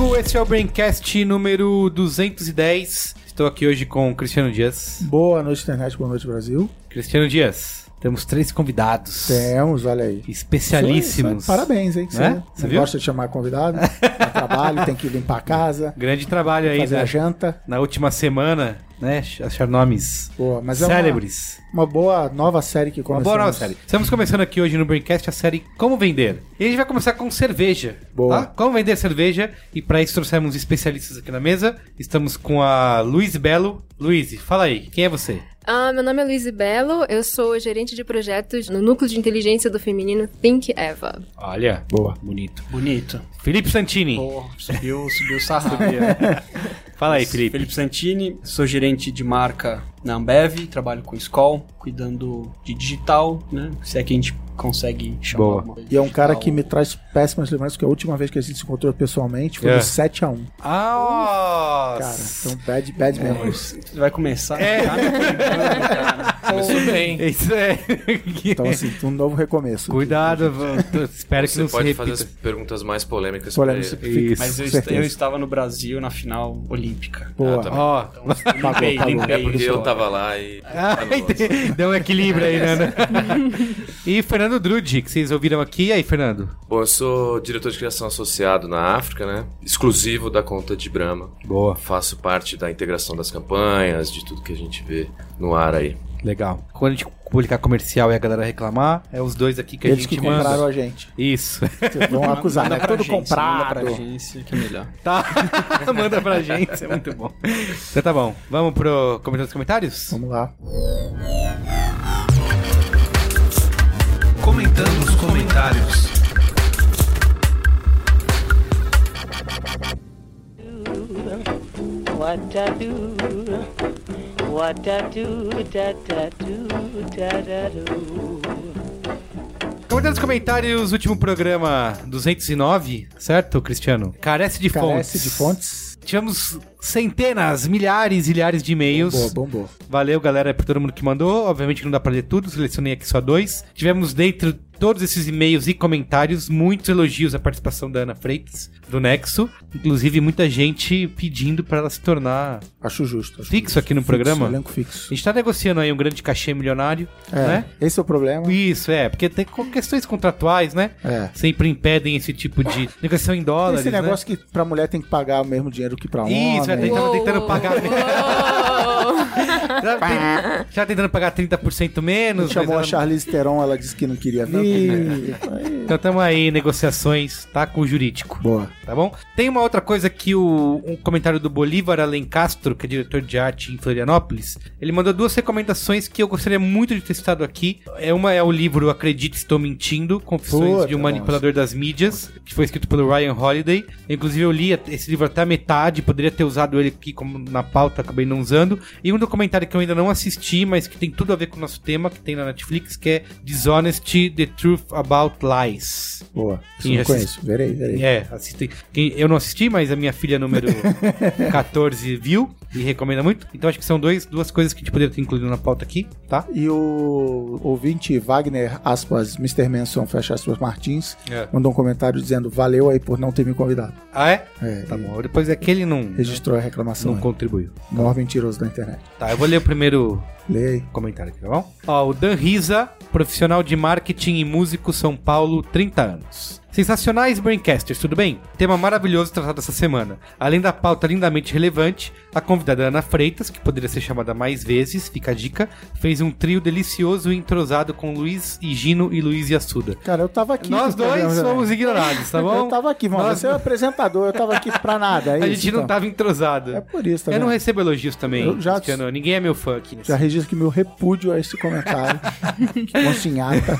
o Carlos Merigo, esse é o Braincast número 210. Estou aqui hoje com o Cristiano Dias. Boa noite, internet. Boa noite, Brasil. Cristiano Dias, temos três convidados Temos, olha aí. especialíssimos. Isso, Parabéns, hein? Você, Né? Você não viu? gosta de chamar convidado, dá trabalho, tem que limpar a casa, Grande trabalho aí fazer né? a janta. na última semana, né? Achar nomes Boa, mas é uma, célebres. uma boa nova série que Uma começamos. boa nova série. Estamos começando aqui hoje no Braincast a série Como Vender. E a gente vai começar com cerveja. Boa. tá? Como vender cerveja. E para isso trouxemos especialistas aqui na mesa. Estamos com a Luiz Belo. Luiz, fala aí, quem é você? Ah, meu nome é Luiz Belo, eu sou gerente de projetos no Núcleo de Inteligência do Feminino Think Eva. Olha, Boa. bonito. Bonito. Felipe Santini. Pô, subiu, subiu o sarrafo. Fala aí, Felipe. Felipe Santini, sou gerente de marca na Ambev, trabalho com Skoll, cuidando de digital, né? Se é que a gente consegue chamar Boa. alguma coisa E é um cara que me traz péssimas lembranças, porque a última vez que a gente se encontrou pessoalmente foi É. no 7x1. Ah, Cara, então bad, bad memories. Você vai começar É. já, né? cara? Começou bem. Isso é. Então, assim, um novo recomeço. Cuidado, vamos- tô- espero que Você não se pode repita. fazer as perguntas mais polêmicas Polêmica. pra ele. Isso. Mas eu, est- eu estava no Brasil na final olímpica. Boa. Ah, tá bom. Ó, Então, limpei, pagou. limpei. É porque isso. eu tava lá e. Ah, Ah, entendi. Deu um equilíbrio aí, né? e Fernando Drude, que vocês ouviram aqui. E aí, Fernando? Bom, eu sou diretor de criação associado na África, né? Exclusivo da conta de Brahma. Boa. Faço parte da integração das campanhas, de tudo que a gente vê no ar aí. Legal. Quando a gente publicar comercial e a galera reclamar, é os dois aqui que a Eles gente que manda. compraram a gente. Isso. Vocês vão acusar, Manda né? pra Tudo agência, Manda pra comprado. agência, que é melhor. Tá. manda pra gente, é muito bom. Então tá bom. Vamos pro comentário dos comentários? Vamos lá. Comentando os comentários. What I do, what I do, da da do, da da do. Comentários dos comentários, último programa 209, certo, Cristiano? Carece de fontes. Carece de fontes. Tivemos centenas, milhares e milhares de e-mails. Boa, bom, boa. Valeu, galera, por todo mundo que mandou. Obviamente não dá pra ler tudo, selecionei aqui só dois. Tivemos dentro todos esses e-mails e comentários muitos elogios à participação da Ana Freitas, do Nexo. Inclusive, muita gente pedindo pra ela se tornar. Acho justo. acho Fixo justo. aqui no programa? Elenco A fixo. gente tá negociando aí um grande cachê milionário, É, né? esse é o problema. Isso, é, porque tem questões contratuais, né? É. Sempre impedem esse tipo de negociação em dólares. Esse né? negócio que pra mulher tem que pagar o mesmo dinheiro que pra homem. Isso, é, tentando, tentando pagar. Já, tem- já tentando pagar 30% menos. Chamou a Charlize Theron, ela disse que não queria vir. Então estamos aí, negociações, tá? Com o jurídico. Boa. Tá bom? Tem uma outra coisa que o um comentário do Bolívar Alencastro, que é diretor de arte em Florianópolis, ele mandou duas recomendações que eu gostaria muito de ter citado aqui. É uma é o livro Acredite Estou Mentindo, Confissões Puta, de um Manipulador das Mídias, que foi escrito pelo Ryan Holiday. Inclusive eu li esse livro até a metade, poderia ter usado ele aqui como na pauta, acabei não usando. E um documentário que eu ainda não assisti, mas que tem tudo a ver com o nosso tema, que tem na Netflix, que é Dishonesty: The Truth About Lies. Boa. Eu não conheço. Verei, verei. É, assistem. Quem- Eu não assisti, mas a minha filha número 14 viu e recomenda muito. Então acho que são dois, duas coisas que a gente poderia ter incluído na pauta aqui, tá? E o ouvinte Wagner, aspas, Mr. Manson, fecha aspas, Martins, É. mandou um comentário dizendo valeu aí por não ter me convidado. Ah, é? É, Tá bom. Depois é que ele não, Registrou a reclamação. não aí. contribuiu. Maior mentiroso da internet. Tá, eu vou ler o primeiro Leia comentário aqui, tá bom? Ó, o Dan Risa, profissional de marketing e músico São Paulo, 30 anos. Sensacionais Braincasters, tudo bem? Tema maravilhoso tratado essa semana. Além da pauta lindamente relevante, a convidada Ana Freitas, que poderia ser chamada mais vezes, fica a dica, fez um trio delicioso e entrosado com Luiz Higino e Luiz Yassuda. Cara, eu tava aqui. Nós dois né? fomos ignorados, tá bom? Eu tava aqui, mano. Nós- Você é o apresentador, eu tava aqui pra nada. É A isso, gente não então. tava entrosado. É por isso, tá Eu não recebo elogios também, Eu já- Cristiano. Ninguém é meu fã aqui. Nesse Já registro que meu repúdio a esse comentário. Consta em ata.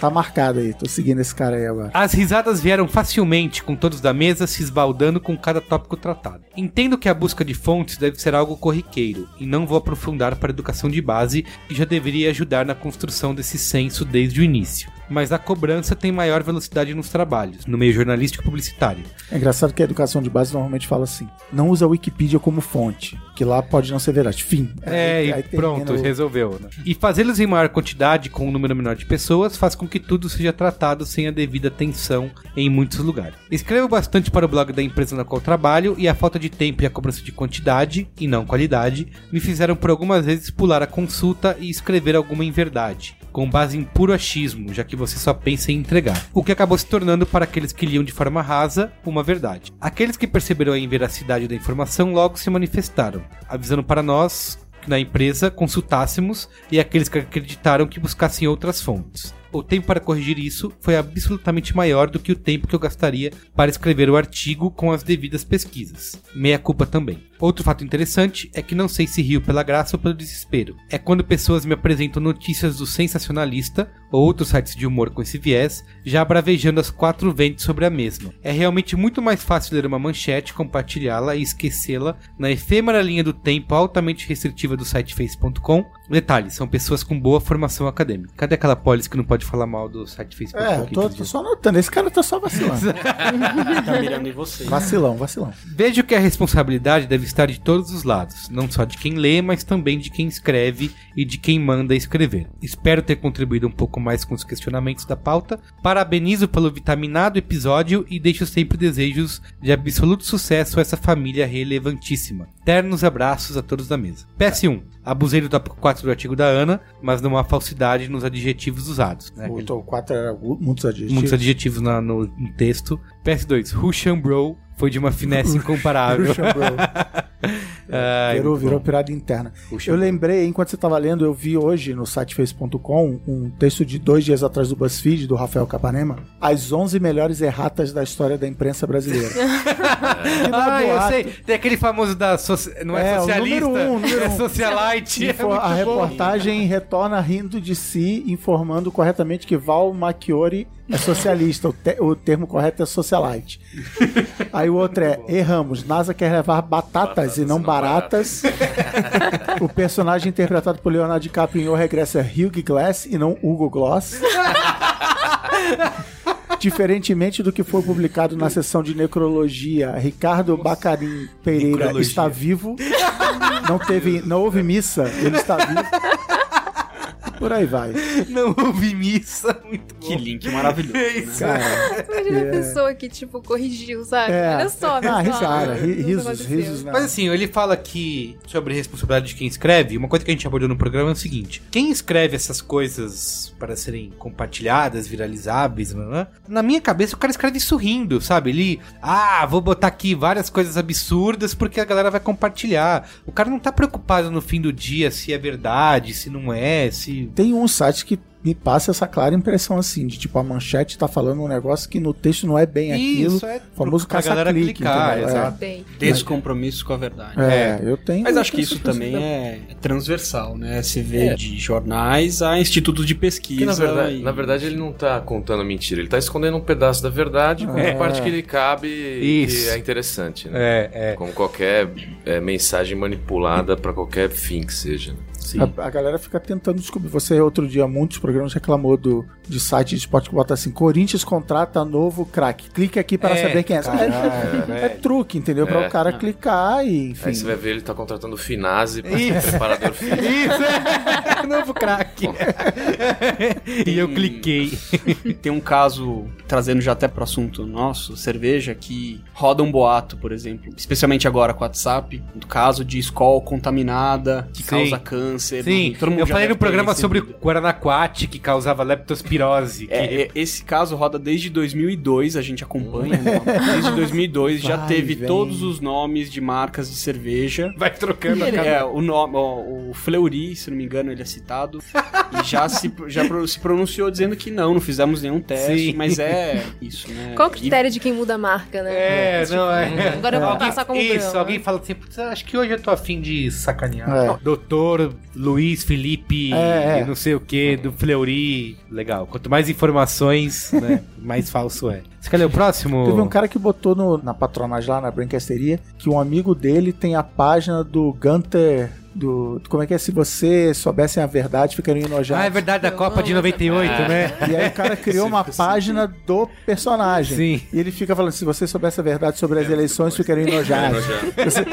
Tá marcado aí, tô seguindo esse cara aí agora. As risadas vieram facilmente, com todos da mesa se esbaldando com cada tópico tratado. Entendo que a busca de fontes deve ser algo corriqueiro, e não vou aprofundar para a educação de base, que já deveria ajudar na construção desse senso desde o início. Mas a cobrança tem maior velocidade nos trabalhos, no meio jornalístico e publicitário. É engraçado que a educação de base normalmente fala assim: não usa a Wikipedia como fonte, que lá pode não ser verdade. Fim. É, Aí- e aí pronto, o- resolveu. né? E fazê-los em maior quantidade, com um número menor de pessoas, faz com que tudo seja tratado sem a devida atenção em muitos lugares. Escrevo bastante para o blog da empresa na qual trabalho, e a falta de tempo e a cobrança de quantidade, e não qualidade, me fizeram por algumas vezes pular a consulta e escrever alguma inverdade. Com base em puro achismo, já que você só pensa em entregar. O que acabou se tornando, para aqueles que liam de forma rasa, uma verdade. Aqueles que perceberam a inveracidade da informação logo se manifestaram, avisando para nós que na empresa consultássemos e aqueles que acreditaram que buscassem outras fontes. O tempo para corrigir isso foi absolutamente maior do que o tempo que eu gastaria para escrever o artigo com as devidas pesquisas. Meia culpa também. Outro fato interessante é que não sei se rio pela graça ou pelo desespero. É quando pessoas me apresentam notícias do sensacionalista ou outros sites de humor com esse viés, já bravejando as quatro ventos sobre a mesma. É realmente muito mais fácil ler uma manchete, compartilhá-la e esquecê-la na efêmera linha do tempo altamente restritiva do site face.com. Detalhe, são pessoas com boa formação acadêmica. Cadê aquela polis que não pode falar mal do site face.com? É, aqui, tô, tô só notando. Esse cara tá só vacilando. Tá mirando em você. vacilão, vacilão. Vejo que a responsabilidade deve estar de todos os lados, não só de quem lê, mas também de quem escreve e de quem manda escrever. Espero ter contribuído um pouco mais com os questionamentos da pauta. Parabenizo pelo vitaminado episódio e deixo sempre desejos de absoluto sucesso a essa família relevantíssima. Ternos abraços a todos da mesa. PS1. Abusei do tópico 4 do artigo da Ana, mas não há falsidade nos adjetivos usados. Né? Top 4 era muitos adjetivos. Muitos adjetivos na- no, no texto. PS2. Russian Bro foi de uma finesse incomparável. Virou, virou pirada interna. Puxa, eu lembrei, enquanto você estava lendo, eu vi hoje no site face.com um texto de dois dias atrás do BuzzFeed, do Rafael Capanema, as 11 melhores erratas da história da imprensa brasileira. Ah, eu sei. Tem aquele famoso da. soci- Não é, É, o socialista? número um, número é socialite. É a reportagem retorna rindo de si, informando corretamente que Val Machiori é socialista. o, te- o termo correto é socialite. Aí o outro é: erramos. NASA quer levar batatas, e não baratas. o personagem interpretado por Leonardo DiCaprio Regresso é Hugh Glass e não Hugo Gloss. Diferentemente do que foi publicado na seção de necrologia, Ricardo Bacarim Pereira Necrologia. está vivo. Não teve, não houve missa, ele está vivo. Por aí vai. Não houve missa. Muito bom. Que link maravilhoso. É né? Cara, Imagina a pessoa que, tipo, corrigiu, sabe? É. Olha só, Ah, pessoal. risada, ri- Isso risos, risos? Mas assim, ele fala aqui sobre responsabilidade de quem escreve. Uma coisa que a gente abordou no programa é o seguinte: quem escreve essas coisas para serem compartilhadas, viralizáveis, né? na minha cabeça o cara escreve sorrindo, sabe? Ele, ah, vou botar aqui várias coisas absurdas porque a galera vai compartilhar. O cara não tá preocupado no fim do dia se é verdade, se não é, se. Tem um site que me passa essa clara impressão assim, de tipo, a manchete tá falando um negócio que no texto não é bem aquilo. Isso, é famoso pra galera caça-clique, clicar, entendeu? É. exato. Bem. Descompromisso com a verdade. É, eu tenho. Mas eu acho que isso também é, é transversal, né? Você vê de jornais a institutos de pesquisa. Na verdade, e- na verdade ele não tá contando mentira, ele tá escondendo um pedaço da verdade com É. a parte que lhe cabe e Isso. que é interessante, né? É, é. Como qualquer é, mensagem manipulada pra qualquer fim que seja. Sim. A, a galera fica tentando descobrir. Você, outro dia, muitos programas reclamou do, de site de esporte que bota assim: Corinthians contrata novo craque. Clique aqui para É, saber quem é. caralho, é, é truque, entendeu? Para É. o cara clicar e, enfim. Aí você vai ver ele tá contratando o Finazzi pra Isso. ser preparador físico. Isso, é. Novo craque. e eu cliquei. Tem um caso, trazendo já até pro assunto nosso, cerveja, que roda um boato, por exemplo, especialmente agora com o WhatsApp, do caso de escola contaminada, que Sim. causa câncer. Sim, todo mundo eu falei no programa sobre o Guaranaquate que causava leptospirose. que- É, é, esse caso roda desde 2002, a gente acompanha, né? desde 2002 já Vai, teve vem. todos os nomes de marcas de cerveja. Vai trocando a cada... É, o nome, ó, o Fleury, se não me engano, ele é citado. e já se, já se pronunciou dizendo que não, não fizemos nenhum teste, Sim. mas é isso, né? Qual o E- critério de quem muda a marca, né? É, não, é. Agora eu vou passar como Isso, Bruno, alguém né? fala assim, "Putz, acho que hoje eu tô afim de sacanear. É. Doutor Luiz, Felipe, É, é. não sei o que, do Fleury. Legal. Quanto mais informações, né, mais falso é. Você quer ler o próximo? Teve um cara que botou no- na patronagem lá na Brancasteria que um amigo dele tem a página do Gunter. Do, como é que é? Se você soubessem a verdade, ficariam enojados. Ah, é verdade, da Copa de 98, né? E aí o cara criou uma página do personagem. Sim. E ele fica falando, se você soubesse a verdade sobre as eleições, ficariam enojados. Você-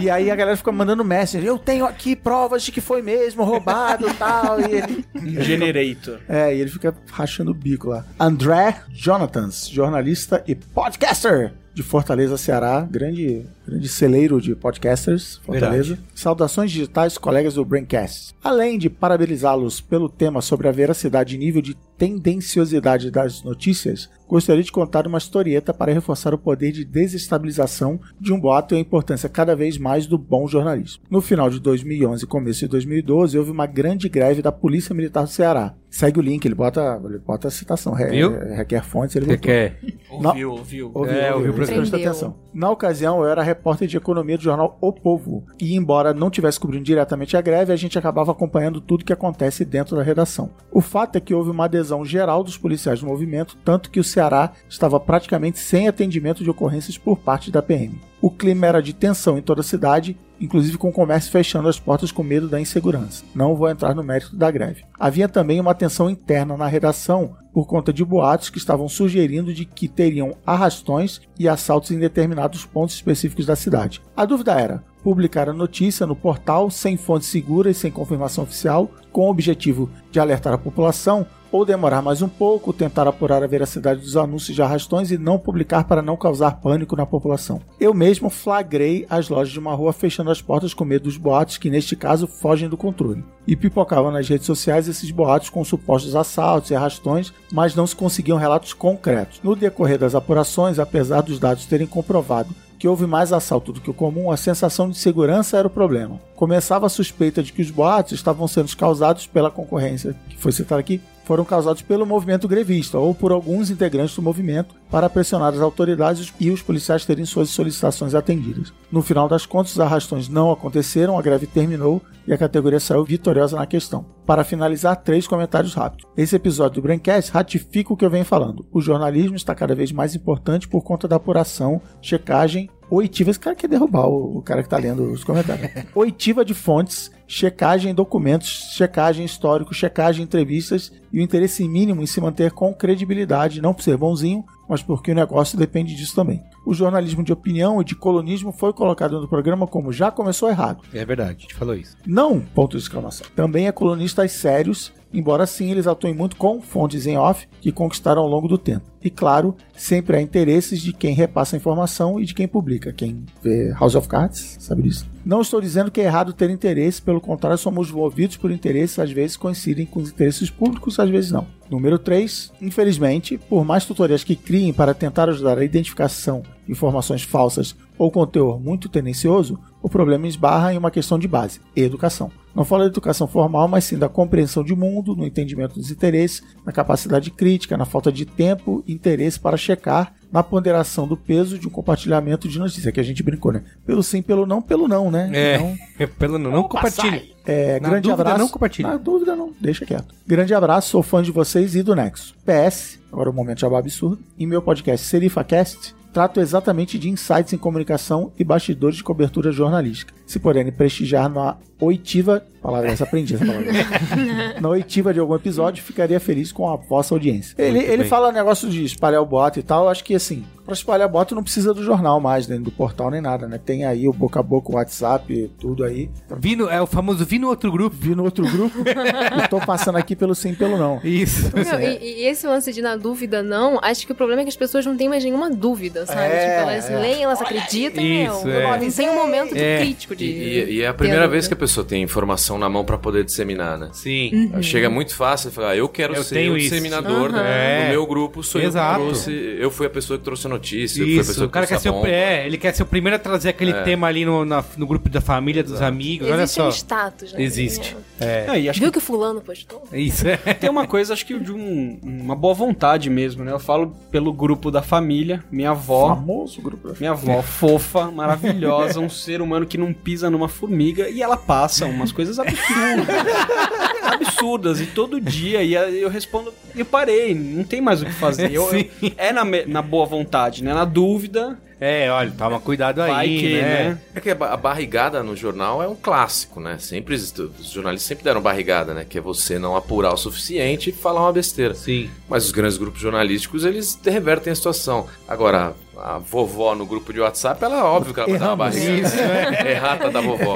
E aí a galera fica mandando message. Eu tenho aqui provas de que foi mesmo roubado e tal. E ele, Generator. é, e ele fica rachando o bico lá. André Jonathans, jornalista e podcaster de Fortaleza, Ceará. Grande, grande celeiro de podcasters, Fortaleza. Saudações digitais, colegas do Braincast. Além de parabenizá-los pelo tema sobre a veracidade e nível de tendenciosidade das notícias, gostaria de contar uma historieta para reforçar o poder de desestabilização de um boato e a importância cada vez mais do bom jornalismo. No final de 2011 e começo de 2012, houve uma grande greve da Polícia Militar do Ceará. Segue o link, ele bota, ele bota a citação. Re- Viu? Requer fontes, ele botou. quer? Ouviu, ouviu. Ouviu, É, ouviu ouviu, presta atenção. Na ocasião, eu era repórter de economia do jornal O Povo. E embora não tivesse cobrindo diretamente a greve, a gente acabava acompanhando tudo que acontece dentro da redação. O fato é que houve uma adesão geral dos policiais do movimento, tanto que o Ceará estava praticamente sem atendimento de ocorrências por parte da PM. O clima era de tensão em toda a cidade, inclusive com o comércio fechando as portas com medo da insegurança. Não vou entrar no mérito da greve. Havia também uma tensão interna na redação por conta de boatos que estavam sugerindo de que teriam arrastões e assaltos em determinados pontos específicos da cidade. A dúvida era publicar a notícia no portal sem fonte segura e sem confirmação oficial, com o objetivo de alertar a população ou demorar mais um pouco, tentar apurar a veracidade dos anúncios de arrastões e não publicar para não causar pânico na população. Eu mesmo flagrei as lojas de uma rua fechando as portas com medo dos boatos que, neste caso, fogem do controle. E pipocavam nas redes sociais esses boatos com supostos assaltos e arrastões, mas não se conseguiam relatos concretos. No decorrer das apurações, apesar dos dados terem comprovado que houve mais assalto do que o comum, a sensação de segurança era o problema. Começava a suspeita de que os boatos estavam sendo causados pela concorrência, que foi citada aqui, foram causados pelo movimento grevista ou por alguns integrantes do movimento para pressionar as autoridades e os policiais terem suas solicitações atendidas. No final das contas, os arrastões não aconteceram, a greve terminou e a categoria saiu vitoriosa na questão. Para finalizar, três comentários rápidos. Esse episódio do Braincast ratifica o que eu venho falando. O jornalismo está cada vez mais importante por conta da apuração, checagem, oitiva. Esse cara quer derrubar o, o cara que está lendo os comentários. oitiva de fontes, checagem em documentos, checagem histórico, checagem em entrevistas e o interesse mínimo em se manter com credibilidade, não por ser bonzinho, mas porque o negócio depende disso também. O jornalismo de opinião e de colonismo foi colocado no programa como já começou errado. É verdade, a gente falou isso. Não, ponto de exclamação. Também é colonistas sérios, embora sim eles atuem muito com fontes em off que conquistaram ao longo do tempo. E claro, sempre há interesses de quem repassa a informação e de quem publica. Quem vê House of Cards sabe disso. Não estou dizendo que é errado ter interesse, pelo contrário, somos movidos por interesses, às vezes coincidem com os interesses públicos, às vezes não. Número 3. Infelizmente, por mais tutoriais que criem para tentar ajudar a identificação de informações falsas ou com teor muito tendencioso, o problema esbarra em uma questão de base: educação. Não falo de educação formal, mas sim da compreensão de mundo, no entendimento dos interesses, na capacidade crítica, na falta de tempo e interesse para checar, na ponderação do peso de um compartilhamento de notícia, que a gente brincou, né? Pelo sim, pelo não, pelo não, né? É, Então, pelo não, não compartilhe. é, Na grande dúvida, abraço. não compartilhe. Na dúvida, não. Deixa quieto. Grande abraço, sou fã de vocês e do Nexo. PS, agora o momento jabá absurdo. Em meu podcast SerifaCast, trato exatamente de insights em comunicação e bastidores de cobertura jornalística. Se puderem prestigiar na oitiva, palavra essa aprendi essa palavra. na oitiva de algum episódio, ficaria feliz com a vossa audiência. Ele, Muito ele bem. fala negócio de espalhar o boato e tal, eu acho que assim, pra espalhar boato não precisa do jornal mais, né, do portal nem nada, né? Tem aí o boca a boca, o WhatsApp, tudo aí. Vi no- é o famoso vi no outro grupo. Vi no outro grupo e tô passando aqui pelo sim, pelo não. Isso. Meu, e, e esse lance de na dúvida não, acho que o problema é que as pessoas não têm mais nenhuma dúvida, sabe? É, tipo, elas é. leem, elas acreditam, Isso, meu. é. Não tem um momento É. crítico de. E- e é a primeira vez que a pessoa tem informação na mão pra poder disseminar, né? Sim. Chega muito fácil e falar, ah, eu quero Eu ser o disseminador Aham. do, É. do meu grupo, sou Exato. eu que trouxe, eu fui a pessoa que trouxe a notícia, eu fui a Isso, pessoa o que cara quer trouxe ser a o, é, ele quer ser o primeiro a trazer aquele tema ali no, na- no grupo da família, dos amigos, olha Existe um só. status, né? Existe. É, É, e acho que Viu que fulano postou? isso é. tem uma coisa, acho que de um- uma boa vontade mesmo, né? Eu falo pelo grupo da família, minha avó. Famoso grupo. Minha avó, fofa, maravilhosa, um ser humano que não pisa numa formiga e ela passa umas coisas absurdas. absurdas. E todo dia. E eu respondo. Eu parei, não tem mais o que fazer. Eu- eu- é na, na boa vontade, né? Na dúvida. É, olha, toma cuidado aí, Vai que, né? né? É que a ba- a barrigada no jornal é um clássico, né? Sempre os jornalistas sempre deram barrigada, né? Que é você não apurar o suficiente e falar uma besteira. Sim. Mas os grandes grupos jornalísticos, eles revertem a situação. Agora, a vovó no grupo de WhatsApp, ela é óbvio que ela vai dar uma Erramos. barrigada. Isso, é. Errata da vovó.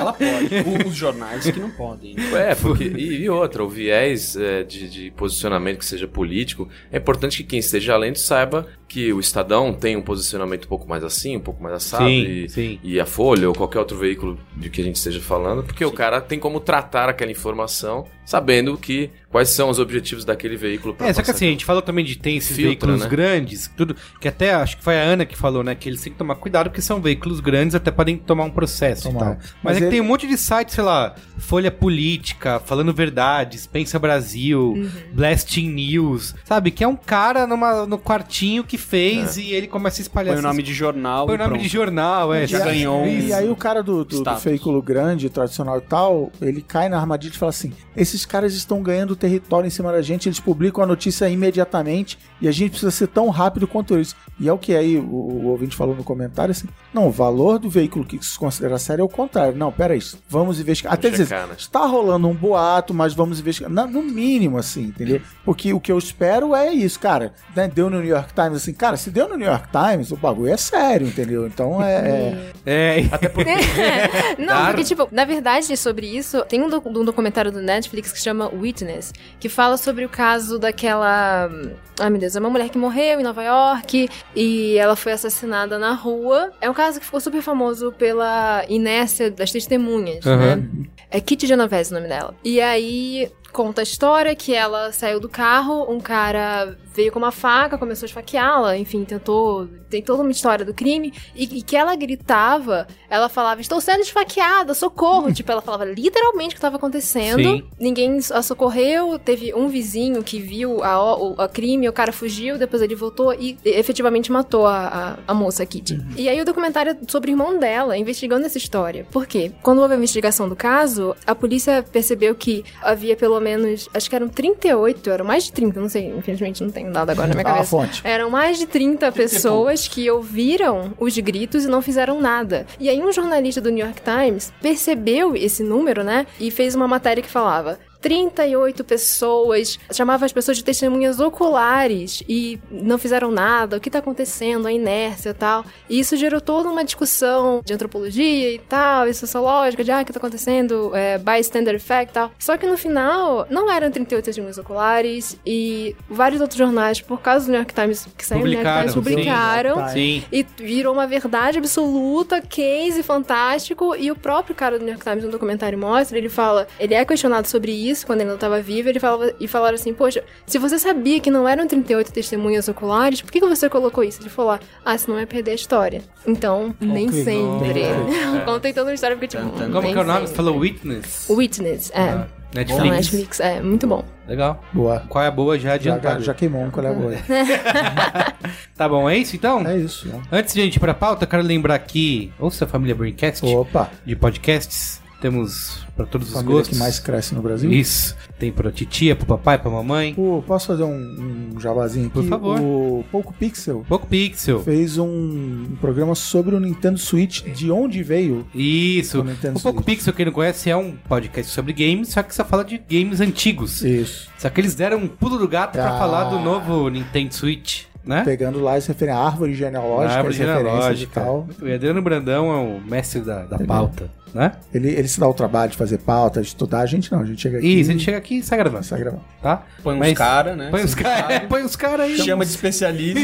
Ela pode. Os jornais que não podem. É, porque. E, e outra, o viés é, de, de posicionamento que seja político, é importante que quem esteja lendo saiba que o Estadão tem um posicionamento um pouco mais assim, um pouco mais assado. Sim, e, sim. e a Folha ou qualquer outro veículo de que a gente esteja falando, porque o cara tem como tratar aquela informação sabendo que quais são os objetivos daquele veículo. pra É, só que assim, a gente falou também de tem esses Filtra, veículos né? grandes, tudo, que até acho que foi a Ana que falou, né, que eles têm que tomar cuidado porque são veículos grandes, até podem tomar um processo e Tomar. tal. Mas, Mas é que ele- tem um monte de sites, sei lá, Folha Política, Falando Verdades, Pensa Brasil, Uhum. Blasting News, sabe? Que é um cara numa, no quartinho que fez e ele começa a espalhar Põe o nome de jornal. Põe e o nome pronto. de jornal, é. Já ganhou um- E aí o cara do, do, do veículo grande, tradicional e tal, ele cai na armadilha e fala assim: esses caras estão ganhando território em cima da gente, eles publicam a notícia imediatamente e a gente precisa ser tão rápido quanto eles. E é o que aí o, o ouvinte falou no comentário assim: não, o valor do veículo que se considera sério é o contrário. Não, peraí, vamos investigar. Até dizer, né? está rolando um boato, mas vamos investigar. Na- no mínimo, assim, entendeu? Porque o que eu espero é isso, cara. né, Deu no New York Times assim, cara, se deu no New York Times, o bagulho é sério, entendeu? Então é. é- É, até porque. Não, Dar- porque, tipo, na verdade, sobre isso, tem um, doc- um documentário do Netflix que chama Witness, que fala sobre o caso daquela. Ai, meu Deus, é uma mulher que morreu em Nova York e ela foi assassinada na rua. É um caso que ficou super famoso pela inércia das testemunhas, Aham. né? É Kitty Genovese o nome dela. E aí conta a história que ela saiu do carro, um cara veio com uma faca, começou a esfaqueá-la, enfim, tentou. Tem toda uma história do crime. E, e que ela gritava, ela falava: Estou sendo esfaqueada, socorro! tipo, ela falava literalmente o que estava acontecendo. Sim. Ninguém a socorreu. Teve um vizinho que viu a, o a crime, o cara fugiu, depois ele voltou e efetivamente matou a, a, a moça, Kitty. E aí o documentário é sobre o irmão dela, investigando essa história. Por quê? Quando houve a investigação do caso, a polícia percebeu que havia pelo menos, acho que eram 38, eram mais de 30, não sei, infelizmente não tenho dado agora na minha Ah, cabeça. fonte. Eram mais de 30 pessoas que ouviram os gritos e não fizeram nada. E aí um jornalista do New York Times percebeu esse número, né? E fez uma matéria que falava 38 pessoas, chamava as pessoas de testemunhas oculares e não fizeram nada, o que tá acontecendo, a inércia e tal. E isso gerou toda uma discussão de antropologia e tal, e sociológica, de ah, o que tá acontecendo, é, bystander effect e tal. Só que no final, não eram 38 testemunhas oculares e vários outros jornais, por causa do New York Times, que saiu no New York Times, Publicaram, publicaram. Sim. E virou uma verdade absoluta, case fantástico. E o próprio cara do New York Times no documentário mostra, ele fala, ele é questionado sobre isso quando ele não estava vivo, ele falava e falaram assim, poxa, se você sabia que não eram 38 testemunhas oculares, por que, que você colocou isso? Ele falou, ah, senão vai perder a história. Então, nem sempre. não. Contei toda a história porque, tipo, Como nem que é o nome? Você falou Witness? Witness, é. Ah, Então, Netflix. Netflix, é, muito bom. Legal. Boa. Qual é a boa já Já, adiantado? já queimou um colega boa. Tá bom, é isso então? É isso. né? Antes de a gente ir pra pauta, quero lembrar que, ouça a família Braincast Opa, de podcasts. Temos pra todos os família gostos. que mais cresce no Brasil. Isso. Tem pra titia, pro papai, pra mamãe. O- posso fazer um, um jabazinho aqui? Por favor. O Pouco Pixel Pouco Pixel. fez um, um programa sobre o Nintendo Switch, de onde veio Isso. O Nintendo O Pouco Switch. Pixel, quem não conhece, é um podcast sobre games, só que só fala de games antigos. isso. Só que eles deram um pulo do gato Ah. falar do novo Nintendo Switch, né? Pegando lá as referências, a árvore genealógica, A árvore as referências e genealógica. tal. O Adriano Brandão é o mestre da, da pauta, né? Ele, ele se dá o trabalho de fazer pauta, de estudar. A gente não, a gente chega aqui Isso, a gente chega aqui e sai gravando, sai gravando. tá? Põe uns Mas- caras, né? Põe os caras põe os cara aí. Chama de especialista.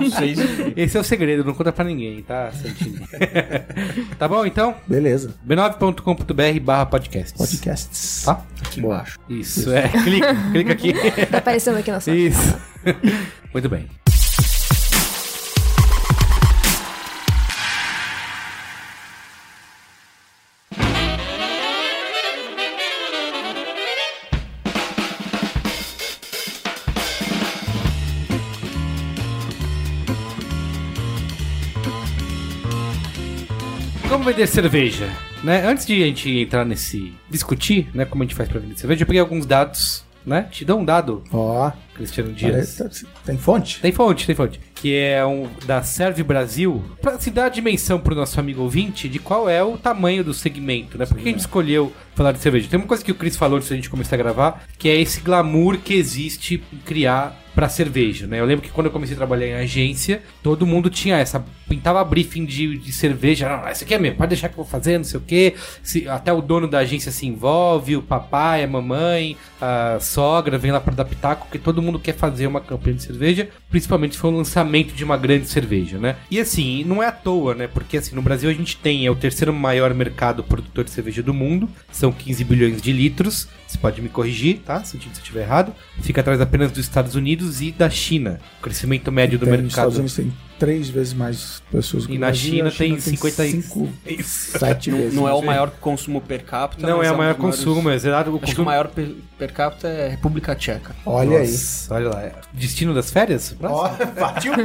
não sei se... Esse é o segredo, não conta pra ninguém, tá, tá bom, então? Beleza. b9.com.br barra podcast. Podcasts. Tá? Boa. Isso, é. Clica, clica aqui. Tá aparecendo aqui na sua. Isso. Muito bem. Como vender cerveja? Né? Antes de a gente entrar nesse. discutir, né, como a gente faz pra vender cerveja, eu peguei alguns dados, né? Te dou um dado, Ó, Cristiano Dias. parece- tem fonte? Tem fonte, tem fonte. Que é um da Serve Brasil. Pra se dar a dimensão pro nosso amigo ouvinte de qual é o tamanho do segmento, né? Por que a gente escolheu falar de cerveja? Tem uma coisa que o Chris falou antes da gente começar a gravar, que é esse glamour que existe em criar pra cerveja, né? Eu lembro que quando eu comecei a trabalhar em agência, todo mundo tinha essa. Pintava briefing de, de cerveja. Não, esse aqui é meu, pode deixar que eu vou fazer, não sei o quê. Se- até o dono da agência se envolve, o papai, a mamãe, a sogra vem lá pra dar pitaco, porque todo mundo quer fazer uma campanha de cerveja, principalmente se for o lançamento de uma grande cerveja, né? E assim, não é à toa, né? Porque assim, no Brasil a gente tem é o terceiro maior mercado produtor de cerveja do mundo, são 15 bilhões de litros. Você pode me corrigir, tá? Se eu estiver errado. Fica atrás apenas dos Estados Unidos e da China. O crescimento médio do Tem, mercado. Estados Unidos tem três vezes mais pessoas que E o na Brasil, China a tem 55. cinco, Isso. sete Não, vezes. não é o maior consumo per capita. Não mas é o maior maiores- consumo, é exato. O Acho que o consumo- maior per, per capita é República Tcheca. Olha aí. Nossa, Olha lá. é. Destino das férias? Ó, partiu.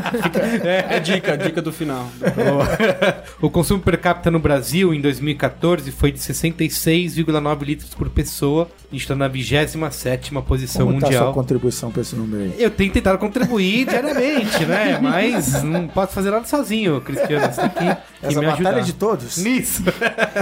É dica, dica do final. o consumo per capita no Brasil em 2014 foi de 66,9 litros por pessoa. A gente está na 27 posição Como tá a sua mundial. contribuição pra esse número aí? Eu tenho tentado contribuir diariamente, né? Mas não posso fazer nada sozinho, Cristiano. Você tem que, que Essa me batalha ajudar. de todos? Isso.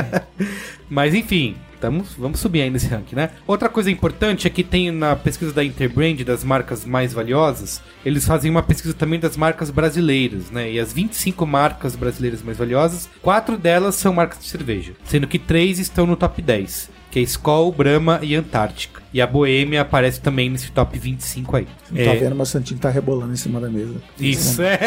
Mas enfim, tamo, vamos subir aí nesse ranking, né? Outra coisa importante é que tem na pesquisa da Interbrand das marcas mais valiosas, eles fazem uma pesquisa também das marcas brasileiras, né? E as 25 marcas brasileiras mais valiosas, quatro delas são marcas de cerveja, sendo que três estão no top 10. Que é Skol, Brahma e Antártica. E a Boêmia aparece também nesse top 25 aí. Não tá É, vendo, mas o Santinho tá rebolando em cima da mesa. isso, é.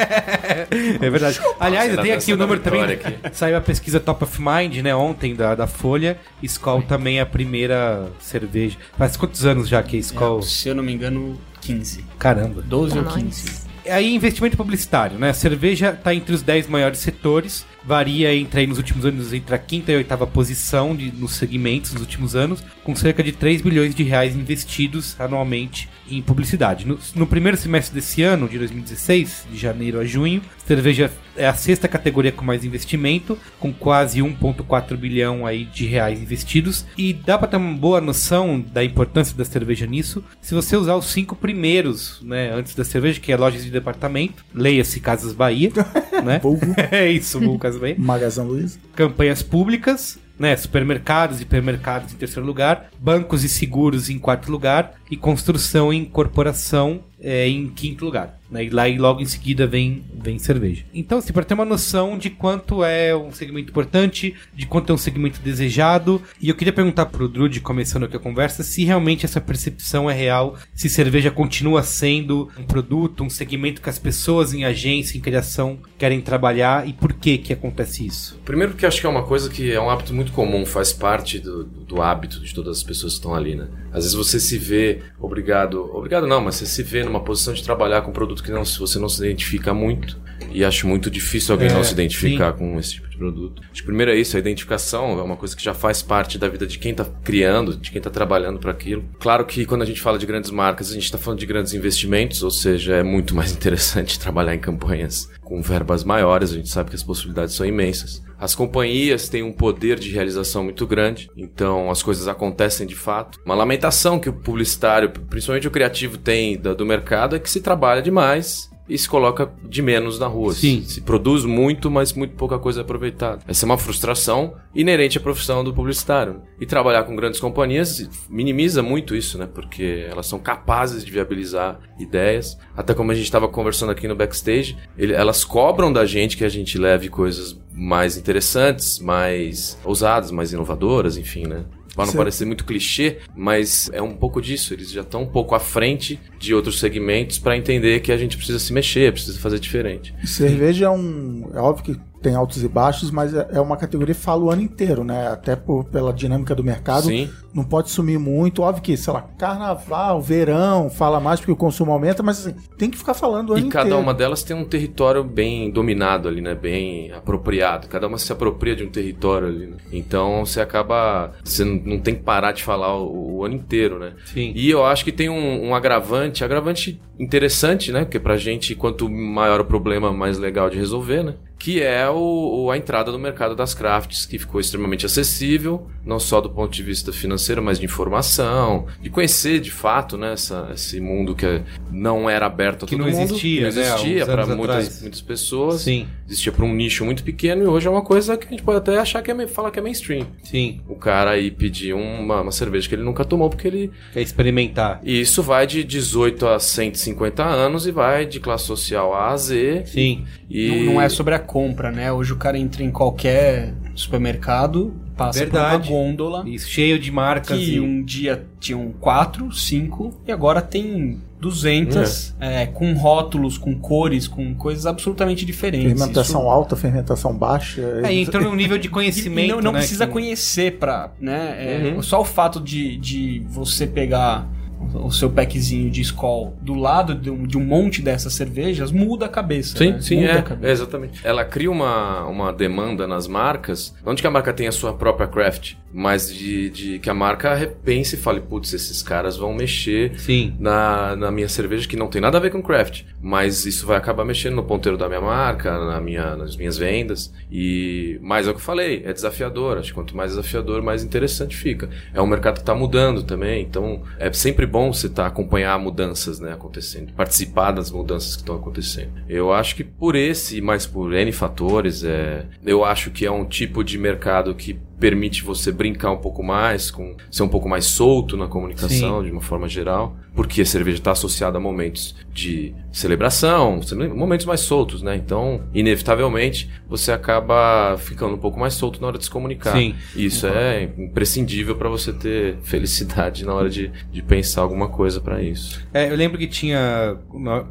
É verdade. Aliás, tenho da- aqui o número também. vitória Saiu a pesquisa Top of Mind, né, ontem, da, da Folha. Skol também é a primeira cerveja. Faz quantos anos já que é Skol? É, se eu não me engano, 15. Caramba. 12 ou Pra 15. nós. Aí, investimento publicitário, né? A cerveja está entre os 10 maiores setores, varia entre aí, nos últimos anos entre a quinta e a oitava posição de, nos segmentos dos últimos anos, com cerca de 3 bilhões de reais investidos anualmente em publicidade. No, no primeiro semestre desse ano, de 2016, de janeiro a junho, cerveja é a sexta categoria com mais investimento, com quase 1,4 bilhão aí de reais investidos. E dá para ter uma boa noção da importância da cerveja nisso se você usar os cinco primeiros, né, antes da cerveja, que é lojas de departamento, leia-se Casas Bahia, né? É isso, Casas Bahia. Magazão Luiz. Campanhas públicas, né, supermercados e hipermercados em terceiro lugar, bancos e seguros em quarto lugar e construção e incorporação é, em quinto lugar. Né, e lá e logo em seguida vem, vem cerveja. Então, assim, para ter uma noção de quanto é um segmento importante, de quanto é um segmento desejado, e eu queria perguntar pro Drude, começando aqui a conversa, se realmente essa percepção é real, se cerveja continua sendo um produto, um segmento que as pessoas em agência, em criação, querem trabalhar e por que que acontece isso? Primeiro porque acho que é uma coisa que é um hábito muito comum, faz parte do, do hábito de todas as pessoas que estão ali, né? Às vezes você se vê obrigado, obrigado não, mas você se vê numa posição de trabalhar com um produto que não, se você não se identifica muito, e acho muito difícil alguém É, não se identificar com esse tipo produto. Acho que primeiro é isso, a identificação é uma coisa que já faz parte da vida de quem tá criando, de quem tá trabalhando para aquilo. Claro que quando a gente fala de grandes marcas, a gente tá falando de grandes investimentos, ou seja, é muito mais interessante trabalhar em campanhas com verbas maiores, a gente sabe que as possibilidades são imensas. As companhias têm um poder de realização muito grande, então as coisas acontecem de fato. Uma lamentação que o publicitário, principalmente o criativo, tem do mercado é que se trabalha demais e se coloca de menos na rua. Sim. Se, produz muito, mas muito pouca coisa é aproveitada. Essa é uma frustração inerente à profissão do publicitário. E trabalhar com grandes companhias minimiza muito isso, né? Porque elas são capazes de viabilizar ideias. Até como a gente estava conversando aqui no backstage, ele- elas cobram da gente que a gente leve coisas mais interessantes, mais ousadas, mais inovadoras, enfim, né? Para não Certo. parecer muito clichê, mas é um pouco disso. Eles já estão um pouco à frente de outros segmentos para entender que a gente precisa se mexer, precisa fazer diferente. Cerveja é um. É óbvio que tem altos e baixos, mas é é uma categoria que fala o ano inteiro, né? Até por, pela dinâmica do mercado. Sim. Não pode sumir muito. Óbvio que, sei lá, carnaval, verão, fala mais porque o consumo aumenta, mas assim, tem que ficar falando o ano E cada inteiro. uma delas tem um território bem dominado ali, né? Bem apropriado. Cada uma se apropria de um território ali, né? Então você acaba. Você não não tem que parar de falar o, o ano inteiro, né? Sim. E eu acho que tem um, um agravante, agravante interessante, né? Porque pra gente, quanto maior o problema, mais legal de resolver, né? Que é o, a entrada no mercado das crafts, que ficou extremamente acessível, não só do ponto de vista financeiro, mas de informação, de conhecer de fato né, essa, esse mundo que é- não era aberto a Que todo não mundo, existia, que não né, existia uns para muitas, muitas pessoas, Sim, existia para um nicho muito pequeno e hoje é uma coisa que a gente pode até achar que é, falar que é mainstream. sim. O cara aí pedir uma, uma cerveja que ele nunca tomou porque ele Quer experimentar. e isso vai de 18 a 150 anos e vai de classe social A a Z. Sim. E Não, não é sobre a compra, né? Hoje o cara entra em qualquer supermercado, passa Verdade. por uma gôndola E cheio de marcas que e... um dia tinham quatro, cinco e agora tem 200 é, com rótulos, com cores, com coisas absolutamente diferentes. Fermentação Isso- alta, fermentação baixa. É, e entrou num nível de conhecimento, e não, não né, precisa que- conhecer pra, né? é, Uhum. Só o fato de, de você pegar o seu packzinho de Skol do lado de um, de um monte dessas cervejas muda a cabeça. Sim, né? sim, muda é, a cabeça. é, exatamente. Ela cria uma, uma demanda nas marcas, onde que a marca tem a sua própria craft, mas de, de que a marca repense e fale, putz, esses caras vão mexer Sim. na, na minha cerveja que não tem nada a ver com craft, mas isso vai acabar mexendo no ponteiro da minha marca, na minha, nas minhas vendas. E mais é o que eu falei, é desafiador. Acho que quanto mais desafiador, mais interessante fica. É um mercado que está mudando também, então é sempre bom você tá, acompanhar mudanças né, acontecendo, participar das mudanças que estão acontecendo. Eu acho que por esse mais por N fatores, é, eu acho que é um tipo de mercado que permite você brincar um pouco mais, com ser um pouco mais solto na comunicação, de uma forma geral, porque a cerveja está associada a momentos de celebração, cele- momentos mais soltos, né? Então, inevitavelmente, você acaba ficando um pouco mais solto na hora de se comunicar. Sim. Isso é imprescindível para você ter felicidade na hora de, de pensar alguma coisa para isso. É, eu lembro que tinha,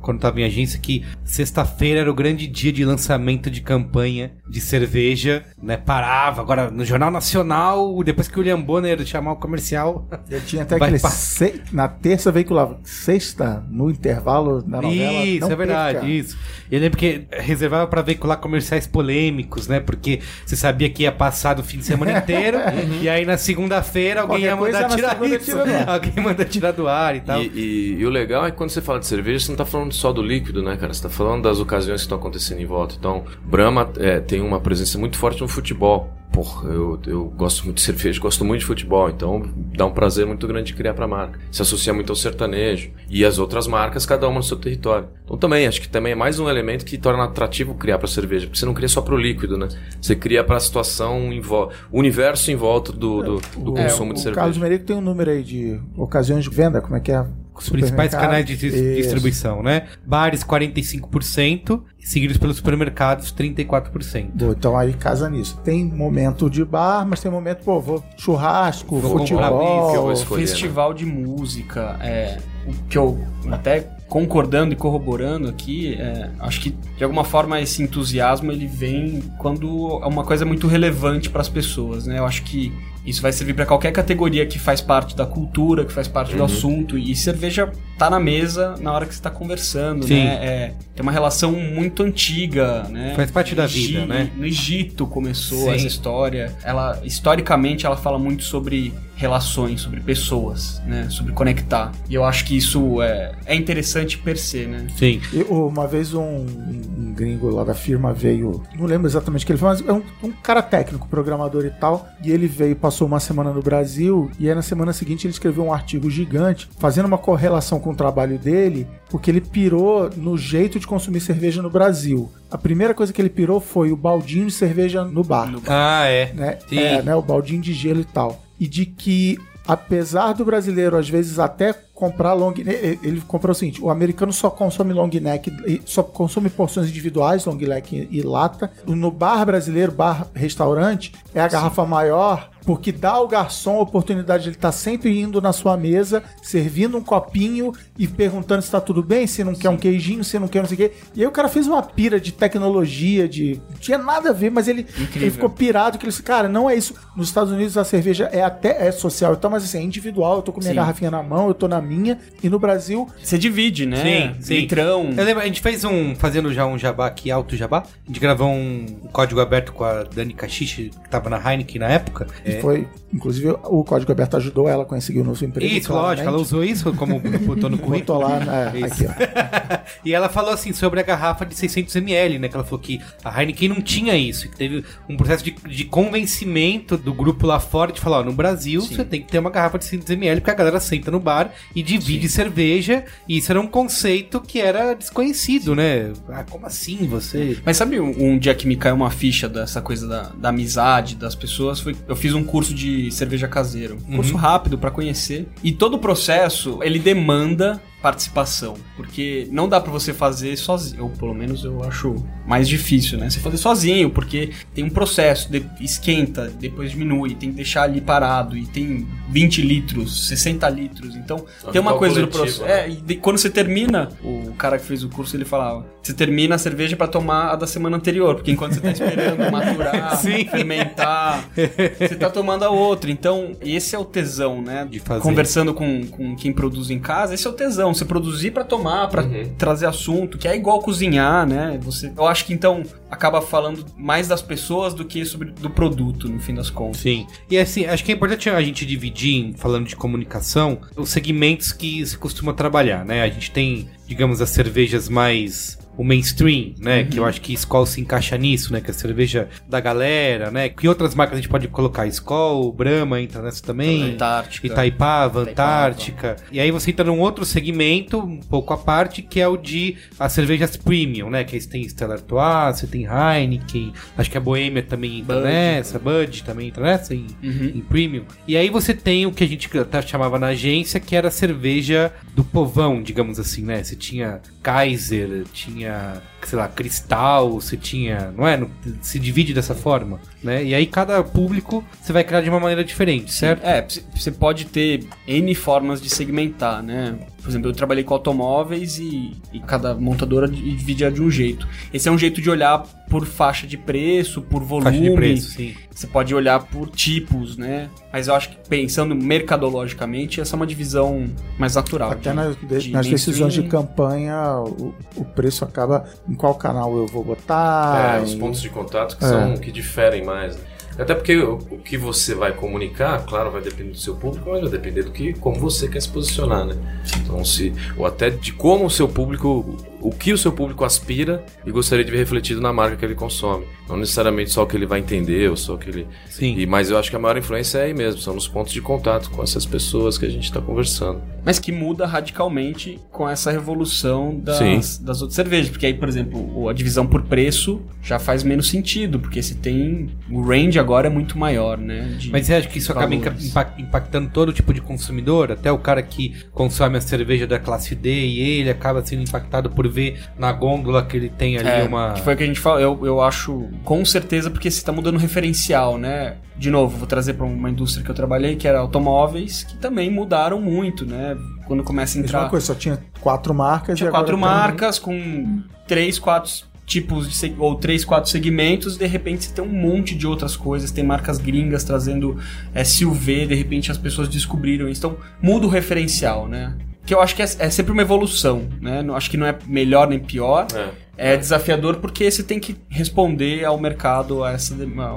quando tava em agência, que sexta-feira era o grande dia de lançamento de campanha de cerveja, né? Parava, agora no Jornal Nacional, depois que o William Bonner chamar o comercial. Eu tinha até aquele. se- Na terça veiculava. Sexta, no intervalo da novela. Isso, não é verdade, perca. isso. Eu lembro que reservava pra veicular comerciais polêmicos, né? Porque você sabia que ia passar do fim de semana inteiro, e aí na segunda-feira alguém Qualquer ia mandar tirar isso. tira do ar. Alguém manda tirar do ar e tal. E, e- e o legal é que quando você fala de cerveja, você não tá falando só do líquido, né, cara? Você tá falando das ocasiões que estão acontecendo em volta. Então, Brahma é, tem uma presença muito forte no futebol. Porra, eu, eu gosto muito de cerveja, gosto muito de futebol, então dá um prazer muito grande de criar pra marca. Se associa muito ao sertanejo. E as outras marcas, cada uma no seu território. Então também, acho que também é mais um elemento que torna atrativo criar pra cerveja. Porque você não cria só pro líquido, né? Você cria pra situação, em vo- o universo em volta do, do, do É, consumo o, de o cerveja. Carlos Merico tem um número aí de ocasiões de venda, como é que é? Os principais canais de Isso. distribuição, né? Bares 45%, seguidos pelos supermercados 34%. Boa, então aí casa nisso. Tem momento de bar, mas tem momento, pô, vou churrasco, Vou comprar futebol. escolher, Festival de música, é, o que eu até concordando e corroborando aqui, é, acho que de alguma forma esse entusiasmo ele vem quando é uma coisa muito relevante para as pessoas, né? Eu acho que isso vai servir para qualquer categoria que faz parte da cultura, que faz parte Uhum. do assunto e cerveja tá na mesa na hora que você tá conversando, Sim. né? É, tem uma relação muito antiga, né? Faz parte da vida, né? No Egito começou Sim. essa história. Ela historicamente ela fala muito sobre relações, sobre pessoas, né? Sobre conectar. E eu acho que isso é, é interessante per se, né? Sim. E, uma vez um, um gringo lá da firma veio, não lembro exatamente o que ele foi, mas é um, um cara técnico, programador e tal, e ele veio, passou uma semana no Brasil, e aí na semana seguinte ele escreveu um artigo gigante, fazendo uma correlação com o trabalho dele, porque ele pirou no jeito de consumir cerveja no Brasil. A primeira coisa que ele pirou foi o baldinho de cerveja no bar Ah, é. né? Sim. É, né? O baldinho de gelo e tal. E de que, apesar do brasileiro, às vezes, até comprar long neck, ele comprou o seguinte: o americano só consome long neck, só consome porções individuais, long neck e, lata. No bar brasileiro, bar restaurante, é a garrafa maior. Porque dá ao garçom a oportunidade de ele estar sempre indo na sua mesa, servindo um copinho e perguntando se tá tudo bem, se não quer um queijinho, se não quer não sei o quê. E aí o cara fez uma pira de tecnologia, de. Não tinha nada a ver, mas ele, ele ficou pirado que ele disse, cara, não é isso. Nos Estados Unidos a cerveja é até é social, então, mas assim, é individual. Eu tô com minha Sim. garrafinha na mão, eu tô na minha. E no Brasil, Você divide, né? Sim, sim. Litrão. Eu lembro, a gente fez um, fazendo já um jabá aqui, alto jabá. A gente gravou um, código aberto com a Dani Cachiche, que tava na Heineken na época. gente foi, inclusive, o Código Aberto ajudou ela a conseguir o novo emprego. Isso, lógico, ela usou isso como botou no currículo. Botou lá, né, aqui, ó. e ela falou assim sobre a garrafa de 600ml, né? Que ela falou que a Heineken não tinha isso, que teve um processo de, de convencimento do grupo lá fora de falar, ó, no Brasil você tem que ter uma garrafa de 600ml porque a galera senta no bar e divide cerveja, e isso era um conceito que era desconhecido, né? Ah, como assim você... Mas sabe um, um dia que me caiu uma ficha dessa coisa da, da amizade das pessoas? Foi, eu fiz um curso de cerveja caseiro. Um curso rápido pra conhecer. E todo o processo, ele demanda participação. Porque não dá pra você fazer sozinho. Ou pelo menos eu acho mais difícil, né? Você fazer sozinho, porque tem um processo, de- esquenta, depois diminui, tem que deixar ali parado. E tem 20 litros, 60 litros. Então É tem uma coisa do coletivo, processo. né? É, e de- quando você termina, o cara que fez o curso ele falava: você termina a cerveja pra tomar a da semana anterior, porque enquanto você tá esperando maturar, Sim. fermentar, você tá tomando a outra. Então, esse é o tesão, né? De fazer. Conversando com, com quem produz em casa, esse é o tesão. Você produzir pra tomar, pra trazer assunto, que é igual cozinhar, né? Você, eu acho que então acaba falando mais das pessoas do que sobre do produto, no fim das contas. Sim. E assim, acho que é importante a gente dividir, falando de comunicação, os segmentos que se costuma trabalhar, né? A gente tem, digamos, as cervejas mais o mainstream, né? Que eu acho que Skol se encaixa nisso, né? Que é a cerveja da galera, né? Que outras marcas a gente pode colocar? Skol, Brahma entra nessa também. Antártica. Itaipava, Antártica. E aí você entra num outro segmento, um pouco à parte, que é o de as cervejas premium, né? Que aí você tem Stella Artois, você tem Heineken, acho que a Boêmia também entra Bud. nessa, Bud também entra nessa, em, Uhum. em premium. E aí você tem o que a gente até chamava na agência, que era a cerveja do povão, digamos assim, né? Você tinha Kaiser, tinha, uh, sei lá, Cristal, você tinha, não é? No- Se divide dessa forma, né? E aí cada público você vai criar de uma maneira diferente, certo? É, você pode ter N formas de segmentar, né? Por exemplo, eu trabalhei com automóveis e, e cada montadora dividia de um jeito. Esse é um jeito de olhar por faixa de preço, por volume. Faixa de preço, sim. Você pode olhar por tipos, né? Mas eu acho que pensando mercadologicamente, essa é uma divisão mais natural. Até de- nas, de- de nas decisões de campanha, o, o preço acaba em qual canal eu vou botar. É, os pontos de contato que É. são que diferem mais. né? Até porque o, o que você vai comunicar, claro, vai depender do seu público, mas vai depender do que como você quer se posicionar, né? Então, se ou até de como o seu público, o que o seu público aspira e gostaria de ver refletido na marca que ele consome. Não necessariamente só o que ele vai entender ou só o que ele. Sim. E, mas eu acho que a maior influência é aí mesmo, são nos pontos de contato com essas pessoas que a gente está conversando. Mas que muda radicalmente com essa revolução das, Sim. das outras cervejas. Porque aí, por exemplo, a divisão por preço já faz menos sentido, porque você tem. O range agora é muito maior, né? de Mas você acha que isso acaba valores. impact- impactando todo tipo de consumidor? Até o cara que consome a cerveja da classe D e ele acaba sendo impactado por ver na gôndola que ele tem ali É, uma. que foi o que a gente falou. Eu, eu acho, com certeza, porque você tá mudando o referencial, né? De novo, vou trazer para uma indústria que eu trabalhei, que era automóveis, que também mudaram muito, né? Quando começa a Mesma entrar. coisa, só tinha quatro marcas Tinha e agora quatro tem- marcas com três, quatro tipos de seg- ou três, quatro segmentos, de repente você tem um monte de outras coisas, tem marcas gringas trazendo SUV, de repente as pessoas descobriram isso. Então muda o referencial, né? Que eu acho que é, é sempre uma evolução, né? Não acho que não é melhor nem pior. É. É desafiador porque você tem que responder ao mercado, a essa,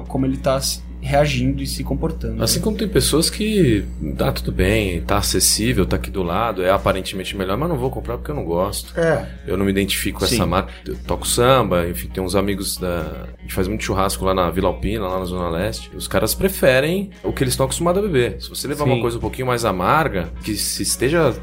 como ele está reagindo e se comportando. Assim como tem pessoas que dá tudo bem, tá acessível, tá aqui do lado, é aparentemente melhor, mas não vou comprar porque eu não gosto. É, Eu não me identifico com Sim. essa marca. Eu toco samba, enfim, tem uns amigos da. A gente faz muito churrasco lá na Vila Alpina, lá na Zona Leste. Os caras preferem o que eles estão acostumados a beber. Se você levar Sim. uma coisa um pouquinho mais amarga, que se esteja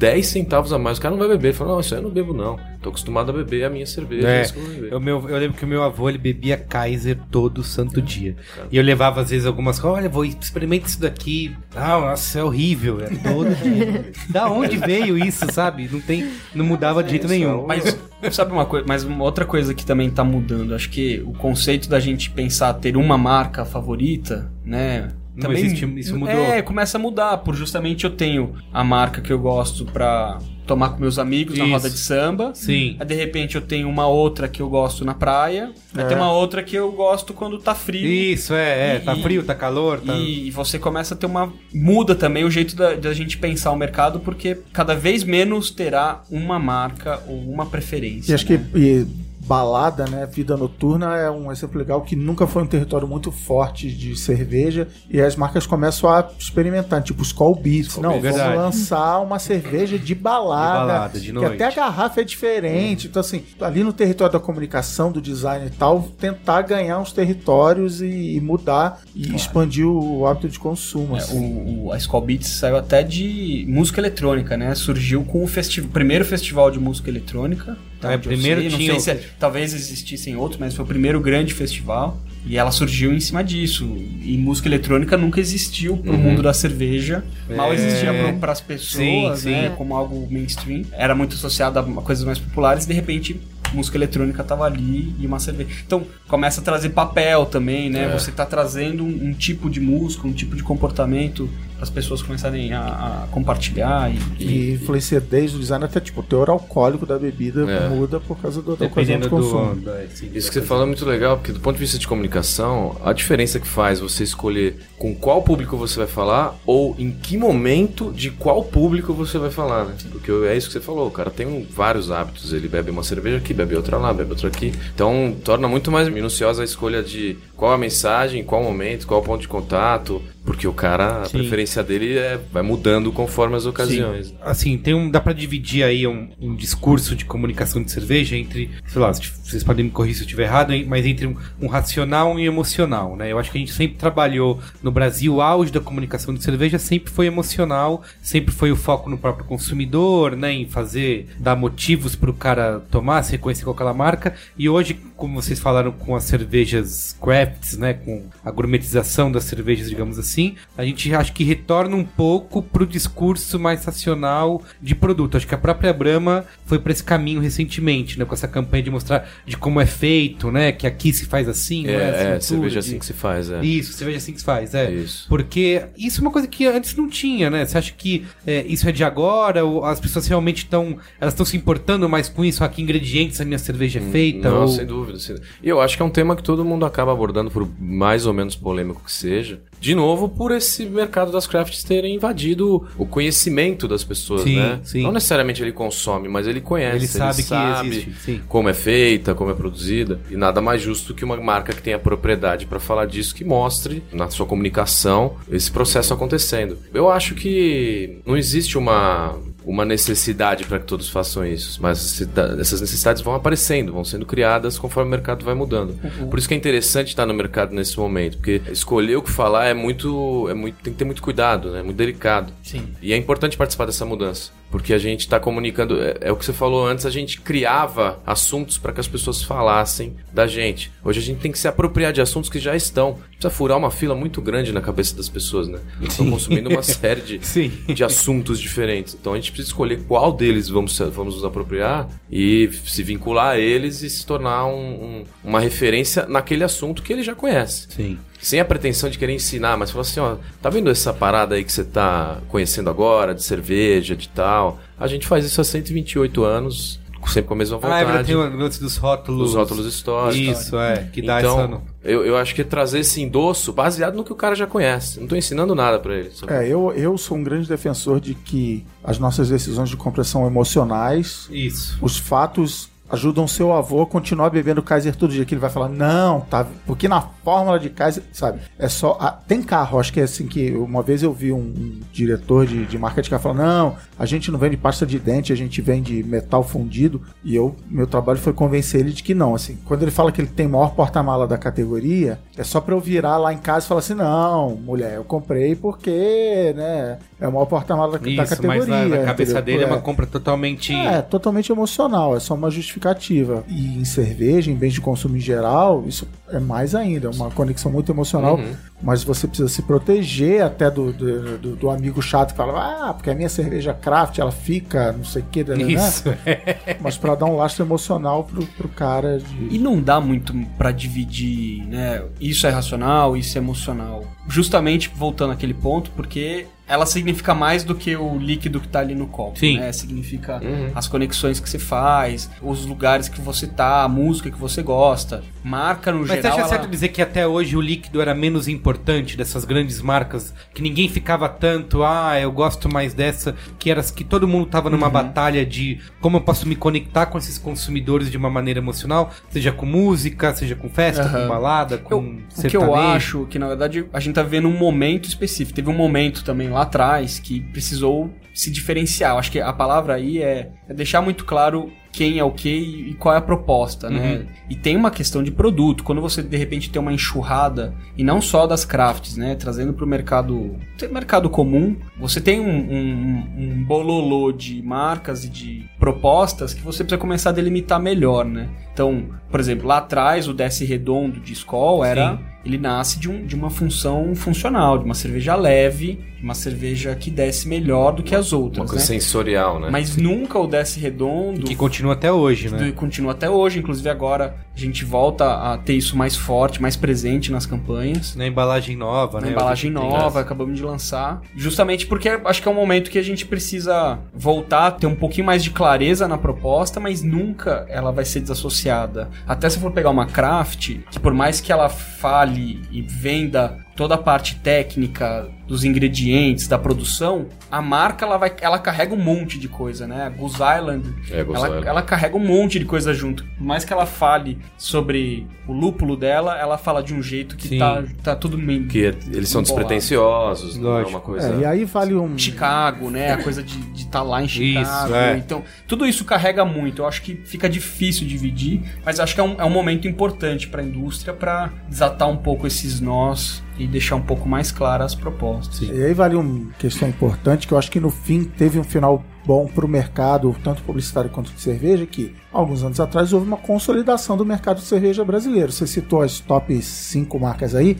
10 centavos a mais, o cara não vai beber. Fala, não, isso aí eu não bebo, não. Tô acostumado a beber a minha cerveja. É, isso que eu vou beber. eu, meu, eu lembro que o meu avô ele bebia Kaiser todo santo dia. E eu levava às vezes algumas coisas, olha, vou experimenta isso daqui. Ah, nossa, é horrível, é todo dia. da onde veio isso, sabe? Não tem, não mudava de jeito nenhum. Mas sabe uma coisa, mas uma outra coisa que também tá mudando, acho que o conceito da gente pensar ter uma marca favorita, né? Não existe, isso mudou. É, começa a mudar, por justamente eu tenho a marca que eu gosto pra tomar com meus amigos na Isso. roda de samba. Sim. Aí de repente eu tenho uma outra que eu gosto na praia. Aí É. tem uma outra que eu gosto quando tá frio. Isso, é, é. E- tá frio, tá calor, tá. E, e você começa a ter uma. Muda também o jeito da, da gente pensar o mercado, porque cada vez menos terá uma marca ou uma preferência. e acho né? que e balada, né? Vida noturna é um exemplo legal que nunca foi um território muito forte de cerveja e as marcas começam a experimentar, tipo Skull Beats. Não, vamos Verdade. lançar uma cerveja de balada, De balada, de que noite. até a garrafa é diferente. Então, assim, ali no território da comunicação, do design e tal, tentar ganhar uns territórios e, e mudar e expandir o hábito de consumo. É, assim. o, o- a Skull Beats saiu até de música eletrônica, né? Surgiu com o festi primeiro festival de música eletrônica. É, onde eu primeiro sei. Não tinha se é- talvez existissem outros, mas foi o primeiro grande festival. E ela surgiu em cima disso. E música eletrônica nunca existiu pro mundo da cerveja. Mal Uhum. É. existia para as pessoas, Sim, né? sim. Como algo mainstream. Era muito associado a coisas mais populares. E de repente, música eletrônica tava ali e uma cerveja. Então, começa a trazer papel também, né? É. Você tá trazendo um, um tipo de música, um tipo de comportamento para as pessoas começarem a, a compartilhar e, E influencia desde o design até, tipo, o teor alcoólico da bebida É. muda por causa do, da Dependendo de consumo. do. da- sim, Isso que você falou é muito legal, porque do ponto de vista de comunicação, a diferença que faz você escolher com qual público você vai falar ou em que momento de qual público você vai falar, né? Porque é isso que você falou, o cara tem um- vários hábitos, ele bebe uma cerveja aqui, bebe outra lá, bebe outra aqui. Então, torna muito mais minuciosa a escolha de qual a mensagem, qual momento, qual o ponto de contato, porque o cara, a Sim. preferência dele é, vai mudando conforme as ocasiões. Assim, tem um, dá pra dividir aí um, um discurso de comunicação de cerveja entre, sei lá, vocês podem me corrigir se eu estiver errado, mas entre um, um racional e um emocional, né? Eu acho que a gente sempre trabalhou no Brasil, o auge da comunicação de cerveja sempre foi emocional, sempre foi o foco no próprio consumidor, né? Em fazer, dar motivos pro cara tomar, se reconhecer com aquela marca. E hoje, como vocês falaram com as cervejas crafts, né? Com a gourmetização das cervejas, digamos assim, a gente acho que retorna um pouco pro discurso mais racional de produto. Acho que a própria Brahma foi para esse caminho recentemente, né? Com essa campanha de mostrar de como é feito, né? Que aqui se faz assim, É, é, assim, tudo, cerveja de- assim que se faz, é. Isso, cerveja assim que se faz, é. Isso. Porque isso é uma coisa que antes não tinha, né? Você acha que é, isso é de agora? Ou as pessoas realmente estão. Elas estão se importando mais com isso? Ah, que ingredientes a minha cerveja é feita? Hum, Não, ou... sem dúvida. Dúvida. E eu acho que é um tema que todo mundo acaba abordando, por mais ou menos polêmico que seja. De novo, por esse mercado das crafts terem invadido o conhecimento das pessoas, Sim, né? sim. Não necessariamente ele consome, mas ele conhece. Ele sabe que existe, sim. como é feita, como é produzida. E nada mais justo que uma marca que tenha propriedade para falar disso que mostre na sua comunicação esse processo acontecendo. Eu acho que não existe uma uma necessidade para que todos façam isso, mas essas necessidades vão aparecendo, vão sendo criadas conforme o mercado vai mudando. Por isso que é interessante estar no mercado nesse momento, porque escolher o que falar é muito, é muito, tem que ter muito cuidado, né? Muito delicado. Sim. E é importante participar dessa mudança. Porque a gente está comunicando. É, é o que você falou antes, a gente criava assuntos para que as pessoas falassem da gente. Hoje a gente tem que se apropriar de assuntos que já estão. Precisa furar uma fila muito grande na cabeça das pessoas, né? Estão consumindo uma série de, Sim. de assuntos diferentes. Então a gente precisa escolher qual deles vamos, vamos nos apropriar e se vincular a eles e se tornar um- um- uma referência naquele assunto que ele já conhece. Sim. Sem a pretensão de querer ensinar, mas falar assim, ó, tá vendo essa parada aí que você tá conhecendo agora, de cerveja, de tal? A gente faz isso há 128 anos, sempre com a mesma Ah, é verdade, vontade. tem o lance dos rótulos. Os rótulos históricos. Isso, é. Que dá então, essa. eu, eu acho que é trazer esse endosso baseado no que o cara já conhece. Não tô ensinando nada pra ele. É, eu, eu sou um grande defensor de que as nossas decisões de compra são emocionais. Isso. Os fatos ajudam seu avô a continuar bebendo Kaiser todo dia. Que ele vai falar, não, tá. Porque na fórmula de Kaiser, sabe? É só. ah, tem carro, acho que é assim que. Uma vez eu vi um, um diretor de, de marca de carro não, a gente não vende pasta de dente, a gente vende metal fundido. E eu, meu trabalho foi convencer ele de que não. Assim, quando ele fala que ele tem maior porta-mala da categoria, é só pra eu virar lá em casa e falar assim: não, mulher, eu comprei porque, né? É o maior porta-mala da, da Isso, categoria. mas na, na cabeça entendeu? dele é uma É. compra totalmente. É, totalmente emocional, é só uma justificativa. E em cerveja, em bens de consumo em geral, isso é mais ainda, é uma conexão muito emocional. Uhum. Mas você precisa se proteger até do, do, do- do amigo chato que fala, ah, porque a minha cerveja craft, ela fica, não sei o que, né? Isso. Mas pra dar um lastro emocional pro, pro cara de. E não dá muito pra dividir, né? Isso é racional, isso é emocional. Justamente voltando àquele ponto, porque ela significa mais do que o líquido que tá ali no copo, Sim. né? Significa Uhum. as conexões que você faz, os lugares que você tá, a música que você gosta. Marca no Mas você geral. acha ela- certo dizer que até hoje o líquido era menos importante dessas grandes marcas? Que ninguém ficava tanto, ah, eu gosto mais dessa, que era que todo mundo tava numa Uhum. batalha de como eu posso me conectar com esses consumidores de uma maneira emocional, seja com música, seja com festa, Aham. com balada, com Eu- o que eu sertanejo. acho que, na verdade, a gente tá vivendo um momento específico. Teve um momento também lá atrás que precisou se diferenciar. Eu acho que a palavra aí é, é deixar muito claro quem é o que e qual é a proposta, né? E tem uma questão de produto. Quando você, de repente, tem uma enxurrada, e não só das crafts, né? Trazendo pro mercado, mercado comum, você tem um, um, um bololô de marcas e de propostas que você precisa começar a delimitar melhor, né? Então, por exemplo, lá atrás, o Desce Redondo de Skol era... Sim. Ele nasce de, um, de uma função funcional, de uma cerveja leve, de uma cerveja que desce melhor do que as Uma outras, coisa né? sensorial, né? Mas nunca o Desce Redondo Que continua até hoje, né? do- continua até hoje, inclusive agora a gente volta a ter isso mais forte, mais presente nas campanhas. Na embalagem nova, Na né? embalagem nova, acabamos de lançar. Justamente porque acho que é um momento que a gente precisa voltar a ter um pouquinho mais de clareza na proposta, mas nunca ela vai ser desassociada. Até se for pegar uma craft, que por mais que ela fale e venda toda a parte técnica dos ingredientes, da produção, a marca ela vai ela carrega um monte de coisa, né? A Goose Island, É, Goose ela, Island. ela carrega um monte de coisa junto. Por mais que ela fale sobre o lúpulo dela, ela fala de um jeito que Sim. tá, tá tudo meio Que eles são Embolado. despretensiosos, não é uma coisa... É, e aí vale um. Chicago, né? A coisa de estar lá em Chicago. Isso, é. Então, tudo isso carrega muito. Eu acho que fica difícil dividir, mas acho que é um, é um momento importante para a indústria para desatar um pouco esses nós e deixar um pouco mais claras as propostas. E aí vale uma questão importante que eu acho que no fim teve um final bom para o mercado, tanto publicitário quanto de cerveja, que alguns anos atrás houve uma consolidação do mercado de cerveja brasileiro. Você citou as top 5 marcas aí,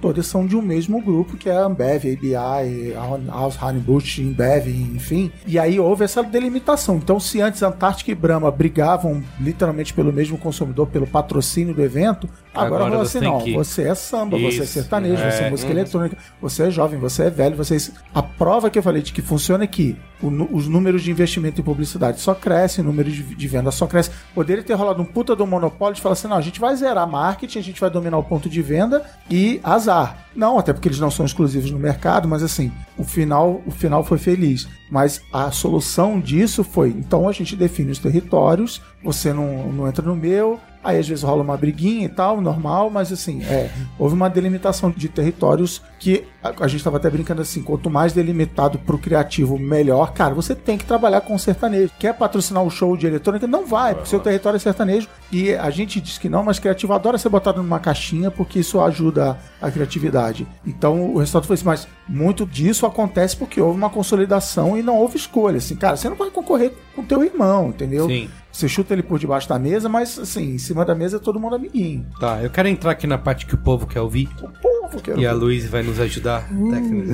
todas são de um mesmo grupo, que é a Ambev, ABI, Anheuser-Busch, Embev, enfim. E aí houve essa delimitação. Então, se antes Antártica e Brahma brigavam literalmente pelo mesmo consumidor, pelo patrocínio do evento, agora, Agora você não. que- Você é samba, você é Isso. sertanejo, você é É. música eletrônica, você é jovem, você é velho, você é... A prova que eu falei de que funciona é que os números de investimento em publicidade só crescem, o número de, de venda só cresce. Poderia ter rolado um puta do monopólio de falar assim, não, a gente vai zerar marketing, a gente vai dominar o ponto de venda e azar. Não, até porque eles não são exclusivos no mercado, mas assim, o final, o final foi feliz. Mas a solução disso foi, então a gente define os territórios, você não, não entra no meu, Aí às vezes rola uma briguinha e tal, normal, mas assim, é, houve uma delimitação de territórios que a, a gente estava até brincando assim, quanto mais delimitado pro criativo, melhor. Cara, você tem que trabalhar com sertanejo. Quer patrocinar um show de eletrônica? Não vai, porque seu território é sertanejo. E a gente diz que não, mas criativo adora ser botado numa caixinha porque isso ajuda a criatividade. Então o resultado foi assim, mas muito disso acontece porque houve uma consolidação e não houve escolha. Assim, cara, você não vai concorrer com teu irmão, entendeu? Sim. Você chuta ele por debaixo da mesa, mas assim, em cima da mesa é todo mundo amiguinho. Tá, eu quero entrar aqui na parte que o povo quer ouvir. O povo quer E a Luiz vai nos ajudar.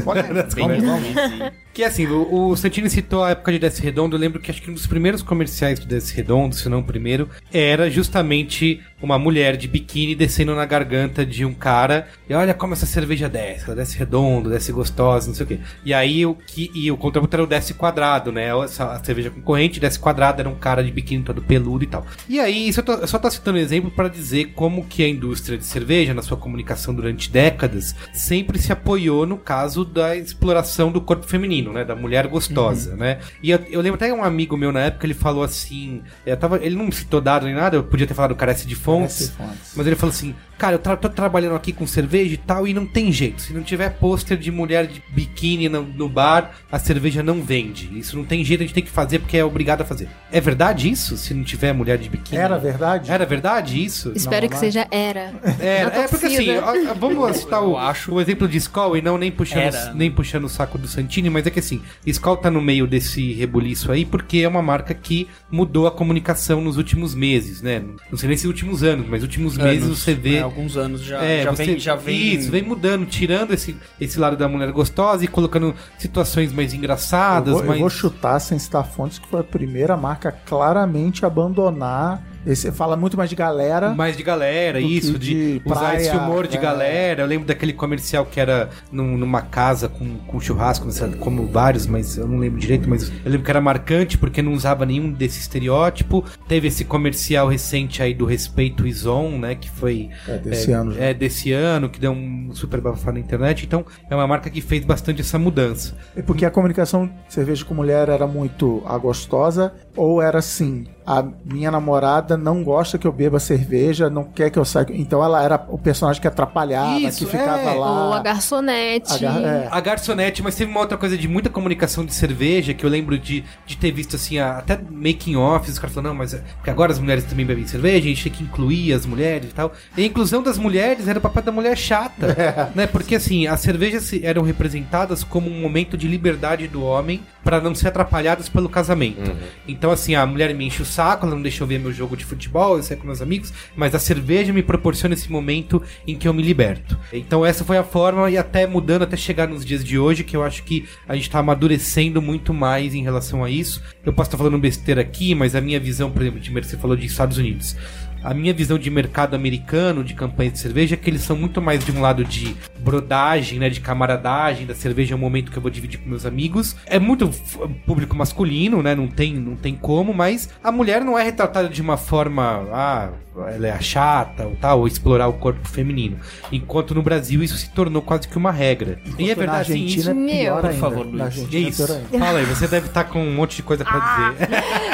Olha, vamos, vamos. Que assim, o, o Santini citou a época de Desce Redondo. Eu lembro que acho que um dos primeiros comerciais do Desce Redondo, se não o primeiro, era justamente uma mulher de biquíni descendo na garganta de um cara. E olha como essa cerveja desce. Ela desce redondo, desce gostosa, não sei o quê. E aí o que e o contraponto era o desce quadrado, né? Essa, a cerveja concorrente, desce quadrado, era um cara de biquíni todo peludo e tal. E aí, isso eu, tô, eu só tô citando um exemplo para dizer como que a indústria de cerveja, na sua comunicação durante décadas, sempre se apoiou no caso da exploração do corpo feminino, né? Da mulher gostosa, né? E eu, eu lembro até um amigo meu na época, ele falou assim, eu tava, ele não citou dado nem nada, eu podia ter falado carece de fontes, Carece de fontes. mas ele falou assim, cara, eu tra- tô trabalhando aqui com cerveja e tal, e não tem jeito, se não tiver pôster de mulher de biquíni no, no bar, a cerveja não vende. Isso não tem jeito, a gente tem que fazer porque é obrigado a fazer. É verdade isso? Se não tiver mulher de biquíni? Era verdade? Era verdade isso? Espero que mas- seja era. É, Na é porque assim, ó, vamos citar o, acho- o exemplo de Skol e não nem puxando, Era. nem puxando o saco do Santini, mas é que assim, Skol tá no meio desse rebuliço aí porque é uma marca que mudou a comunicação nos últimos meses, né? Não sei nem se últimos anos, mas últimos meses Anos, você vê. Alguns anos já, É, já, você- vem, já vem. Isso, vem mudando, tirando esse, esse lado da mulher gostosa e colocando situações mais Eu engraçadas, vou, eu mais. vou chutar sem citar fontes que foi a primeira marca a claramente abandonar Esse fala muito mais de galera. Mais de galera, isso, de, de usar praia, esse humor de é. galera. Eu lembro daquele comercial que era num- numa casa com, com churrasco, como vários, mas eu não lembro direito, mas eu lembro que era marcante porque não usava nenhum desse estereótipo. Teve esse comercial recente aí do Respeito Ison, né, que foi É, desse ano já. é, desse ano, que deu um super bafafá na internet. Então, é uma marca que fez bastante essa mudança. É porque a comunicação cerveja com mulher era muito a gostosa, ou era assim, a minha namorada não gosta que eu beba cerveja, não quer que eu saia. Então ela era o personagem que atrapalhava, Isso, que ficava é. lá. Ou a garçonete. A gar- é. A garçonete, mas teve uma outra coisa de muita comunicação de cerveja que eu lembro de, de ter visto assim, a- até making offs, os caras falando, não, mas é, porque agora as mulheres também bebem cerveja, a gente tem que incluir as mulheres e tal. E a inclusão das mulheres era o papel da mulher chata, né? Porque assim, as cervejas se- eram representadas como um momento de liberdade do homem para não ser atrapalhadas pelo casamento. Então assim, a mulher me enche o saco, ela não deixa eu ver meu jogo de futebol, eu saio com meus amigos, mas a cerveja me proporciona esse momento em que eu me liberto. Então essa foi a forma e até mudando até chegar nos dias de hoje, que eu acho que a gente tá amadurecendo muito mais em relação a isso. Eu posso estar falando besteira aqui, mas a minha visão, por exemplo, de você falou de Estados Unidos. A minha visão de mercado americano, de campanha de cerveja, é que eles são muito mais de um lado de brodagem, né? De camaradagem, da cerveja é um momento que eu vou dividir com meus amigos. É muito público masculino, né? Não tem, não tem como, mas a mulher não é retratada de uma forma. Ah, ela é a chata ou tal, ou explorar o corpo feminino. Enquanto no Brasil isso se tornou quase que uma regra. e é Na verdade, assim, Argentina isso. é pior Por ainda. favor, Na Luiz. Argentina é Isso. ainda. Fala aí, você deve estar com um monte de coisa pra dizer.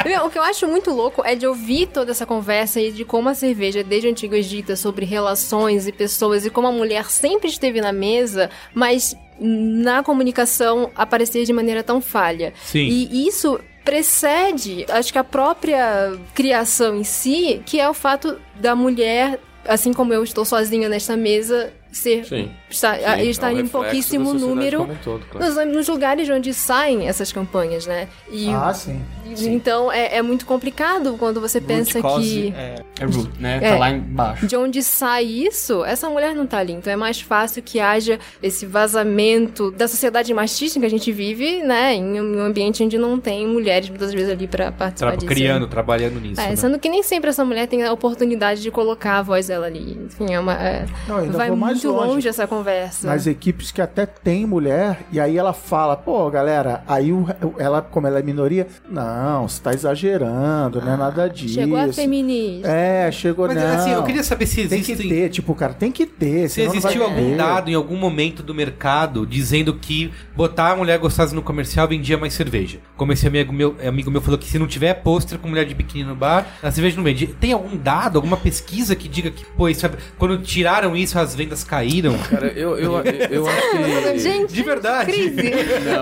Meu, o que eu acho muito louco é de ouvir toda essa conversa e de como a cerveja, desde o Antigo Egito, é sobre relações e pessoas e como a mulher sempre esteve na mesa, mas na comunicação aparecer de maneira tão falha. Sim. E isso precede, acho que a própria criação em si, que é o fato da mulher, assim como eu estou sozinha nesta mesa, ser Sim. estar, Sim, a- é um estar em pouquíssimo número um todo, claro. nos, nos lugares de onde saem essas campanhas, né? E Ah, sim. então é, é muito complicado quando você pensa Root cause que É, é root, né? É. Tá lá embaixo. de onde sai isso, essa mulher não tá ali. Então é mais fácil que haja esse vazamento da sociedade machista que a gente vive, né? Em um ambiente onde não tem mulheres muitas vezes ali pra participar Tra disso. criando, trabalhando nisso. É, né? sendo que nem sempre essa mulher tem a oportunidade de colocar a voz dela ali. Enfim, é uma. é- Não, ainda vai mais muito longe. longe. essa conversa. Nas equipes que até tem mulher, e aí ela fala, pô, galera, aí o- ela, como ela é minoria, não, você tá exagerando, não é nada disso. Chegou a feminista. É, chegou Mas não. assim, eu queria saber se Tem existem. que ter, tipo, cara, tem que ter. Se existiu algum ter. dado em algum momento do mercado dizendo que botar a mulher gostosa no comercial vendia mais cerveja. Como esse amigo meu, amigo meu falou que se não tiver pôster com mulher de biquíni no bar, a cerveja não vende. Tem algum dado, alguma pesquisa que diga que, pô, isso é- quando tiraram isso, as vendas caíram? Cara, eu, eu, eu acho que. Gente, De verdade. crise.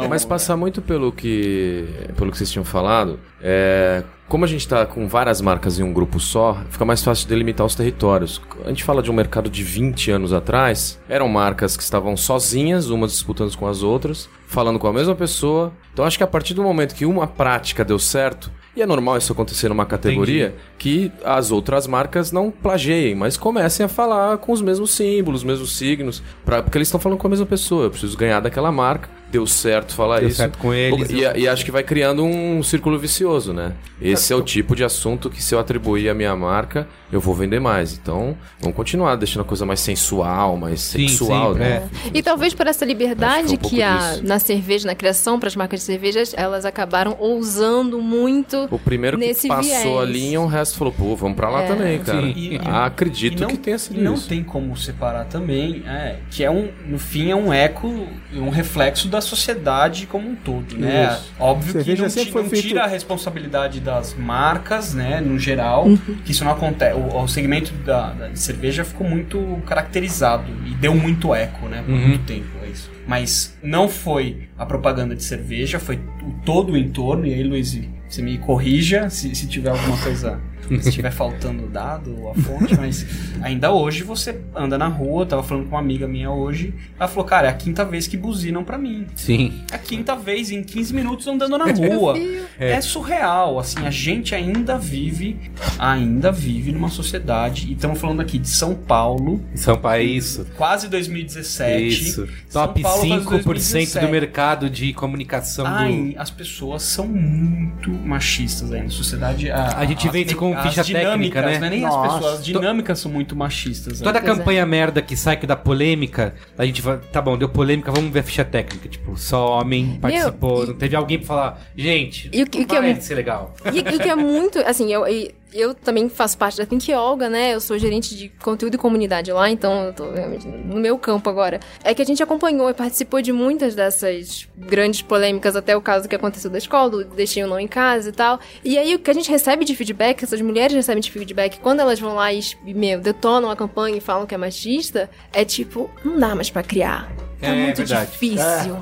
Mas passar muito pelo que, pelo que vocês tinham falado, é, como a gente está com várias marcas em um grupo só, fica mais fácil de delimitar os territórios. A gente fala de um mercado de 20 anos atrás, eram marcas que estavam sozinhas, umas disputando com as outras, falando com a mesma pessoa. Então acho que a partir do momento que uma prática deu certo, e é normal isso acontecer numa categoria, que as outras marcas não plageiem, mas comecem a falar com os mesmos símbolos, os mesmos signos, pra, porque eles estão falando com a mesma pessoa. Eu preciso ganhar daquela marca. Deu certo falar Deu isso. certo com eles, E, eu- e acho que vai criando um círculo vicioso, né? Esse é o tipo de assunto que se eu atribuir à minha marca, eu vou vender mais. Então, vamos continuar deixando a coisa mais sensual, mais Sim, sexual, sempre, né? E talvez por essa Acho que liberdade foi um que há disso. na cerveja, na criação para as marcas de cervejas, elas acabaram ousando muito. O primeiro que Nesse passou viés. a linha, o resto falou, pô, vamos pra lá É. também, cara. Sim. E- Ah, acredito E não- que tenha sido e não isso. tem como separar também, é, que é um, no fim é um eco, um reflexo da sociedade como um todo, né? Isso. Óbvio Cerveja que não, não feito- tira a responsabilidade das marcas, né, no geral, Uhum. que isso não acontece. O, o segmento da, da cerveja ficou muito caracterizado e deu muito eco, né, por Uhum. muito tempo, é isso. Mas não foi a propaganda de cerveja, foi o todo o entorno, e aí, Luiz, você me corrija se, se tiver alguma coisa se estiver faltando o dado ou a fonte, mas ainda hoje você anda na rua, eu tava falando com uma amiga minha hoje, ela falou, cara, é a quinta vez que buzinam pra mim. Sim. É a quinta vez em 15 minutos andando na rua. É. surreal, assim, a gente ainda vive, ainda vive numa sociedade, e estamos falando aqui de São Paulo, São Paulo, isso. quase 2017. Isso. São Top Paulo quase 5% 2017. do mercado de comunicação do. Ai, as pessoas são muito machistas ainda. A sociedade. A, A gente as vê isso me- com as ficha dinâmicas, técnica, né? Não é nem Nossa. as pessoas, as dinâmicas são muito machistas. né? Toda Pois é. campanha merda que sai que dá polêmica, a gente vai. Tá bom, deu polêmica, vamos ver a ficha técnica. Tipo, só homem participou. e- Não teve alguém pra falar, gente, E o que- que é ser legal. E, e o que é muito, assim, eu, e- eu também faço parte da Think Olga, né? Eu sou gerente de conteúdo e comunidade lá, então eu tô realmente no meu campo agora. É que a gente acompanhou e participou de muitas dessas grandes polêmicas, até o caso que aconteceu da escola, do deixei ou não em casa e tal. E aí o que a gente recebe de feedback, essas mulheres recebem de feedback, quando elas vão lá e, meu, detonam a campanha e falam que é machista, é tipo, não dá mais pra criar. Tá É, muito verdade. difícil.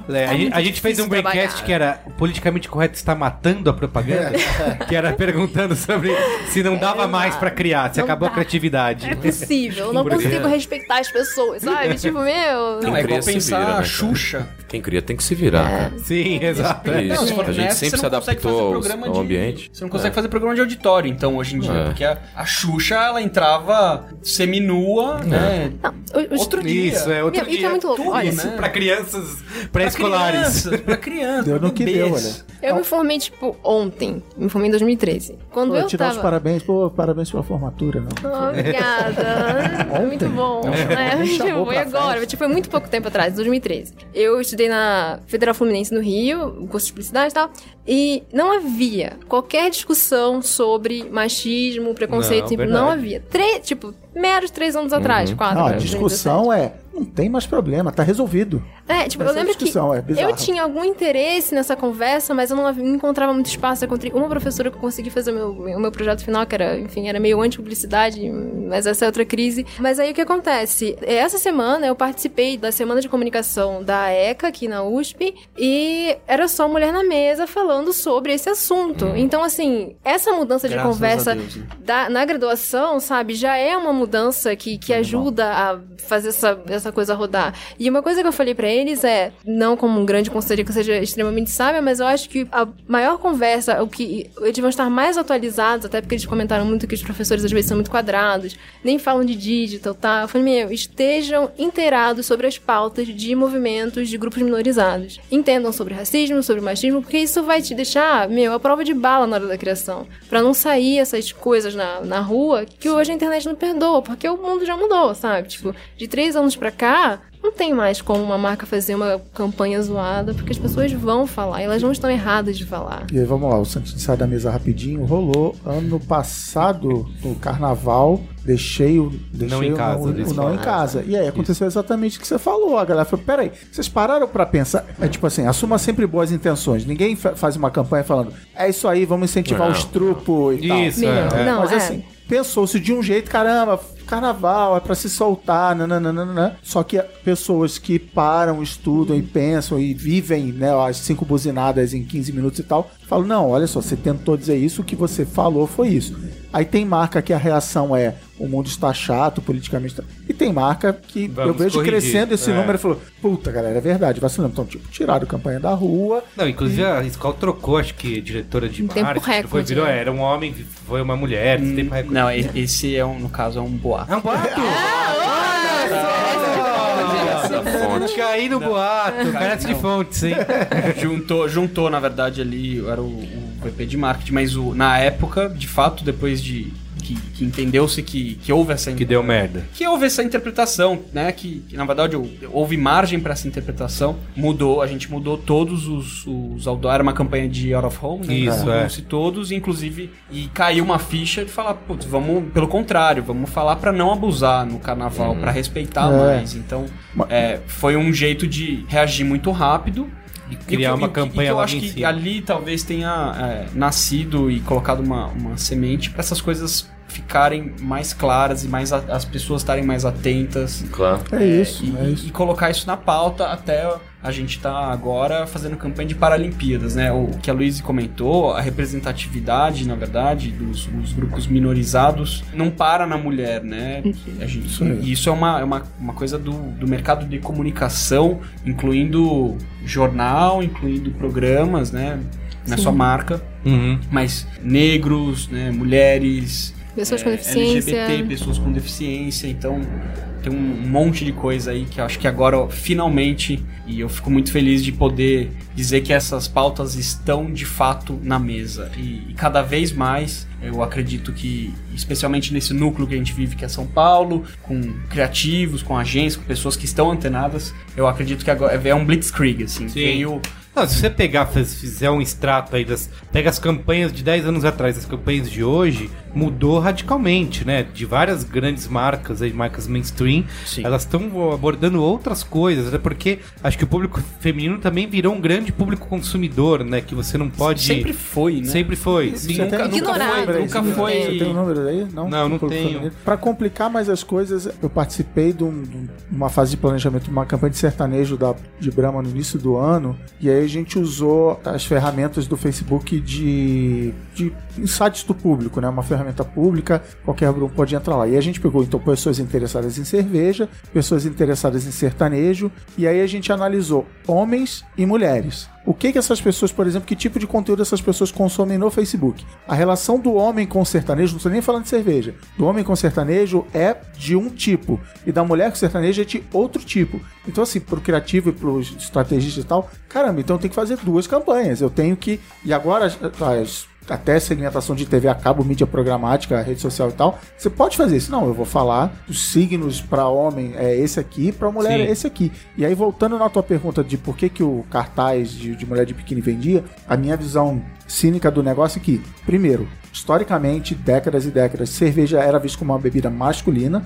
É, Tá a, gente, muito a gente fez um breakcast que era o politicamente correto está matando a propaganda, que era perguntando sobre se não dava mais pra criar, se Não acabou a dá. criatividade. É possível, eu não consigo respeitar as pessoas, sabe? Tipo, meu. Não, é igual pensar vira, né, a? Xuxa. Quem cria tem que se virar, cara. Sim, exato. É isso. Não, a gente sempre se adaptou ao, ao de- ambiente. Você não consegue fazer programa de auditório, então, hoje em dia. É. Porque a, a Xuxa, ela entrava seminua, né? Não, os- Outro dia. Isso, é outro Meu, dia. é muito louco. tudo, Olha, né? Pra crianças pré-escolares. Pra crianças, Deu no que deu, olha. eu me formei, tipo, ontem. Me formei em 2013. Quando Pô, eu te dar os tava... parabéns, pô, parabéns pela formatura, não. Oh, Obrigada. Foi muito bom. É, Me chamou tipo, foi pra agora. Tipo, foi muito pouco tempo atrás, 2013. Eu estudei na Federal Fluminense no Rio, curso de publicidade e tal. E não havia qualquer discussão sobre machismo, preconceito. Não, tipo, não havia. Três, tipo, meros três anos atrás, quatro. Não, a discussão é, não tem mais problema, tá resolvido. É, tipo, Essa eu lembro que é eu tinha algum interesse nessa conversa, mas eu não encontrava muito espaço. Eu encontrei uma professora que eu consegui fazer o meu, o meu projeto final, que era, enfim, era meio anti-publicidade, mas essa é outra crise. Mas aí o que acontece? Essa semana eu participei da Semana de Comunicação da ECA, aqui na USP, e era só mulher na mesa falando sobre esse assunto. Então, assim, essa mudança de Graças conversa a Deus, né? da- na graduação, sabe, já é uma mudança que, que ajuda a fazer essa, essa coisa rodar. E uma coisa que eu falei pra eles é, não como um grande conselheiro que seja extremamente sábia, mas eu acho que a maior conversa, o que eles vão estar mais atualizados, até porque eles comentaram muito que os professores às vezes são muito quadrados, nem falam de digital, tá? Eu falei, meu, estejam inteirados sobre as pautas de movimentos de grupos minorizados. Entendam sobre racismo, sobre machismo, porque isso vai te deixar, meu, a prova de bala na hora da criação. Pra não sair essas coisas na, na rua que hoje a internet não perdoa, porque o mundo já mudou, sabe? Tipo, de três anos pra cá, não tem mais como uma marca fazer uma campanha zoada, porque as pessoas vão falar, e elas não estão erradas de falar. E aí, vamos lá, o Santinho sai da mesa rapidinho. Rolou ano passado, no carnaval, deixei o. Deixei Não em o casa, não, desse o não em casa. E aí aconteceu exatamente o que você falou. A galera falou: peraí, vocês pararam pra pensar. É tipo assim, assuma sempre boas intenções. Ninguém fa- faz uma campanha falando, é isso aí, vamos incentivar Não. o estrupo e tal. Isso, Meu, é. não, Mas é. assim, pensou-se de um jeito, caramba, carnaval é pra se soltar, nananana. Só que pessoas que param, estudam e pensam e vivem, né, as cinco buzinadas em 15 minutos e tal, falam, não, olha só, você tentou dizer isso, o que você falou foi isso. Aí tem marca que a reação é o mundo está chato, politicamente. tá- E tem marca que eu Vamos vejo corrigir. crescendo esse É. número e falou, puta, galera, é verdade, vacilamos. Então, tipo, tiraram campanha da rua. Não, inclusive a escola trocou, acho que diretora de Em tempo marketing. Foi, recorde, virou, né? era um homem, foi uma mulher, recorde. Não, e- esse é um, no caso, é um boato. É um boato? Da fonte. Caí no boato, carece de fontes, hein? juntou, juntou, na verdade, ali, era o, o VP de marketing, mas o, na época, de fato, depois de que, que entendeu-se que, que houve essa Que deu merda. que houve essa interpretação, né? Que, que, na verdade hou- houve margem para essa interpretação. Mudou, a gente mudou todos os, os outdoor, era uma campanha de out of home, né? Isso, Mudou-se todos, inclusive, e caiu uma ficha de falar, putz, vamos, pelo contrário, vamos falar para não abusar no carnaval, para respeitar É. mais. Então, é, foi um jeito de reagir muito rápido. E E criar que- uma e- e campanha que eu acho que cima. ali talvez tenha é, nascido e colocado uma, uma semente para essas coisas ficarem mais claras e mais a- as pessoas estarem mais atentas Claro. É isso, e, é isso. e colocar isso na pauta até a gente tá agora fazendo campanha de Paralimpíadas, né? O que a Luísa comentou, a representatividade, na verdade, dos, dos grupos minorizados não para na mulher, né? A gente, Isso e isso é uma, é uma, uma coisa do, do mercado de comunicação, incluindo jornal, incluindo programas, né? Não é só marca, Uhum. mas negros, né? mulheres, Pessoas com é, deficiência. LGBT, pessoas com deficiência, então tem um monte de coisa aí que eu acho que agora, ó, finalmente, e eu fico muito feliz de poder dizer que essas pautas estão de fato na mesa. E, e cada vez mais eu acredito que, especialmente nesse núcleo que a gente vive, que é São Paulo, com criativos, com agências, com pessoas que estão antenadas, eu acredito que agora é um blitzkrieg, assim. Sim. Veio Não, se você pegar, fizer um extrato aí das. Pega as campanhas de 10 anos atrás, as campanhas de hoje, mudou radicalmente, né? De várias grandes marcas aí, marcas mainstream, Sim. elas estão abordando outras coisas, até porque acho que o público feminino também virou um grande público consumidor, né? Que você não pode. Sempre foi, né? Sempre foi. Sim. Você tem- Ignorado. Nunca foi, nunca Você foi. tem o número aí? Não, Não, não tenho. Pra complicar mais as coisas, eu participei de, um- de uma fase de planejamento de uma campanha de sertanejo da, de Brahma no início do ano. E aí a gente usou as ferramentas do Facebook de, de insights do público, né? Uma ferramenta pública, qualquer grupo pode entrar lá. E a gente pegou então pessoas interessadas em cerveja, pessoas interessadas em sertanejo, e aí a gente analisou homens e mulheres. O que que essas pessoas, por exemplo, que tipo de conteúdo essas pessoas consomem no Facebook? A relação do homem com o sertanejo, não estou nem falando de cerveja, do homem com o sertanejo é de um tipo e da mulher com o sertanejo é de outro tipo. Então, assim, pro criativo e pro estrategista e tal, caramba, então tenho que fazer duas campanhas. Eu tenho que. E agora as- as até segmentação de TV a cabo, mídia programática, rede social e tal, você pode fazer isso. Não, eu vou falar os signos para homem é esse aqui, para mulher Sim. é esse aqui. E aí, voltando na tua pergunta de por que, que o cartaz de, de mulher de biquíni vendia, a minha visão cínica do negócio é que, primeiro, historicamente, décadas e décadas, cerveja era vista como uma bebida masculina.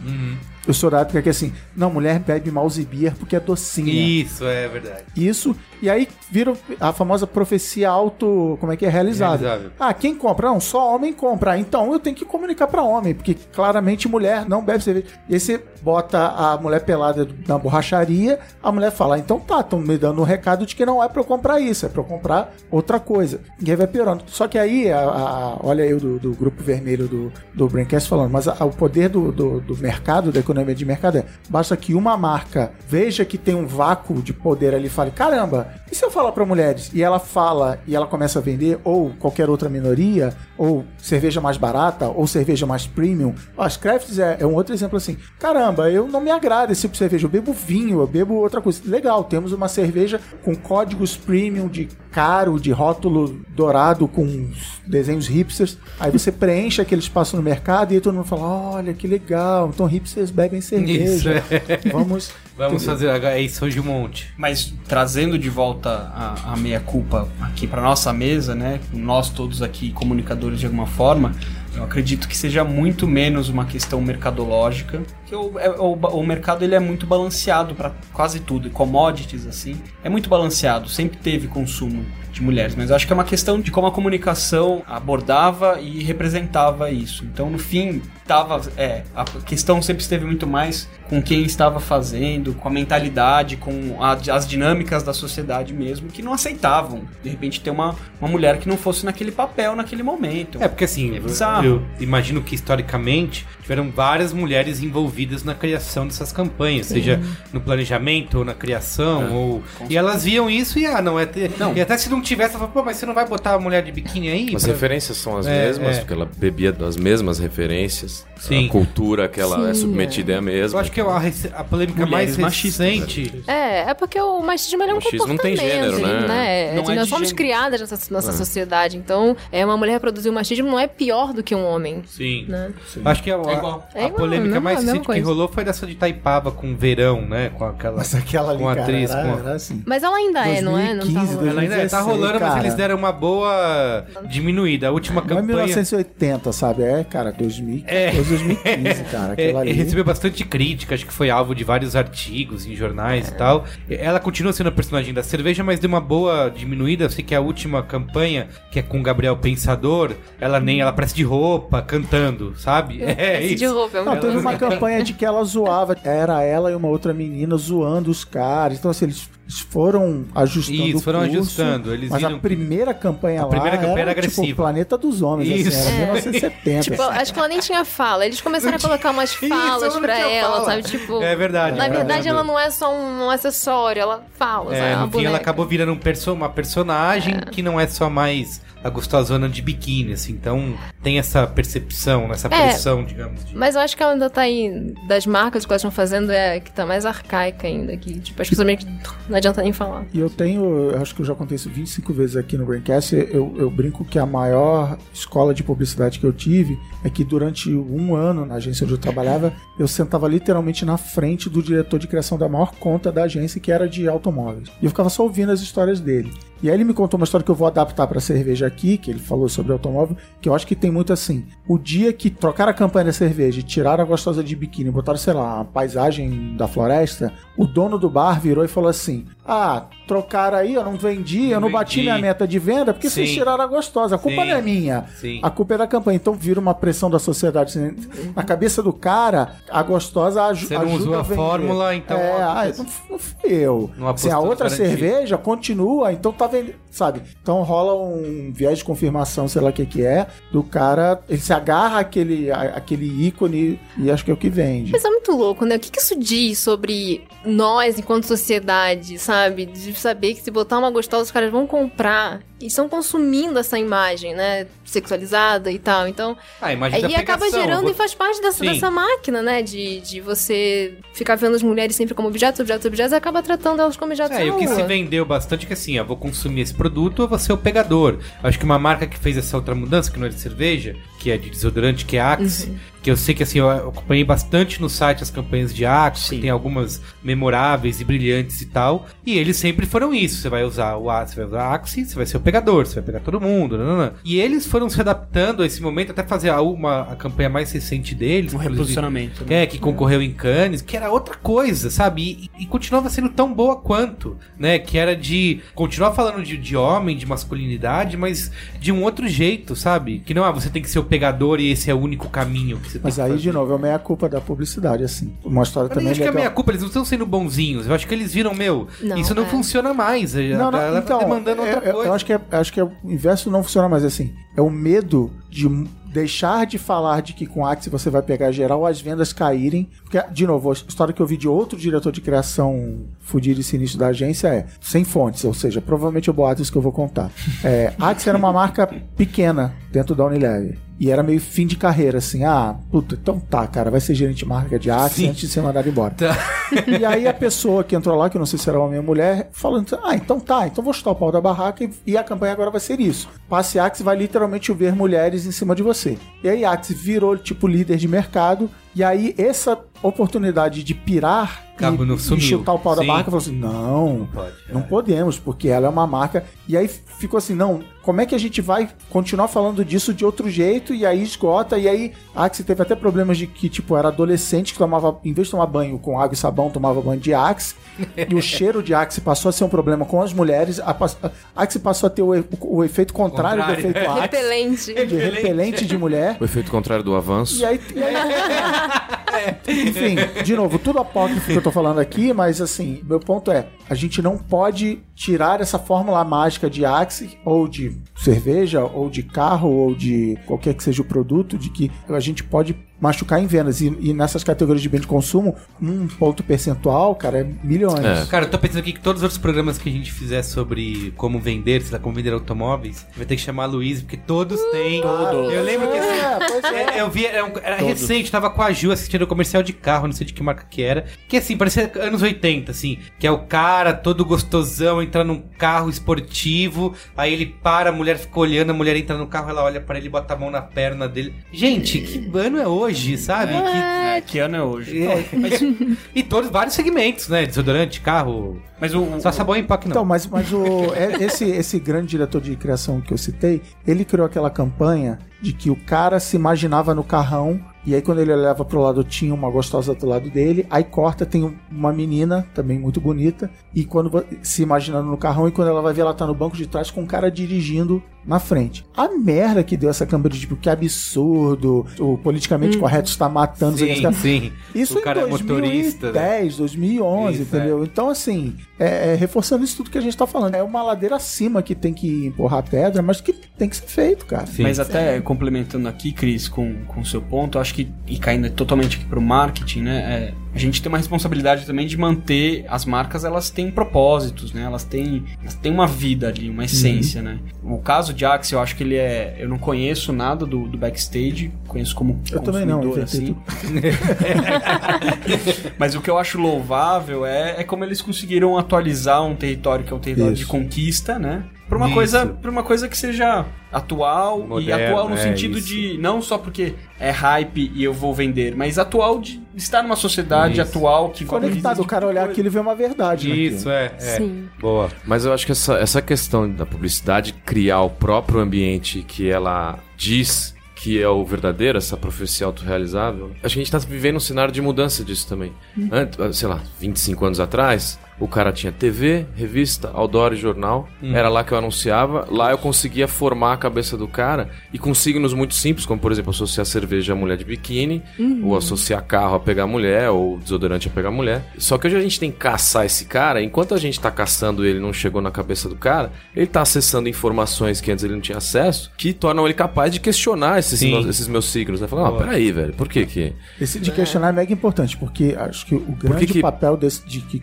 Eu sou da época que assim, não, mulher bebe mouse beer porque é docinha. Isso, é verdade. Isso, e aí vira a famosa profecia auto, como é que é realizada. Realizável. Ah, quem compra? Não, só homem compra. Então eu tenho que comunicar pra homem, porque claramente mulher não bebe cerveja. E aí você bota a mulher pelada na borracharia, a mulher fala: então tá, estão me dando um recado de que não é pra eu comprar isso, é pra eu comprar outra coisa. E aí vai piorando. Só que aí, a, a- olha o do, do grupo vermelho do, do Braincast falando, mas a- o poder do, do, do mercado, da economia de mercado é: basta que uma marca veja que tem um vácuo de poder ali e fale: caramba, e se eu falar pra mulheres? E ela fala e ela começa a vender, ou qualquer outra minoria, ou cerveja mais barata, ou cerveja mais premium. As Crafts é, é um outro exemplo assim. Caramba, eu não me agrada esse tipo de cerveja. Eu bebo vinho, eu bebo outra coisa. Legal, temos uma cerveja com códigos premium de caro, de rótulo dourado, com uns desenhos hipsters. Aí você preenche aquele espaço no mercado e aí todo mundo fala: olha que legal, então hipsters bebem cerveja. Isso, Vamos. Vamos fazer agora. É isso hoje um monte. Mas trazendo de volta a, a meia-culpa aqui para nossa mesa, né? Nós todos aqui, comunicadores de alguma forma, eu acredito que seja muito menos uma questão mercadológica, que o, é- o, o mercado ele é muito balanceado para quase tudo, commodities assim, é muito balanceado, sempre teve consumo de mulheres, mas eu acho que é uma questão de como a comunicação abordava e representava isso. Então, no fim, tava, é, a questão sempre esteve muito mais com quem estava fazendo, com a mentalidade, com a- as dinâmicas da sociedade mesmo, que não aceitavam, de repente, ter uma, uma mulher que não fosse naquele papel, naquele momento. É, porque assim, É bizarro. eu imagino que historicamente tiveram várias mulheres envolvidas na criação dessas campanhas, seja no planejamento ou na criação, ou. E elas viam isso e, ah, não, é. Ter... E até se não tivesse, ela falou, pô, mas você não vai botar a mulher de biquíni aí? As pra- referências são as É, mesmas, é. porque ela bebia das mesmas referências. Sim. A cultura que ela é Sim, submetida é a mesma. Eu acho que a, rece- a polêmica Mulheres mais machistas, recente. É, é porque o machismo é um Machismo não comportamento, tem gênero, né? né? Não é Nós somos gênero. criadas nessa nossa sociedade, então é uma mulher reproduzir o machismo não é pior do que um homem, Sim. né? Acho que a, É igual. a É igual, polêmica mesma- mais recente que coisa. rolou foi dessa de Taipava com o verão, né? Com aquela. Mas aquela ali, com a cara, atriz. era, com a- era assim. Mas ela ainda é, não é? Não tá 2015, rolando. Ela ainda é, tá 2016, rolando, mas cara. eles deram uma boa diminuída. A última é campanha. 1980, sabe? É, cara, 2014, 2015, cara. É, Aquela ali. recebeu bastante crítica, acho que foi alvo de vários artigos em jornais e tal. Ela continua sendo a personagem da cerveja, mas deu uma boa diminuída. Eu sei que a última campanha, que é com o Gabriel Pensador, ela nem ela parece de roupa, cantando, sabe? É Esse de isso. roupa, é um Não, teve uma campanha de que ela zoava. Era ela e uma outra menina zoando os caras. Então, assim, eles Eles foram ajustando Isso, o foram curso, ajustando, eles mas viram a primeira campanha A lá primeira campanha era tipo agressiva. o Planeta dos Homens, Isso. assim, era É. 1970. Tipo, acho que ela nem tinha fala. Eles começaram a colocar umas Isso, falas não pra ela, fala. sabe? Tipo, É verdade. na é verdade verdade. ela não é só um acessório, ela fala, É, sabe? no fim ela acabou virando um perso uma personagem que não é só mais a gostosona de biquíni, assim. Então tem essa percepção, essa É. pressão, digamos. De... Mas eu acho que ela ainda tá aí. Das marcas que elas estão fazendo é a que tá mais arcaica ainda. Que, tipo, as pessoas meio que não adianta nem falar. E eu tenho, eu acho que eu já contei isso 25 vezes aqui no Braincast, eu, eu brinco que a maior escola de publicidade que eu tive é que durante um ano na agência onde eu trabalhava, eu sentava literalmente na frente do diretor de criação da maior conta da agência, que era de automóveis. E eu ficava só ouvindo as histórias dele. E aí ele me contou uma história que eu vou adaptar pra cerveja aqui, que ele falou sobre automóvel, que eu acho que tem muito assim. O dia que trocaram a campanha da cerveja e tiraram a gostosa de biquíni botaram, sei lá, uma paisagem da floresta, o dono do bar virou e falou assim: Ah, trocaram aí, eu não vendi, eu não bati vendi. minha meta de venda, porque vocês Sim. tiraram a gostosa. A culpa Sim. não é minha. Sim. A culpa é da campanha. Então vira uma pressão da sociedade. assim, Na cabeça do cara, a gostosa aju Você não ajuda usou a vender. fórmula, então É, a- ah, não, não fui eu. Não Se a outra garantido. cerveja continua, então tá vendendo. Sabe? Então rola um viés de confirmação, sei lá o que que é, do cara. Ele se agarra àquele, à- àquele ícone e acho que é o que vende. Mas é muito louco, né? O que, que isso diz sobre nós enquanto sociedade, sabe? De saber que se botar uma gostosa, os caras vão comprar e estão consumindo essa imagem, né? Sexualizada e tal. Então, Ah, a imagem da e acaba gerando vou- e faz parte dessa, Sim. dessa máquina, né? De, de você ficar vendo as mulheres sempre como objetos, objetos, objetos, e acaba tratando elas como objetos É, e o que se vendeu bastante é que assim, eu vou consumir esse produto, eu vou ser o pegador. Acho que uma marca que fez essa outra mudança, que não é de cerveja, que é de desodorante, que é Axe, Uhum. que eu sei que assim, eu acompanhei bastante no site as campanhas de Axe, tem algumas memoráveis e brilhantes e tal, e eles sempre foram isso. Você vai usar o Axe, você vai usar a Axe, você vai ser o pegador, você vai pegar todo mundo, nananã. E eles foram se adaptando a esse momento até fazer a, uma, a campanha mais recente deles, Um reposicionamento. que Né? é, que concorreu em Cannes, que era outra coisa, sabe? E, e continuava sendo tão boa quanto, né? Que era de continuar falando de, de homem, de masculinidade, mas de um outro jeito, sabe? Que não, ah, você tem que ser o pegador e esse é o único caminho que você Mas tem que aí, fazer. de novo, é meia culpa da publicidade, assim. Uma história Eu nem também acho que é legal. minha culpa, eles não estão sendo bonzinhos. Eu acho que eles viram, meu, Não, isso não é. funciona mais. Não, não, galera então, tá demandando é- outra eu, coisa. eu acho que é, acho que é, o inverso não funciona mais assim. É o medo de deixar de falar de que com Axie você vai pegar geral as vendas caírem. Porque, de novo, a história que eu vi de outro diretor de criação fudido e sinistro da agência é sem fontes, ou seja, provavelmente é boatos que eu vou contar. É, Axie era uma marca pequena dentro da Unilever. E era meio fim de carreira, assim. Ah, puta, então tá, cara, vai ser gerente de marca de Sim. antes de ser mandado embora. Tá. E aí a pessoa que entrou lá, que eu não sei se era homem ou mulher, falando, ah, então tá, então vou chutar o pau da barraca e, e a campanha agora vai ser isso. Passe Axe vai literalmente chover mulheres em cima de você. E aí Axe virou tipo líder de mercado, e aí essa oportunidade de pirar Cabo e, não e chutar o pau da Sim. barraca, falou assim, não, Pode, não é. podemos, porque ela é uma marca. E aí ficou assim, não, como é que a gente vai continuar falando disso de outro jeito? E aí esgota, e aí a Axe teve até problemas de que, tipo, era adolescente que tomava, em vez de tomar banho com água e sabão, tomava banho de Axe. e o cheiro de Axe passou a ser um problema com as mulheres. A, a Axe passou a ter o, o efeito contrário, Contrário, do efeito Axe. Repelente. De repelente de mulher. O efeito contrário do avanço. E aí, e aí- Enfim, de novo, tudo apócrifo que eu tô falando aqui, mas assim, meu ponto é, a gente não pode tirar essa fórmula mágica de Axe, ou de cerveja, ou de carro, ou de qualquer que seja o produto, de que a gente pode machucar em vendas. E, e nessas categorias de bem de consumo, um ponto percentual, cara, é milhões. É. Cara, eu tô pensando aqui que todos os outros programas que a gente fizer sobre como vender, sei lá, como vender automóveis, vai ter que chamar a Luiz, porque todos têm. Todos. Eu lembro que assim, É, pois é. É, eu vi, era, um- era recente, tava com a Ju assistindo o comercial de carro, não sei de que marca que era. Que assim, parecia anos 80, assim. Que é o cara todo gostosão, entra num carro esportivo, aí ele para, a mulher fica olhando, a mulher entra no carro, ela olha pra ele, bota a mão na perna dele. Gente, que ano é hoje, sabe? Que- É, que ano é hoje? é, mas- e todos, vários segmentos, né? Desodorante, carro. Mas o, Só sabão em PAC não. Então, mas, mas o, é- esse, esse grande diretor de criação que eu citei, ele criou aquela campanha de que o cara se imaginava no carrão E aí quando ele leva pro lado, tinha uma gostosa do lado dele. Aí corta, tem um- uma menina, também muito bonita. E quando se imaginando no carrão, e quando ela vai ver, ela tá no banco de trás com um cara dirigindo na frente. A merda que deu essa câmera de tipo, que absurdo. O politicamente correto está matando. Sim, caras. sim. Isso o cara em é motorista. né? 2010, 2011, Isso, entendeu? Então, assim, é, é, reforçando isso tudo que a gente tá falando. É uma ladeira acima que tem que empurrar a pedra, mas que tem que ser feito, cara. Sim. Mas até complementando aqui, Cris, com o seu ponto, eu acho que, e caindo totalmente aqui pro marketing, né? é, a gente tem uma responsabilidade também de manter as marcas, elas têm propósitos, né? Elas têm, elas têm uma vida ali, uma essência, né? O caso de Axe, eu acho que ele é. Eu não conheço nada do, do backstage, conheço como Eu também não, inventei assim. Mas o que eu acho louvável é, é como eles conseguiram atualizar um território que é um território de Isso. conquista, né? Pra uma, Isso. coisa, pra uma coisa que seja atual e Moderno, atual no é, sentido isso. de não só porque é hype e eu vou vender, mas atual de estar numa sociedade Isso. atual que Conectado, esse o cara tipo olhar coisa. aqui e vê uma verdade. Isso, é, é. Sim. Boa. Mas eu acho que essa, essa questão da publicidade criar o próprio ambiente que ela diz que é o verdadeiro, essa profecia autorrealizável, acho que a gente tá vivendo um cenário de mudança disso também. Antes, sei lá, 25 anos atrás, o cara tinha TV, revista, outdoor e jornal. Era lá que eu anunciava. Lá eu conseguia formar a cabeça do cara e com signos muito simples, como por exemplo associar cerveja a mulher de biquíni, ou associar carro a pegar mulher, ou desodorante a pegar mulher. Só que hoje a gente tem que caçar esse cara. Enquanto a gente tá caçando ele e não chegou na cabeça do cara, ele tá acessando informações que antes ele não tinha acesso, que tornam ele capaz de questionar esses, Sim. esses meus signos. Né? Falar, ah, peraí, velho, por que que... Esse de questionar é mega importante, porque acho que o grande que- papel desse, de que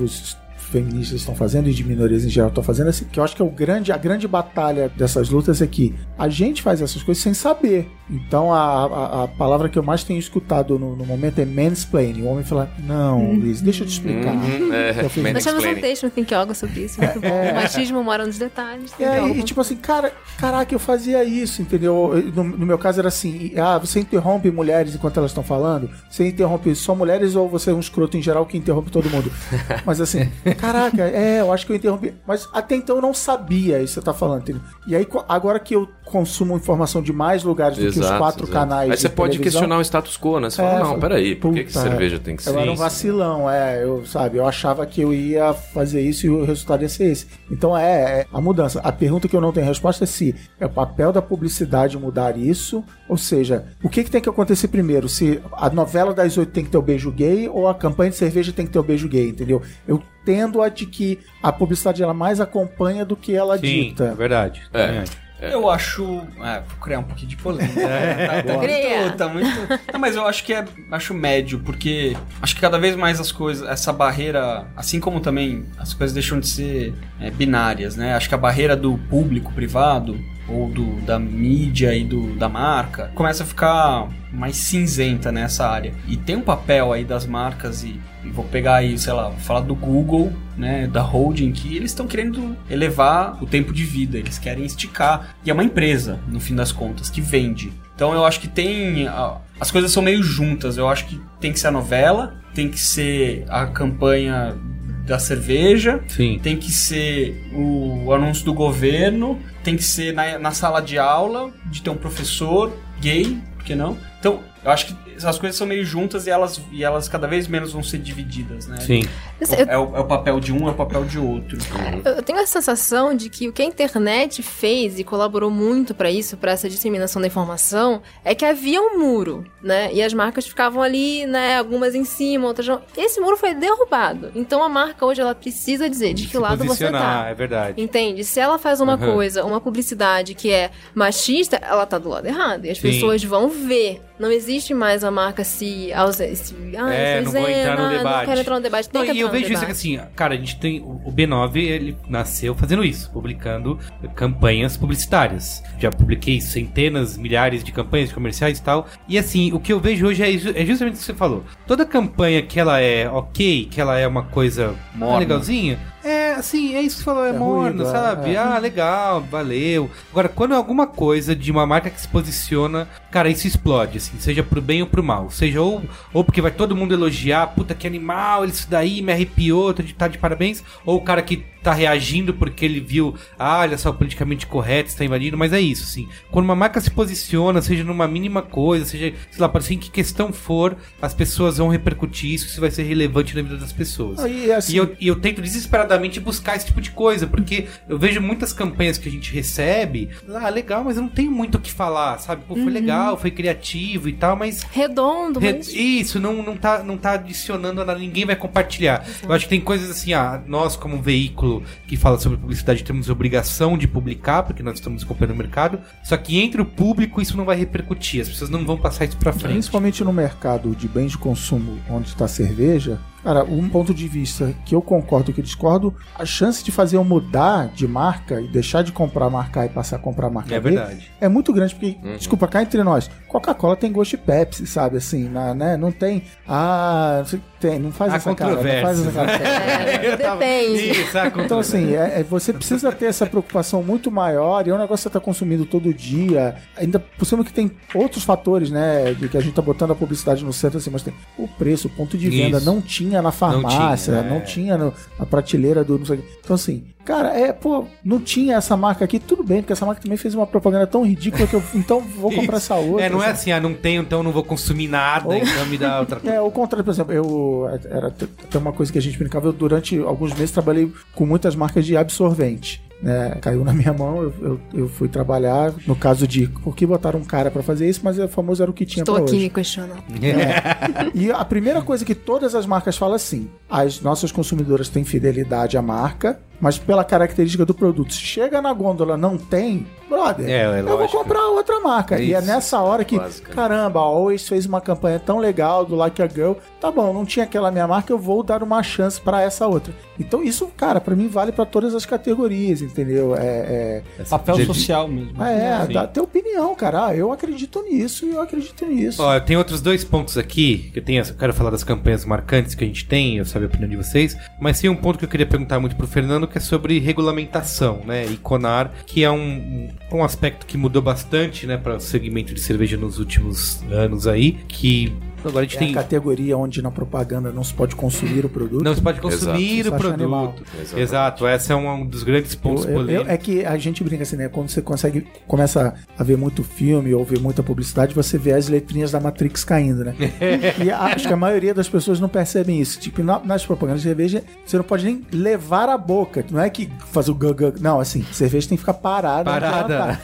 coletivos feministas estão fazendo e de minorias em geral estão fazendo, assim, que eu acho que é o grande, a grande batalha dessas lutas é que a gente faz essas coisas sem saber. Então a, a, a palavra que eu mais tenho escutado no, no momento é mansplaining. O homem fala, não, Liz, deixa eu te explicar. Uhum, é, Eu fiz- Nós temos um texto no Think Yoga sobre isso. Muito bom. O machismo mora nos detalhes. É, Yoga. e tipo assim, cara, caraca, eu fazia isso, entendeu? Eu- No, no meu caso era assim, ah, você interrompe mulheres enquanto elas estão falando? Você interrompe só mulheres ou você é um escroto em geral que interrompe todo mundo? Mas assim, caraca, é, eu acho que eu interrompi. Mas até então eu não sabia isso que você tá falando, entendeu? E aí, agora que eu consumo informação de mais lugares do que os quatro exato. canais Aí de você pode televisão, questionar o status quo, né? Você fala, É, não, fala, peraí, por que, cerveja tem que ser Eu era um vacilão, é, eu, sabe, eu achava que eu ia fazer isso e o resultado ia ser esse. Então é, é a mudança. A pergunta que eu não tenho resposta é se é o papel da publicidade mudar isso, ou seja, o que, que tem que acontecer primeiro? Se a novela das oito tem que ter o beijo gay ou a campanha de cerveja tem que ter o beijo gay, entendeu? Eu tendo a de que a publicidade ela mais acompanha do que ela Sim, dita. é verdade. É. Também acho. Eu acho. É, vou criar um pouquinho de polêmica. tá, tá Cria. muito, tá muito. Não, mas eu acho que é. Acho médio, porque acho que cada vez mais as coisas. Essa barreira. Assim como também as coisas deixam de ser é, binárias, né? Acho que a barreira do público privado ou do, da mídia e do, da marca começa a ficar mais cinzenta nessa área. E tem um papel aí das marcas e vou pegar aí, sei lá, vou falar do Google, né, da holding, que eles estão querendo elevar o tempo de vida, eles querem esticar. E é uma empresa, no fim das contas, que vende. Então eu acho que tem. As coisas são meio juntas. Eu acho que tem que ser a novela, tem que ser a campanha da cerveja, Sim. tem que ser o anúncio do governo, tem que ser na, na sala de aula, de ter um professor gay, por que não? Então, eu acho que as coisas são meio juntas e elas, e elas cada vez menos vão ser divididas, né? Sim. Eu- É o, é o papel de um, é o papel de outro. Eu tenho a sensação de que o que a internet fez e colaborou muito pra isso, pra essa disseminação da informação, é que havia um muro, né? E as marcas ficavam ali, né? Algumas em cima, outras não. Esse muro foi derrubado. Então a marca hoje ela precisa dizer de que Se lado você tá. é verdade. Entende? Se ela faz uma Uhum. coisa, uma publicidade que é machista, ela tá do lado errado. E as Sim. pessoas vão ver. Não existe mais a marca se. ause- se ah, É, não vou entrar no debate. Não quero entrar no debate. Tem Não, que e eu entrar no vejo isso que debate. assim, cara, a gente tem. O o B9, ele nasceu fazendo isso, publicando campanhas publicitárias. Já publiquei centenas, milhares de campanhas comerciais e tal. E assim, o que eu vejo hoje é, é justamente o que você falou. Toda campanha que ela é ok, que ela é uma coisa Morna. legalzinha, é assim, é isso que você falou, é, É morno, ruído, é, sabe? é. Ah, legal, valeu. Agora, quando é alguma coisa de uma marca que se posiciona, cara, isso explode, assim, seja pro bem ou pro mal. Seja ou, ou porque vai todo mundo elogiar, puta que animal, isso daí me arrepiou, tá de, tá de parabéns. Ou o cara que tá reagindo porque ele viu, ah, olha só, politicamente correto, está invadindo, mas é isso, assim. Quando uma marca se posiciona, seja numa mínima coisa, seja, sei lá, para assim, que questão for, as pessoas vão repercutir isso, isso vai ser relevante na vida das pessoas. Aí, assim, E eu, e eu tento desesperadamente buscar esse tipo de coisa, porque eu vejo muitas campanhas que a gente recebe, ah, legal, mas eu não tenho muito o que falar, sabe? Pô, foi legal, foi criativo e tal, mas Redondo, Re- mas... Isso, não, não, tá, não tá adicionando a nada, ninguém vai compartilhar. Eu acho que tem coisas assim, ah, nós como veículo que fala sobre publicidade temos obrigação de publicar, porque nós estamos acompanhando o mercado, só que entre o público isso não vai repercutir, as pessoas não vão passar isso pra frente. Principalmente no mercado de bens de consumo, onde está cerveja, cara, um ponto de vista que eu concordo e que eu discordo, a chance de fazer eu mudar de marca e deixar de comprar a marca A e passar a comprar a marca É B verdade. é muito grande, porque, desculpa, cá entre nós, Coca-Cola tem gosto de Pepsi, sabe, assim, na- né? Não tem, ah, não sei, tem, não faz Há essa cara, não faz essa cara. É, depende. Então, assim, é- é- você precisa ter essa preocupação muito maior e é um negócio que você está consumindo todo dia. Ainda por cima que tem outros fatores, né? De que a gente tá botando a publicidade no centro, assim, mas tem o preço, o ponto de venda. Isso. Não tinha na farmácia, tinha, não é. tinha, no- na prateleira do. Não sei o quê. Então, assim, cara, é, pô, não tinha essa marca aqui, tudo bem, porque essa marca também fez uma propaganda tão ridícula que eu. Então, vou comprar essa outra. É, não é sabe? assim, ah, não tenho, então não vou consumir nada, Ou- então me dá outra coisa. É, o contrário, por exemplo, eu era tem uma coisa que a gente brincava, eu durante alguns meses trabalhei com muitas marcas de absorvente. Né, caiu na minha mão, eu, eu, eu fui trabalhar. No caso de por que botaram um cara pra fazer isso, mas o famoso era o que tinha Estou pra aqui hoje. me questionando. E a primeira coisa que todas as marcas falam assim: as nossas consumidoras têm fidelidade à marca, mas pela característica do produto, se chega na gôndola não tem, brother, É, é eu vou comprar outra marca. e é nessa hora que, Básica. caramba, a Always fez uma campanha tão legal do Like a Girl, tá bom, não tinha aquela minha marca, eu vou dar uma chance pra essa outra. Então isso, cara, pra mim vale pra todas as categorias, entendeu? É, é, Papel Gente, social mesmo. ah, é Sim. dá ter opinião, cara. Ah, eu acredito nisso e eu acredito nisso. Ó, tem outros dois pontos aqui, que eu tenho, eu quero falar das campanhas marcantes que a gente tem, eu saber a opinião de vocês, mas tem um ponto que eu queria perguntar muito pro Fernando, que é sobre regulamentação, né, e CONAR, que é um, um aspecto que mudou bastante, né, para o segmento de cerveja nos últimos anos aí, que agora a gente É tem... a categoria onde na propaganda não se pode consumir o produto. Não se pode consumir Exato. o eu produto. Exato, esse é um dos grandes pontos Eu- eu- polêmicos. é que a gente brinca assim, né? Quando você consegue, começa a ver muito filme ou ver muita publicidade, você vê as letrinhas da Matrix caindo, né? e acho que a maioria das pessoas não percebem isso. Tipo, na- nas propagandas de cerveja, você não pode nem levar a boca. Não é que fazer o gug, não, assim, cerveja tem que ficar parada. Parada. ela tá.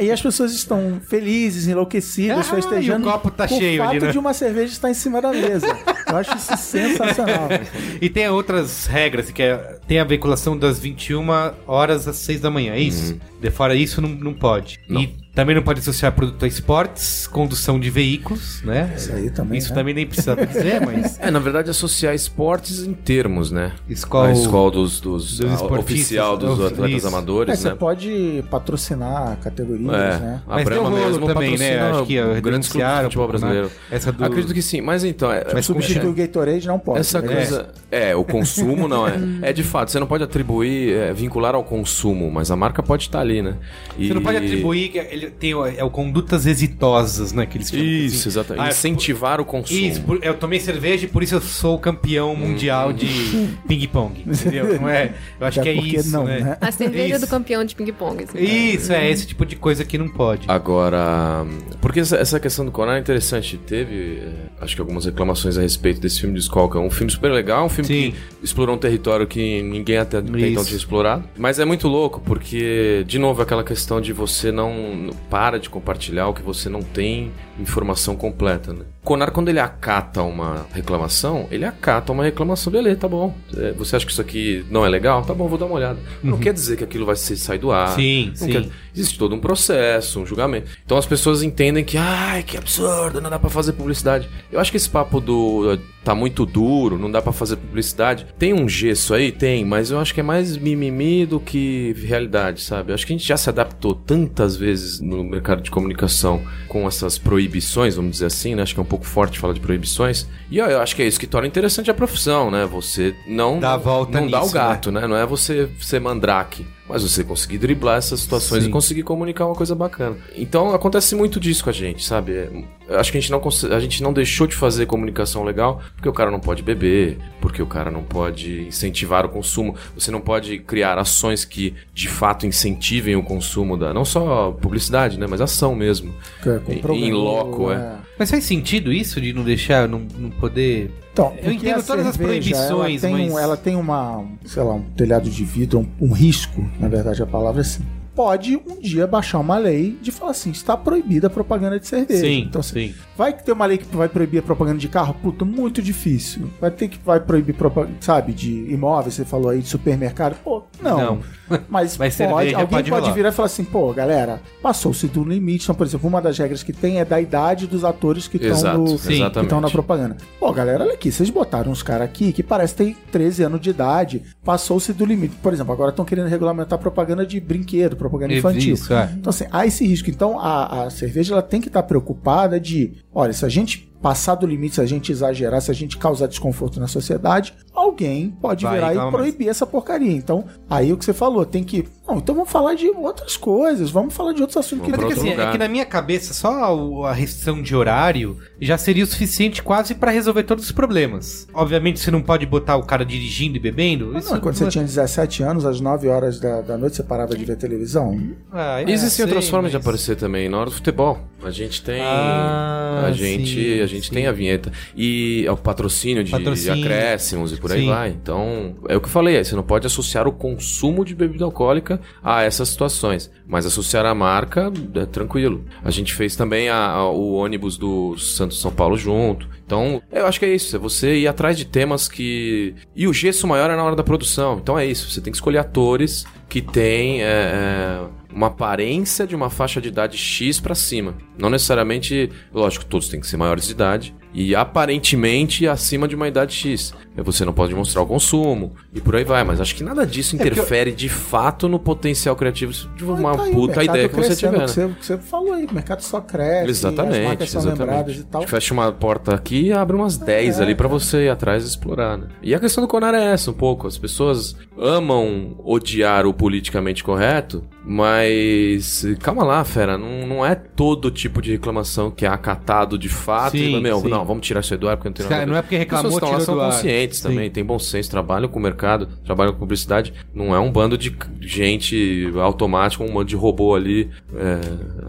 E, e as pessoas estão felizes, enlouquecidas, Ah, festejando. e o copo tá cheio o fato ali, né? de uma cerveja estar em cima da mesa. Eu acho isso sensacional. E tem outras regras, que é, tem a veiculação das 21 horas às 6 da manhã, é isso? De fora isso, não, não pode. Não. E também não pode associar produto a esportes, condução de veículos, né? Isso aí também, Isso né? também nem precisa dizer, mas... É, na verdade, associar esportes em termos, né? Escola- A escola dos, dos, dos a- oficial dos of- atletas isso. É, amadores, você né? pode patrocinar categorias, É, né? a Mas Brahma mesmo também, né? Acho que, grandes clubes de futebol um né? brasileiro. Essa do- Acredito que sim, mas então... É, Mas Substituir o Gatorade não pode. Essa né? coisa. É, o consumo não é. É de fato, você não pode atribuir, é, vincular ao consumo, mas a marca pode estar ali, né? E- Você não pode atribuir, que ele tem o- é o condutas exitosas, né? Que eles chamam, Isso, assim. exatamente. Ah, Incentivar o consumo. Isso, por- eu tomei cerveja e por isso eu sou o campeão mundial de ping-pong. Entendeu? Não é? Eu acho que é isso. não, né? né? A cerveja Isso. do campeão de ping-pong. assim. Isso, é esse tipo de coisa que não pode. Agora, porque essa, essa questão do Conar é interessante. Teve, é, acho que algumas reclamações a respeito desse filme de é um filme super legal, um filme Sim. que explorou um território que ninguém até então tinha explorado. Mas é muito louco, porque, de novo, aquela questão de você não para de compartilhar o que você não tem informação completa, né? Conar, quando ele acata uma reclamação, ele acata uma reclamação, beleza, tá bom. É, Você acha que isso aqui não é legal? Tá bom, vou dar uma olhada. Não quer dizer que aquilo vai sair do ar. Uhum. Sim, sim. quer- Existe todo um processo, um julgamento. Então as pessoas entendem que, ai, que absurdo, não dá pra fazer publicidade. Eu acho que esse papo do eh, tá muito duro, não dá pra fazer publicidade. Tem um gesso aí? Tem, mas eu acho que é mais mimimi do que realidade, sabe? Eu acho que a gente já se adaptou tantas vezes no mercado de comunicação com essas proibições, vamos dizer assim, né? Acho que é um pouco forte falar de proibições. E ó, eu acho que é isso que torna interessante a profissão, né? Você não Dá volta não dá o nisso, gato, né? Não é você ser mandrake. Mas você conseguir driblar essas situações Sim. e conseguir comunicar uma coisa bacana. Então acontece muito disso com a gente, sabe? É, acho que a gente, não, a gente não deixou de fazer comunicação legal porque o cara não pode beber, porque o cara não pode incentivar o consumo. Você não pode criar ações que de fato incentivem o consumo da. Não só publicidade, né? Mas ação mesmo. Que é com Em- loco, é. Mas faz sentido isso de não deixar, não, não poder. Então, Eu entendo todas as cerveja, proibições, ela tem, mas- um, ela tem uma, sei lá, um telhado de vidro, um, um risco, na verdade a palavra é assim. Pode um dia baixar uma lei de falar assim, está proibida a propaganda de cerveja. Sim, então, assim, sim. vai ter uma lei que vai proibir a propaganda de carro? Puta, muito difícil. Vai ter que vai proibir propaganda, sabe, de imóveis, você falou aí, de supermercado. Pô, não. Não. Mas, Mas pode, alguém pode pode, virar e falar assim, pô, galera, passou-se do limite. Então, por exemplo, uma das regras que tem é da idade dos atores que estão na propaganda. Pô, galera, olha aqui, vocês botaram uns caras aqui que parece ter 13 anos de idade, passou-se do limite. Por exemplo, agora estão querendo regulamentar propaganda de brinquedo, propaganda infantil. Isso, é. Então, assim, há esse risco. Então, a, a cerveja ela tem que estar preocupada de, olha, se a gente passar do limite, se a gente exagerar, se a gente causar desconforto na sociedade, alguém pode Vai virar e proibir essa porcaria. Então, aí o que você falou, tem que. Não, então vamos falar de outras coisas, vamos falar de outros assuntos que Vamos é outro assim, é lugar. que na minha cabeça, só a restrição de horário já seria o suficiente quase pra resolver todos os problemas. Obviamente, você não pode botar o cara dirigindo e bebendo. Não, é quando você tinha 17 anos, às 9 horas da, da noite, você parava de ver televisão? Ah, Existem sei, outras formas de mas- aparecer também. Na hora do futebol, a gente tem. Ah, a gente, sim, a gente sim. tem a vinheta. E é o patrocínio de Patrocínio. acréscimos e por aí Sim. vai. Então, é o que eu falei. aí Você não pode associar o consumo de bebida alcoólica a essas situações. Mas associar a marca é tranquilo. A gente fez também a- a- o ônibus do Santos São Paulo junto. Então, eu acho que é isso. É você ir atrás de temas que. E o gesso maior é na hora da produção. Então é isso. Você tem que escolher atores que têm. é, é, uma aparência de uma faixa de idade X pra cima. Não necessariamente, lógico, todos têm que ser maiores de idade e aparentemente acima de uma idade X. É, Você não pode demonstrar o consumo e por aí vai, mas acho que nada disso eu- interfere de fato no potencial criativo de uma Tá aí, puta ideia que você tiver. que né? você, que você falou aí, o mercado só cresce, as Exatamente, lembradas exatamente. e tal. Fecha uma porta aqui e abre umas 10 É, ali pra você ir atrás e explorar, né? E a questão do Conar é essa, um pouco. As pessoas amam odiar o politicamente correto, mas calma lá, fera, não, não é todo tipo de reclamação que é acatado de fato Sim, e, meu, sim. não, vamos tirar isso aí do ar porque não tem Cara, nada a ver. não é porque reclamou, As pessoas tirou estão do lá, ar. são conscientes Sim. também, têm bom senso, trabalham com o mercado, trabalham com publicidade, não é um bando de gente automática, um bando de robô ali, é,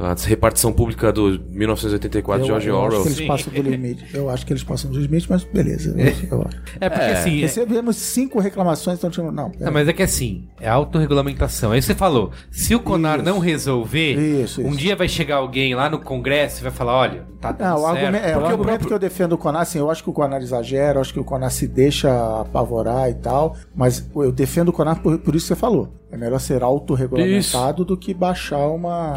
a repartição pública do 1984 de eu, George eu Orwell. acho que eles passam do limite. Eu acho que eles passam dos limites, mas beleza. acho. É porque assim. é- Recebemos cinco reclamações, então não. Não, mas é que assim, é autorregulamentação. Aí você falou, se o Conar não resolver, Isso, um isso. dia vai chegar alguém lá no Congresso e vai falar, olha, tá dando Não, o certo. argumento, é, o argumento próprio- que eu defendo o Conar, assim, eu acho que o Conar exagera, eu acho que o Conar se deixa apavorar e tal, mas eu defendo o Conar por, por isso que você falou. É melhor ser autorregulamentado do que baixar uma.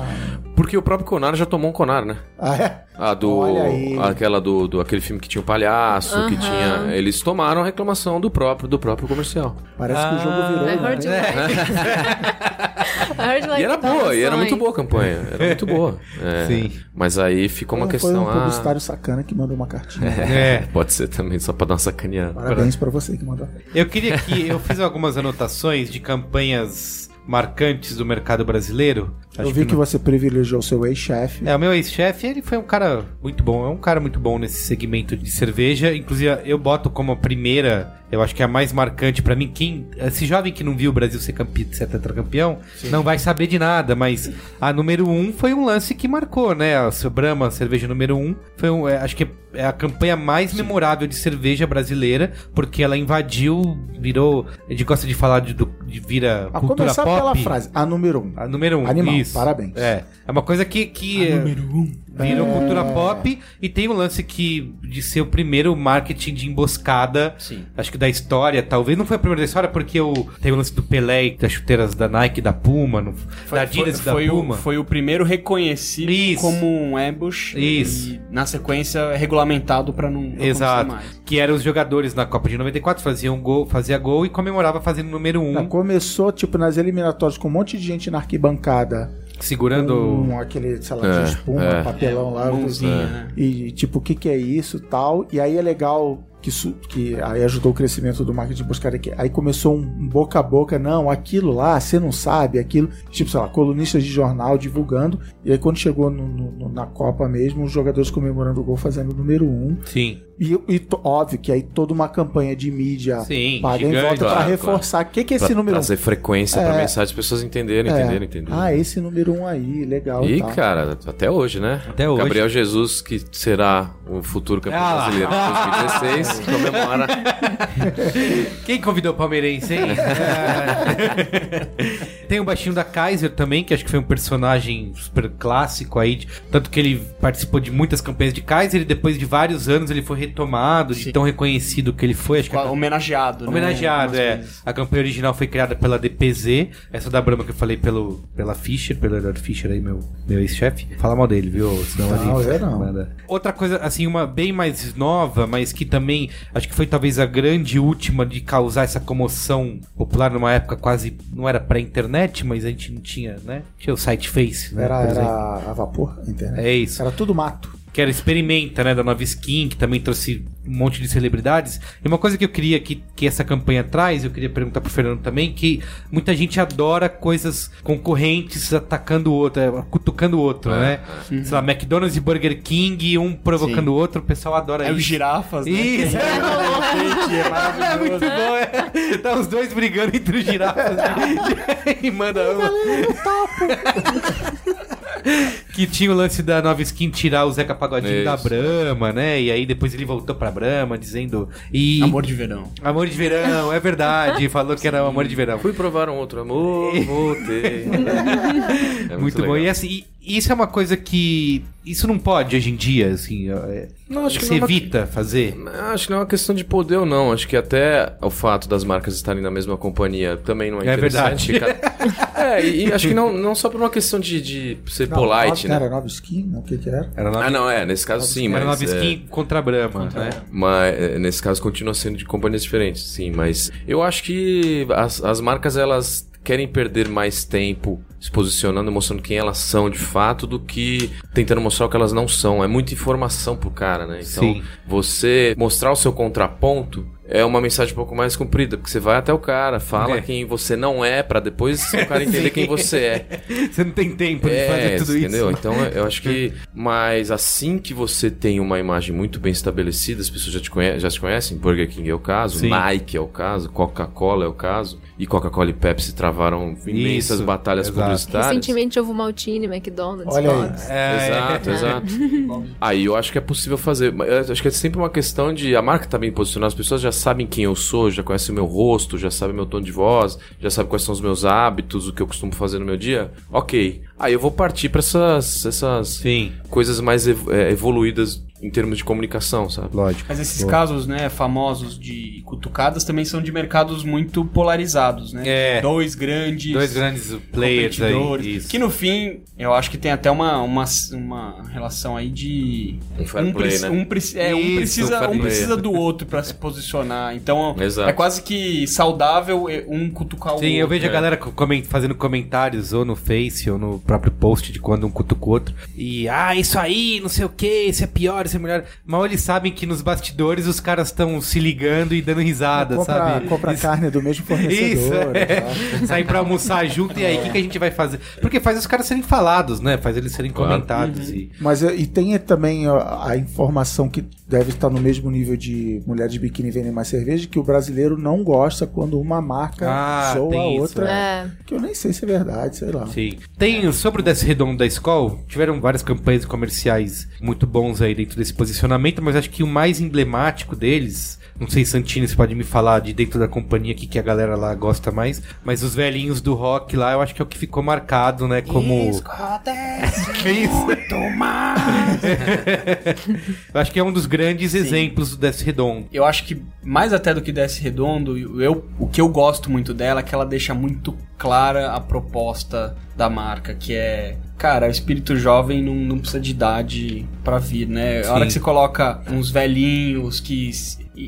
Porque o próprio Conar já tomou um Conar, né? Ah, é? A do. Olha aí. Aquela do, do. Aquele filme que tinha o palhaço, que tinha. Eles tomaram a reclamação do próprio, do próprio comercial. Parece que o jogo virou. É né? hard like. E era boa, e era muito boa a campanha. Era muito boa. É, Sim. Mas aí ficou uma Foi questão. um ah, publicitário sacana que mandou uma cartinha. É. Pode ser também, só pra dar uma sacaneada. Parabéns pra você que mandou. Eu queria que eu fiz algumas anotações de campanhas marcantes do mercado brasileiro. Eu vi que, não- você privilegiou seu ex-chefe. É, o meu ex-chefe, ele foi um cara muito bom. É um cara muito bom nesse segmento de cerveja. Inclusive, eu boto como a primeira, eu acho que é a mais marcante pra mim. Quem, esse jovem que não viu o Brasil ser, campe, ser tetracampeão, não vai saber de nada. Mas a número um foi um lance que marcou, né? A Brahma, cerveja número um, foi um, é, acho que é a campanha mais memorável de cerveja brasileira, porque ela invadiu, virou. A gente gosta de falar de, de vira A cultura começar pop. pela frase, a número um. A número um. Animal, isso. Parabéns. É. É uma coisa que. que é, Virou É. cultura pop e tem o lance que de ser o primeiro marketing de emboscada, Sim. acho que da história, talvez não foi a primeira da história porque o tem o lance do Pelé e das chuteiras da Nike, da Puma, no, da Adidas e da foi, Puma. o, foi o primeiro reconhecido Isso. como um ambush. Isso. E na sequência regulamentado pra não acontecer Exato. mais. Que eram os jogadores na Copa de 94, faziam gol, fazia gol e comemorava fazendo o número 1. Tá, começou, tipo, nas eliminatórias com um monte de gente na arquibancada Segurando. com aquele, sei lá, É, de espuma, é. papelão lá. Mãozinha, né? E tipo, o que que é isso tal. E aí é legal que, que aí ajudou o crescimento do marketing buscar aqui. Aí começou um boca a boca, não, aquilo lá, você não sabe, aquilo. Tipo, sei lá, colunistas de jornal divulgando. E aí quando chegou no- no- na Copa mesmo, os jogadores comemorando o gol fazendo o número um. Sim. E, e óbvio que aí toda uma campanha de mídia Sim, paga em gigante. volta pra Claro, reforçar. O que, que é esse pra número um? trazer frequência pra É. mensagem, as pessoas entenderem, É. entenderem, entenderem. Ah, esse número um aí, legal. E, tal. cara, até hoje, né? Até hoje. Gabriel Jesus, que será o futuro campeão Ah brasileiro de 2016, comemora. Quem convidou o palmeirense, hein? É. Tem o baixinho da Kaiser também, que acho que foi um personagem super clássico aí. de- Tanto que ele participou de muitas campanhas de Kaiser e depois de vários anos ele foi retomado, de Sim. tão reconhecido que ele foi. Acho que a- Homenageado, né? Homenageado, é. vezes. A campanha original foi criada pela DPZ, essa da Brahma que eu falei pelo, pela Fischer, pelo Eduardo Fischer aí, meu, meu ex-chefe. Fala mal dele, viu? Senão Não, ele eu não. Outra coisa, assim, uma bem mais nova, mas que também acho que foi talvez a grande última de causar essa comoção popular numa época quase. Não era pré-internet, mas a gente não tinha, né? Tinha o site Face, né? Era, era a vapor, internet. É isso Era tudo mato. Que era Experimenta, né, da Nova Skin, que também trouxe um monte de celebridades. E uma coisa que eu queria que, que essa campanha traz, eu queria perguntar pro Fernando também, que muita gente adora coisas concorrentes atacando o outro, é, cutucando o outro, né? Sei lá, McDonald's e Burger King, um provocando o outro, o pessoal adora É isso. os girafas, né? Isso, Gente, é é maravilhoso. muito bom, é. Tá os dois brigando entre os girafas e manda um. que tinha o lance da nova skin tirar o Zeca Pagodinho Isso. da Brahma, né? E aí depois ele voltou pra Brahma dizendo. E... Amor de verão. Amor de verão, é verdade. Falou que era o amor de verão. Fui provar um outro amor, voltei. É Muito, bom. legal. E assim, isso é uma coisa que. Isso não pode hoje em dia, assim. é- Não, acho que Você não é uma- evita fazer. Acho que não é uma questão de poder ou não. Acho que até o fato das marcas estarem na mesma companhia também não é, É interessante. verdade. É, e, acho que não, não só por uma questão de, de ser Não, polite, né? Era nova skin? Não, o que que era? Era nova, Ah, não, é. Nesse caso sim, era mas... nova é, skin contra a Brahma, né? Mas é, nesse caso continua sendo de companhias diferentes, sim. Mas eu acho que as, as marcas elas querem perder mais tempo se posicionando, mostrando quem elas são de fato, do que tentando mostrar o que elas não são. É muita informação pro cara, né? Então, Sim. você mostrar o seu contraponto é uma mensagem um pouco mais comprida, porque você vai até o cara, fala É. quem você não é, pra depois o cara entender quem você é. Você não tem tempo de fazer tudo entendeu? isso. Então eu acho que. Mas assim que você tem uma imagem muito bem estabelecida, as pessoas já te, conhe já te conhecem. Burger King é o caso, Sim. Nike é o caso, Coca-Cola é o caso. E Coca-Cola e Pepsi travaram imensas Isso, batalhas exato. publicitárias. Recentemente ovo maltine, McDonald's, Olha aí. Fox. É, Exato, exato. Aí eu acho que é possível fazer. Eu acho que é sempre uma questão de. A marca tá bem posicionada, as pessoas já sabem quem eu sou, já conhecem o meu rosto, já sabem meu tom de voz, já sabem quais são os meus hábitos, o que eu costumo fazer no meu dia. Ok. Aí eu vou partir pra essas, essas Sim, coisas mais é, evoluídas em termos de comunicação, sabe? lógico. Mas esses casos, né, famosos de cutucadas também são de mercados muito polarizados, né? É. Dois grandes. Dois grandes players aí. competidores, Isso. Que no fim, eu acho que tem até uma, uma, uma relação aí de. Um fair um, play, preci- né? um, preci- é, um Isso, precisa, um precisa do outro pra se posicionar. Então Exato. é quase que saudável eh, um cutucar o Sim, outro. eu vejo a é. galera co- comen- fazendo comentários ou no Face ou no próprio post de quando um cutuca o outro. E, ah, isso aí, não sei o que, isso é pior, isso é melhor. Mal eles sabem que nos bastidores os caras estão se ligando e dando risada, compra, sabe? compra Isso- carne do mesmo fornecedor. Isso, é. Sair pra almoçar junto e aí, o que, que a gente vai fazer? Porque faz os caras serem falados, né? Faz eles serem Claro. comentados. E... Mas eh, e tem também ó, a informação que deve estar no mesmo nível de mulheres de biquíni vendem mais cerveja, que o brasileiro não gosta quando uma marca Ah, zoa a tem isso, outra. É. Que eu nem sei se é verdade, sei lá. Sim. Tem, sobre o Desce Redondo da Skol, tiveram várias campanhas comerciais muito bons aí dentro desse posicionamento, mas acho que o mais emblemático deles, não sei, Santini, você pode me falar de dentro da companhia que, que a galera lá gosta mais, mas os velhinhos do rock lá, eu acho que é o que ficou marcado, né, como... Isso. eu acho que é um dos grandes exemplos do Desce Redondo. Eu acho que mais até do que Desce Redondo, eu, o que eu gosto muito dela é que ela deixa muito clara a proposta da marca, que é, cara, o espírito jovem não, não precisa de idade pra vir, né? Sim. A hora que você coloca uns velhinhos que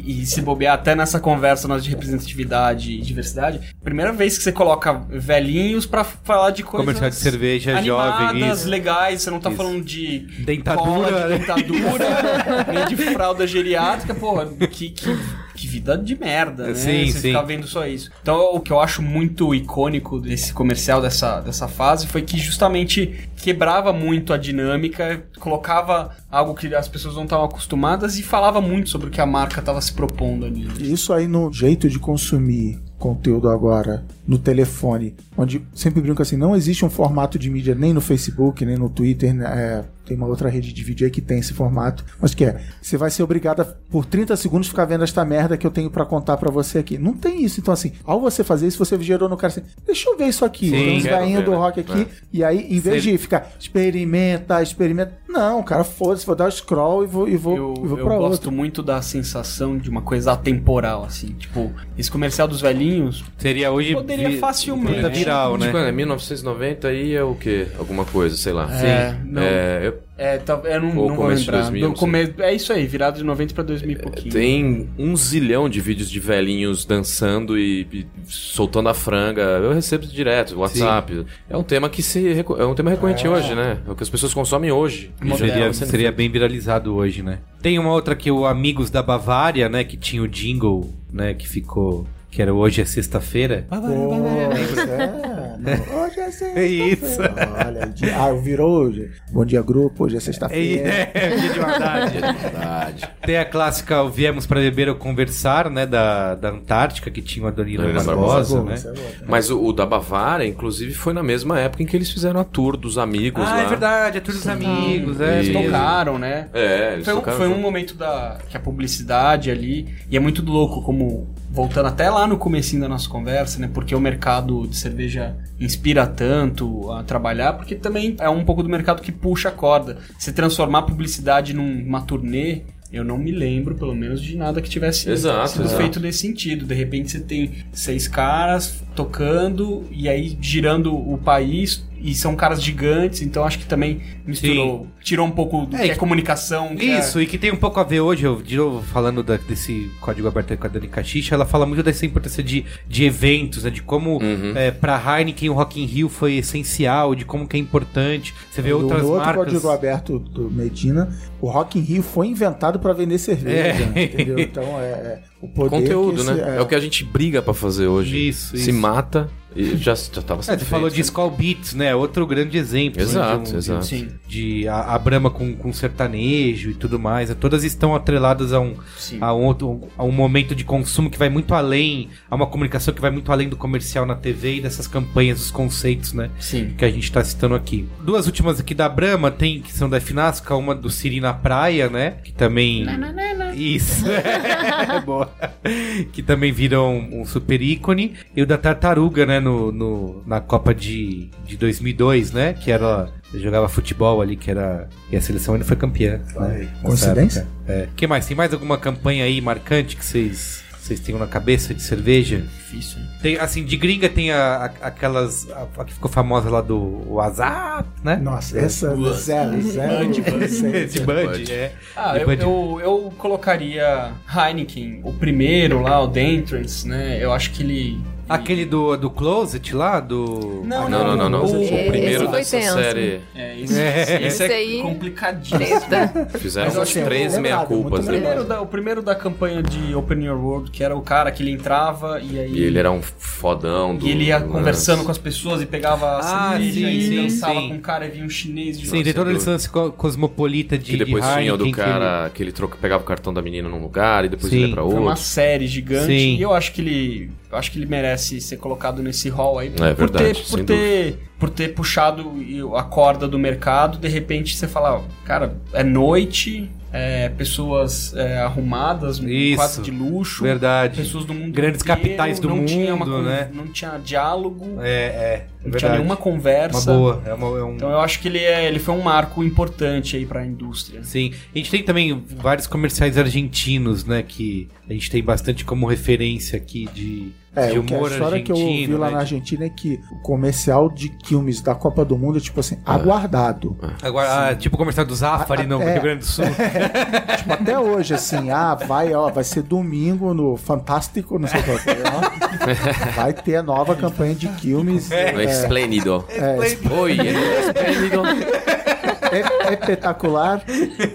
e, e se bobear até nessa conversa nossa de representatividade e diversidade, primeira vez que você coloca velhinhos pra falar de coisas Comercial de cerveja animadas, jovem, isso. legais, você não tá Isso. falando de Dentadura, cola, de né? dentadura, nem de fralda geriátrica, porra, que, que, que vida de merda, né? Sim, você sim. ficar vendo só isso. Então, o que eu acho muito icônico desse comercial, dessa, dessa fase, foi que justamente quebrava muito a dinâmica, colocava algo que as pessoas não estavam acostumadas e falava muito sobre o que a marca estava se propondo ali. Isso aí no jeito de consumir conteúdo agora no telefone, onde sempre brinco assim, não existe um formato de mídia nem no Facebook, nem no Twitter, né, é, tem uma outra rede de vídeo aí que tem esse formato, mas que é, você vai ser obrigado a, por 30 segundos ficar vendo esta merda que eu tenho pra contar pra você aqui. Não tem isso, então assim, ao você fazer isso, você gerou no cara assim, deixa eu ver isso aqui, Sim, uns quero gainhos do né? rock aqui, e aí, em vez Você- de ficar, experimenta, experimenta, não, cara, foda-se, vou dar o scroll e vou, e vou, Eu, e vou eu pra gosto outro. muito da sensação de uma coisa atemporal, assim. Tipo, esse comercial dos velhinhos Seria hoje. Poderia vi- facilmente. viral, né? Tipo, é 1990 aí é o quê? Alguma coisa, sei lá. É, não. É, eu- É, tá, eu não, Ou não vou começo de lembrar. 2000, Do come- É isso aí, virado de 90 pra 2000 e pouquinho. tem um zilhão de vídeos de velhinhos dançando e, e soltando a franga. Eu recebo direto, WhatsApp. É um tema que se é um tema recorrente hoje, né? É o que as pessoas consomem hoje. E já Seria, sendo seria bem viralizado hoje, né? Tem uma outra que o Amigos da Bavária, né? Que tinha o jingle, né? Que ficou. Que era Hoje é Sexta-feira. Pô, isso é, não, hoje é sexta É isso. Olha, de- ah, virou hoje. Bom dia, grupo. Hoje é sexta-feira. É, dia de maldade. Verdade. Tem a clássica o Viemos para Beber ou Conversar, né? Da, da Antártica, que tinha o Adonina Barbosa, né? é. Mas o, o da Bavária, inclusive, foi na mesma época em que eles fizeram a tour dos amigos Ah, lá. é verdade, é tudo dos amigos, é. E- mesmo. Tocaram, né? É, eles Foi, um, tocaram foi um junto. momento da que a publicidade ali e é muito louco como voltando até lá no comecinho da nossa conversa, né? Porque o mercado de cerveja inspira tanto a trabalhar, porque também é um pouco do mercado que puxa a corda. Se transformar a publicidade numa turnê, eu não me lembro, pelo menos, de nada que tivesse Exato, sido exato. feito nesse sentido. De repente você tem seis caras tocando e aí girando o país e são caras gigantes, então acho que também misturou, tirou um pouco do É, que é comunicação. que é- Isso, e que tem um pouco a ver hoje, eu, de novo, falando da- desse código aberto aí com a Dani Caxixa, ela fala muito dessa importância de, de eventos, né? De como Uhum. é, pra Heineken o Rock in Rio foi essencial, de como que é importante. Você vê No- outras no outro marcas... código aberto do Medina, o Rock in Rio foi inventado para vender cerveja, É. entendeu? Então é, é o poder Conteúdo, esse- né? É. o que a gente briga pra fazer hoje. Isso, Se isso. mata e já, já tava É, sendo você falou de. Skull Beats, né? Outro grande exemplo. né, Exato, de um- exato. Sim, De a, a Brahma com, com sertanejo e tudo mais. né? Todas estão atreladas a um, sim. a, um outro, a um momento de consumo que vai muito além, a uma comunicação que vai muito além do comercial na TV e dessas campanhas, dos conceitos, né? Sim. Que a gente tá citando aqui. Duas últimas aqui da Brahma, tem que são da Finasca, uma do Siri na Praia, né? Que também. Isso. é boa. Que também viram um, super ícone. E o da Tartaruga, né? No, no- na Copa de, de 2002, né? Que era. Jogava futebol ali, que era. E a seleção ainda foi campeã. Né? Coincidência? época. É. que mais? Tem mais alguma campanha aí marcante que vocês. Vocês tenham na cabeça de cerveja? Difícil. hein? Tem, assim, de gringa tem a, a- aquelas. A, a que ficou famosa lá do WhatsApp, né? Nossa, essa zero, zero. Bud. Esse Bud, é. Ah, eu, eu, eu colocaria Heineken, o primeiro lá, o The Entrance, né? Eu acho que ele. Aquele do, do Closet lá, do. Não, Não, não, não, não. O, O primeiro foi dessa tenso. série É, esse, É. é aí- complicadíssimo. Treta. Fizeram uns achei três lembrado, meia-culpas O primeiro, da, o primeiro da campanha de Open Your World, que era o cara que ele entrava e aí. E ele era um fodão do. E ele ia do conversando com as pessoas e pegava a Ah, cerveja sim, e sim, dançava sim. com um cara e vinha um chinês de Sim, tem todo esse lance co- cosmopolita de. Que depois de tinha o do cara que ele troca, pegava o cartão da menina num lugar e depois Sim. ia pra Foi outro. uma série gigante Sim. e eu acho que ele. Eu acho que ele merece ser colocado nesse hall aí. É por verdade, ter, por ter, por ter puxado a corda do mercado, de repente você fala, cara, é noite, é, pessoas é, arrumadas, Isso. quase de luxo. Verdade. Pessoas do mundo Grandes inteiro, capitais do não tinha uma mundo, né? Não tinha diálogo, É, é. não verdade. tinha nenhuma Uma conversa. boa. É, uma, é um. Então eu acho que ele, é, ele foi um marco importante aí pra indústria. Sim. A gente tem também vários comerciais argentinos, né? Que a gente tem bastante como referência aqui de, É, de o que a humor história que eu ouvi argentino. lá né, na Argentina é que o comercial de que Quilmes da Copa do Mundo, tipo assim, aguardado. Agora, ah, tipo o comercial do Zafari no é. Rio Grande do Sul. Tipo, até hoje, assim, ah, vai, ó, vai ser domingo no Fantástico, não sei qual que é, ó. Vai ter a nova campanha de Quilmes. No É, Esplênido. Oi, Esplênido. É, é espetacular.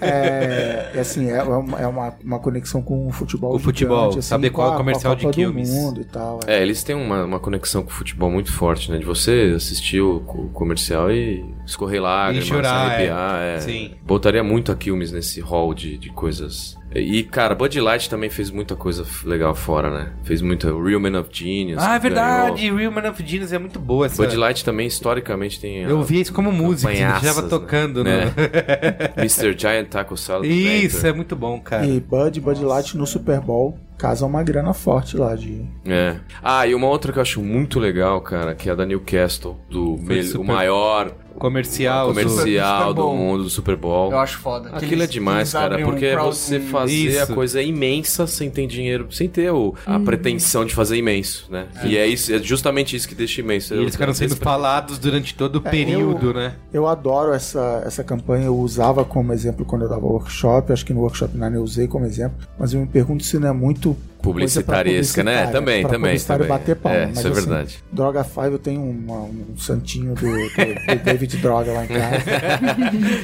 É, é assim, é, uma, é uma, uma conexão com o futebol. O futebol, gigante, assim, saber qual é o a- comercial de Quilmes. mundo e tal. é. É, eles têm uma, uma conexão com o futebol muito forte, né? De você assistir o, o comercial e escorrer lágrimas, chorar, se arrepiar. é. É. Sim. Botaria muito a Quilmes nesse hall de, de coisas. E, cara, Bud Light também fez muita coisa legal fora, né? Fez muita Real Man of Genius. ah, é verdade. ganhou. Real Man of Genius é muito boa essa. Bud Light também, historicamente, tem... Eu via isso como música, a gente campanhaças, tava tocando. né? no- Mr. Giant Taco Salad. Isso, é muito bom, cara. E Bud Bud Light no Super Bowl casam uma grana forte lá de. É. Ah, e uma outra que eu acho muito legal, cara, que é a da Newcastle, do super- o maior Comercial. comercial do Bowl. mundo do Super Bowl. Eu acho foda. Que Aquilo eles- é demais, cara, um porque é crowd- você um- fazer Isso. a coisa imensa sem ter dinheiro, sem ter o, a pretensão de fazer imenso, né? E é, isso, é justamente isso que deixa imenso. E eles ficaram sendo falados durante todo o É, período, eu- né? Eu adoro essa, essa campanha, eu usava como exemplo quando eu dava workshop, acho que no workshop Nine eu usei como exemplo, mas eu me pergunto se não é muito Publicitaresca, coisa pra né? Também, pra também, publicitário também. bater palma. É, mas, isso é assim, verdade. Droga 5 eu tenho uma- um santinho do, do- do David Droga lá em casa.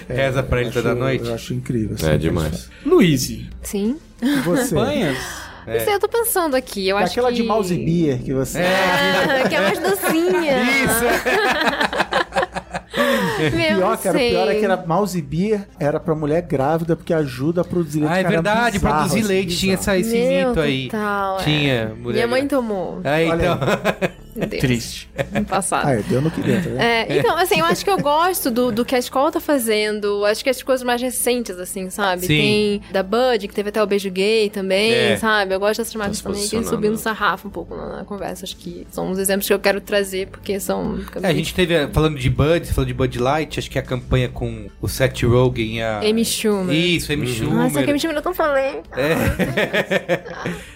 É, Reza pra ele toda acho- noite. Eu acho incrível. assim, É demais. Luiz, Sim. E você? campanhas? É. Sei, eu tô pensando aqui. Eu acho Aquela que... de mouse beer que você. Ah, que é mais docinha. Meu, Pior, não cara, o sei. pior é que era mouse beer, era pra mulher grávida, porque ajuda a produzir leite. Ah, é Cara, verdade, bizarro, produzir assim, leite tinha bizarro. essa, esse Meu, mito aí. total, é. Tinha, mulher. Minha mãe tomou. É, Olha então. Deus, Triste. no passado. Ah, é, deu no que dentro, né? É, então, assim, eu acho que eu gosto do, do que a escola tá fazendo. Acho que as coisas mais recentes, assim, sabe? Sim. Tem da Bud, que teve até o beijo gay também, É. sabe? Eu gosto dessas marcas se também, que subindo o sarrafo um pouco na, na conversa. Acho que são os exemplos que eu quero trazer, porque são. É, a gente teve, falando de Bud, falando de Bud Light, acho que a campanha com o Seth Rogen e a... Amy Schumer. Isso, Amy Nossa, Schumer. que Amy Schumer eu não falei. É.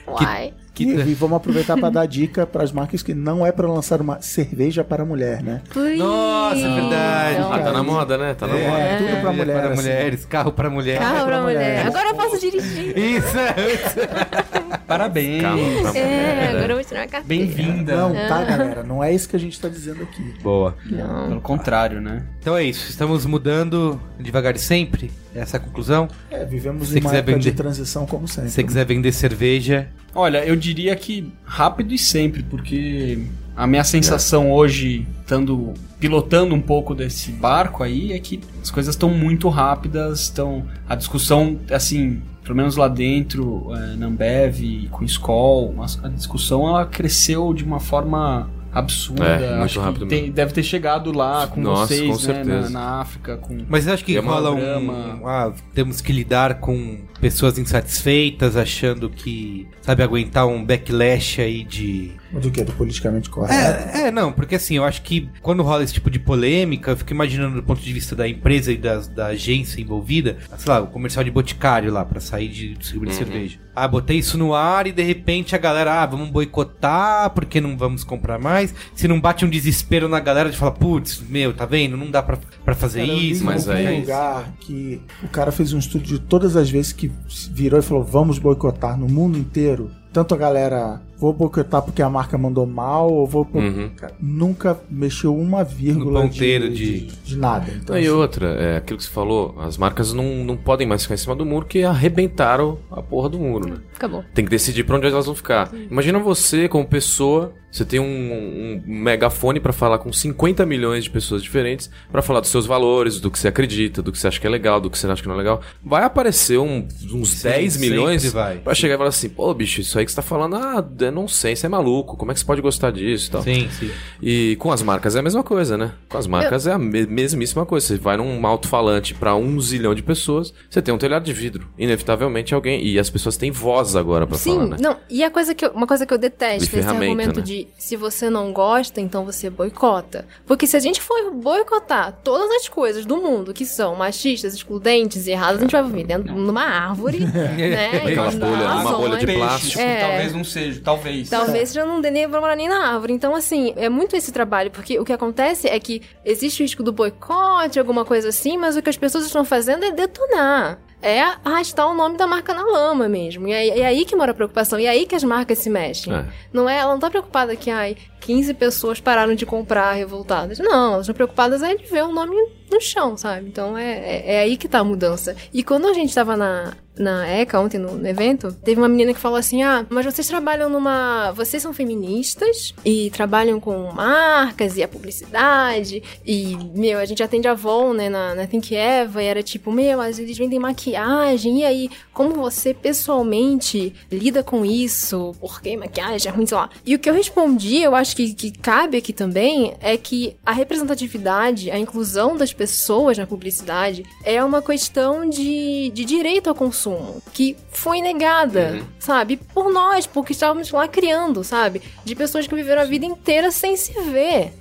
Uai. Que- E, e vamos aproveitar para dar dica para as marcas que não é para lançar uma cerveja para mulher, né? Please. Nossa, é verdade. Ah, tá na moda, né? Tá na moda. É, tudo pra Para mulher. assim. mulheres, carro para mulher. Carro pra mulher. mulher. Agora eu posso dirigir. Isso, Parabéns. Calma, pra É, mulher. agora eu vou tirar a carteira. Bem-vinda. Não, tá, galera? Não é isso que a gente tá dizendo aqui. Boa. Não. Pelo contrário, né? Então é isso, estamos mudando devagar e sempre. Essa é a conclusão. É, vivemos Se em uma quiser época de vender- transição como sempre. Se você quiser vender cerveja, Olha, eu diria que rápido e sempre, porque a minha sensação hoje, estando pilotando um pouco desse barco aí, é que as coisas estão muito rápidas, estão a discussão assim, pelo menos lá dentro, é, na Ambev, com Skol, a, a discussão ela cresceu de uma forma absurda. É, muito Acho que rápido tem- mesmo. deve ter chegado lá com Nossa, vocês, com né, certeza. na, na África, com Mas acho que É uma rola um. Ah, temos que lidar com pessoas insatisfeitas, achando que, sabe, aguentar um backlash aí de. Do que? Do politicamente correto. É, é, não, porque assim, eu acho que quando rola esse tipo de polêmica, eu fico imaginando do ponto de vista da empresa e das, da agência envolvida, sei lá, o comercial de boticário lá, pra sair de distribuir cerveja. Ah, botei isso no ar e de repente a galera, ah, vamos boicotar porque não vamos comprar mais. Se não bate um desespero na galera de falar, putz, meu, tá vendo? Não dá pra, pra fazer Cara, isso. mas algum aí- lugar que o cara fez um estudo de todas as vezes que virou e falou vamos boicotar no mundo inteiro. Tanto a galera, vou boicotar porque a marca mandou mal, ou vou. Uhum. Nunca mexeu uma vírgula ponteiro de, de- de nada. Então, Não, e assim, outra, é aquilo que você falou, as marcas não, não podem mais ficar em cima do muro que arrebentaram a porra do muro, né? Acabou. Tem que decidir pra onde elas vão ficar. Imagina você, como pessoa, você tem um, um megafone pra falar com 50 milhões de pessoas diferentes, pra falar dos seus valores, do que você acredita, do que você acha que é legal, do que você acha que não é legal. Vai aparecer um- uns Sim, 10 sempre milhões vai. pra chegar e falar assim: pô, bicho, isso aí que você tá falando, ah, é nonsense, é maluco, como é que você pode gostar disso e tal. Sim, sim. E com as marcas é a mesma coisa, né? Com as marcas é a me- mesmíssima coisa. Você vai num alto-falante pra um zilhão de pessoas, você tem um telhado de vidro. Inevitavelmente alguém. E as pessoas têm voz agora pra Sim, falar, né? não, e a coisa que eu- uma coisa que eu detesto, De esse argumento né? de se você não gosta, então você boicota. Porque se a gente for boicotar todas as coisas do mundo que são machistas, excludentes e erradas, a gente vai viver dentro numa árvore, né? Aquela e bolha, numa bolha de plástico. É. talvez não seja. É, Talvez. Talvez já não dê nem pra morar nem na árvore. Então, assim, é muito esse trabalho, porque o que acontece é que existe o risco do boicote, alguma coisa assim, mas o que as pessoas estão fazendo é detonar. É arrastar o nome da marca na lama mesmo. E é, é aí que mora a preocupação. E é aí que as marcas se mexem. É. Não é, ela não tá preocupada que, ai, 15 pessoas pararam de comprar revoltadas. Não, elas estão preocupadas é de ver o nome no chão, sabe? Então é, é, é aí que tá a mudança. E quando a gente tava na, na ECA ontem, no, no evento, teve uma menina que falou assim: Ah, mas vocês trabalham numa. Vocês são feministas e trabalham com marcas e a publicidade. E, meu, a gente atende a Avon, né, na, na Think Eva, e era tipo, meu, mas eles vendem maquiagem, e aí, como você pessoalmente lida com isso? Por que maquiagem é ruim, sei lá. E o que eu respondi, eu acho que, que cabe aqui também, é que a representatividade, a inclusão das pessoas na publicidade é uma questão de, de direito ao consumo, que foi negada, sabe? Por nós, porque estávamos lá criando, sabe? De pessoas que viveram a vida inteira sem se ver,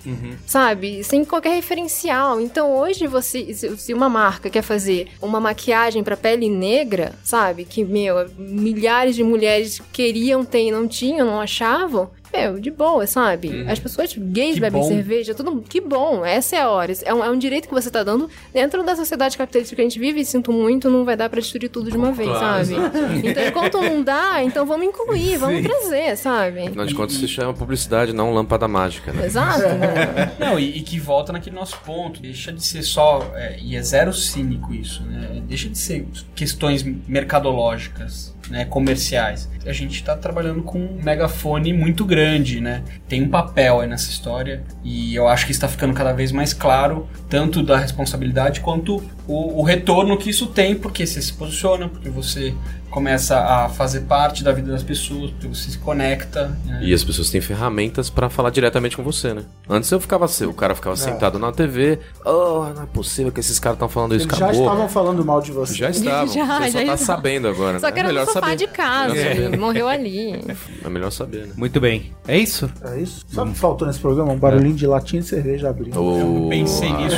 sabe? Sem qualquer referencial. Então hoje você, se uma marca quer fazer uma maquiagem pra pele negra, sabe? Que, meu, milhares de mulheres queriam ter e não tinham, não achavam. Meu, de boa, sabe? As pessoas gays Que bebem bom. cerveja, tudo. Que bom, essa é a hora. É um, é um direito que você tá dando dentro da sociedade capitalista que a gente vive, e sinto muito, não vai dar pra destruir tudo de uma vez, Claro, sabe? Então, enquanto não dá, então vamos incluir, vamos trazer, sabe? Afinal de contas, isso chama publicidade, não lâmpada mágica, né? Exato, né? Não, e, e que volta naquele nosso ponto. Deixa de ser só. é, e é zero cínico isso, né? Deixa de ser questões mercadológicas, né? Comerciais. A gente tá trabalhando com um megafone muito grande, né? Tem um papel aí nessa história. E eu acho que está ficando cada vez mais claro, tanto da responsabilidade quanto o, o retorno que isso tem, porque você se posiciona, porque você começa a fazer parte da vida das pessoas, porque você se conecta. Né? E as pessoas têm ferramentas pra falar diretamente com você, né? Antes eu ficava, o cara ficava sentado na TV, oh, não é possível que esses caras estão falando isso, Eles já acabou. estavam falando mal de você. Já estavam. Já, você só já tá estavam. sabendo agora. Só né? que é era no melhor sofá saber. de casa, e né? morreu ali. É melhor saber, né? Muito bem. É isso? É isso? Sabe o que faltou nesse programa? Um barulhinho de latinha de cerveja abrindo. Ô, Pensei nisso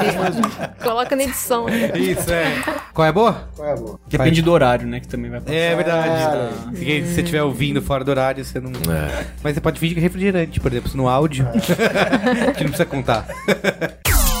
vezes. Coloca na edição. Isso, é. Qual é a boa? Qual é a boa? Depende do horário, né? Que também vai passar. É verdade. É. Se você estiver ouvindo fora do horário, você não. É. Mas você pode fingir que é refrigerante, por exemplo, no áudio. a gente não precisa contar.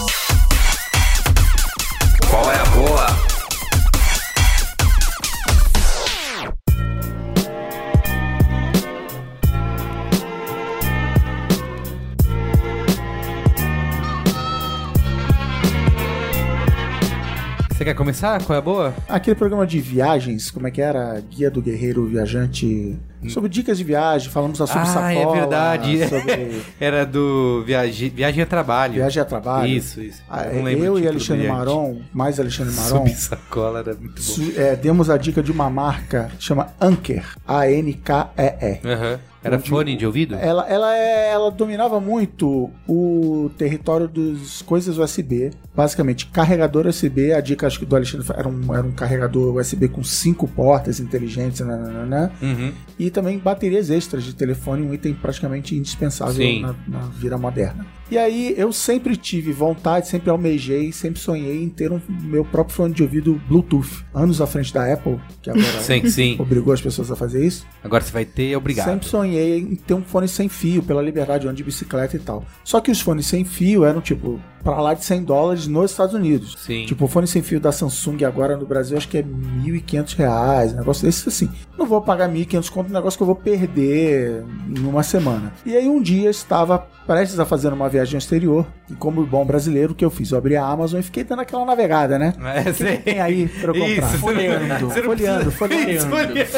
Você quer começar? Qual é a boa? Aquele programa de viagens, como é que era? Guia do Guerreiro Viajante. Sobre dicas de viagem, falamos sobre ah, sacola. é verdade. Sobre Era do viagem, viagem a trabalho. viagem a trabalho. Isso, isso. Ah, lembro o eu e Alexandre. Maron, mais Alexandre Maron, Sobre sacola era muito bom. é, demos a dica de uma marca que chama Anker. A-N-K-E-E. Aham. Era Onde- fone de ouvido? Ela, ela, é- ela dominava muito o território dos coisas USB. Basicamente, carregador USB. A dica acho que do Alexandre era um, era um carregador USB com cinco portas inteligentes. nananana, Uhum. e também baterias extras de telefone, um item praticamente indispensável na, na vida moderna. E aí eu sempre tive vontade, sempre almejei, sempre sonhei em ter um meu próprio fone de ouvido Bluetooth. Anos à frente da Apple, que agora Sim, sim. obrigou as pessoas a fazer isso. Agora você vai ter, obrigado. Sempre sonhei em ter um fone sem fio, pela liberdade, onde de bicicleta e tal. Só que os fones sem fio eram, tipo, pra lá de 100 dólares nos Estados Unidos. Sim. Tipo, o fone sem fio da Samsung agora no Brasil, acho que é 1.500 reais, um negócio desse assim. Não vou pagar 1.500 conto, um negócio que eu vou perder em uma semana. E aí um dia estava prestes a fazer uma viagem ao exterior, e como bom brasileiro, o que eu fiz? Eu abri a Amazon e fiquei dando aquela navegada, né? É, O que sei. tem aí pra eu comprar? Isso, folheando, folheando, folheando, Isso,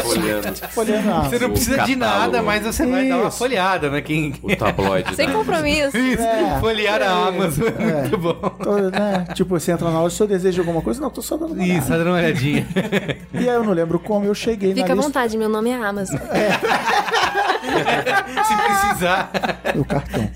Folhando folheando a Você não precisa de nada, mas você vai dar uma Isso. folhada, né? Quem... O tabloide. Sem né? compromisso. Isso, É. folhear a Amazon. É. Muito bom. Tô, né? Tipo, você entra na loja, se eu desejo alguma coisa, não, tô só dando uma Isso, olhada. dando uma olhadinha. E aí eu não lembro como eu cheguei Fica na à lista vontade, meu nome é Amazon. Se precisar. do cartão.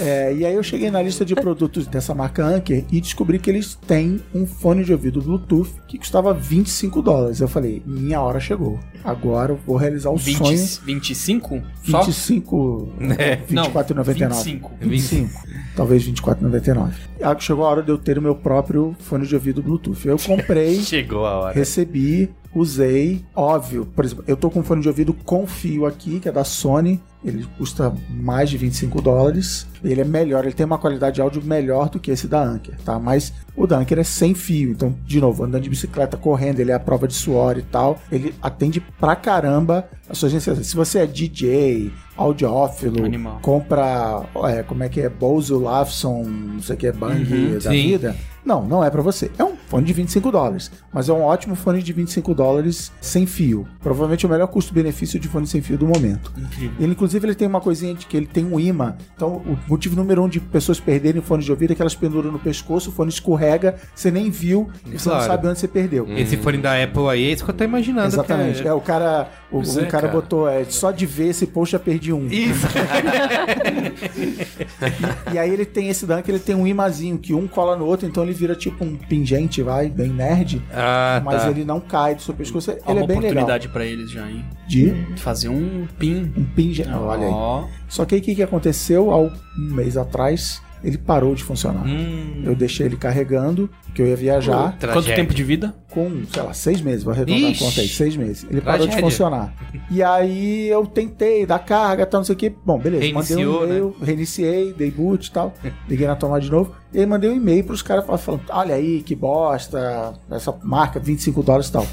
É, e aí eu cheguei na lista de produtos dessa marca Anker e descobri que eles têm um fone de ouvido Bluetooth que custava 25 dólares. Eu falei, minha hora chegou. Agora eu vou realizar o 20, sonho. 25? Só? 25, É. Não, 24,99. 25. 25. Talvez 24,99. Ah, Chegou a hora de eu ter o meu próprio fone de ouvido Bluetooth. Eu comprei, Chegou a hora. recebi, usei. Óbvio, por exemplo, eu tô com um fone de ouvido com fio aqui, que é da Sony. Ele custa mais de 25 dólares. Ele é melhor, ele tem uma qualidade de áudio melhor do que esse da Anker, tá? Mas o da Anker é sem fio. Então, de novo, andando de bicicleta, correndo, ele é a prova de suor e tal. Ele atende pra caramba as suas necessidades. Se você é DJ, audiófilo, Animal. compra, é, como é que é, Bose Lawson, não sei o que, é Bang da sim. vida. Não, não é pra você. É um fone de 25 dólares, mas é um ótimo fone de 25 dólares sem fio. Provavelmente o melhor custo-benefício de fone sem fio do momento. Ele, inclusive, ele tem uma coisinha de que ele tem um imã. Então, o motivo número um de pessoas perderem fone de ouvido é que elas penduram no pescoço, o fone escorrega, você nem viu, e você não sabe onde você perdeu. Esse fone da Apple aí é isso que eu tô imaginando. Exatamente. que É, o cara, o, um é, cara, cara. botou, é, só de ver esse post já perdi um. Isso. E aí ele tem esse dano que ele tem um imazinho, que um cola no outro, então ele vira tipo um pingente, vai, bem nerd. Ah, mas tá. ele não cai do seu pescoço. Ele Ó, uma é bem legal. oportunidade pra eles já, hein? De Fazer um pin. um pingente. Olha aí. Só que aí o que, que aconteceu? Há um mês atrás, ele parou de funcionar. Hum, Eu deixei ele carregando, porque eu ia viajar. Quanto tempo de vida? Com, sei lá, seis meses, vou arredondar a conta aí, seis meses. Ele parou de Tragédia. funcionar. E aí eu tentei dar carga, tal, não sei o que. Bom, beleza, Reiniciou, mandei um e-mail, reiniciei, dei boot e tal, liguei na tomada de novo. E aí mandei um e-mail pros caras falando, olha aí, que bosta, essa marca, 25 dólares e tal.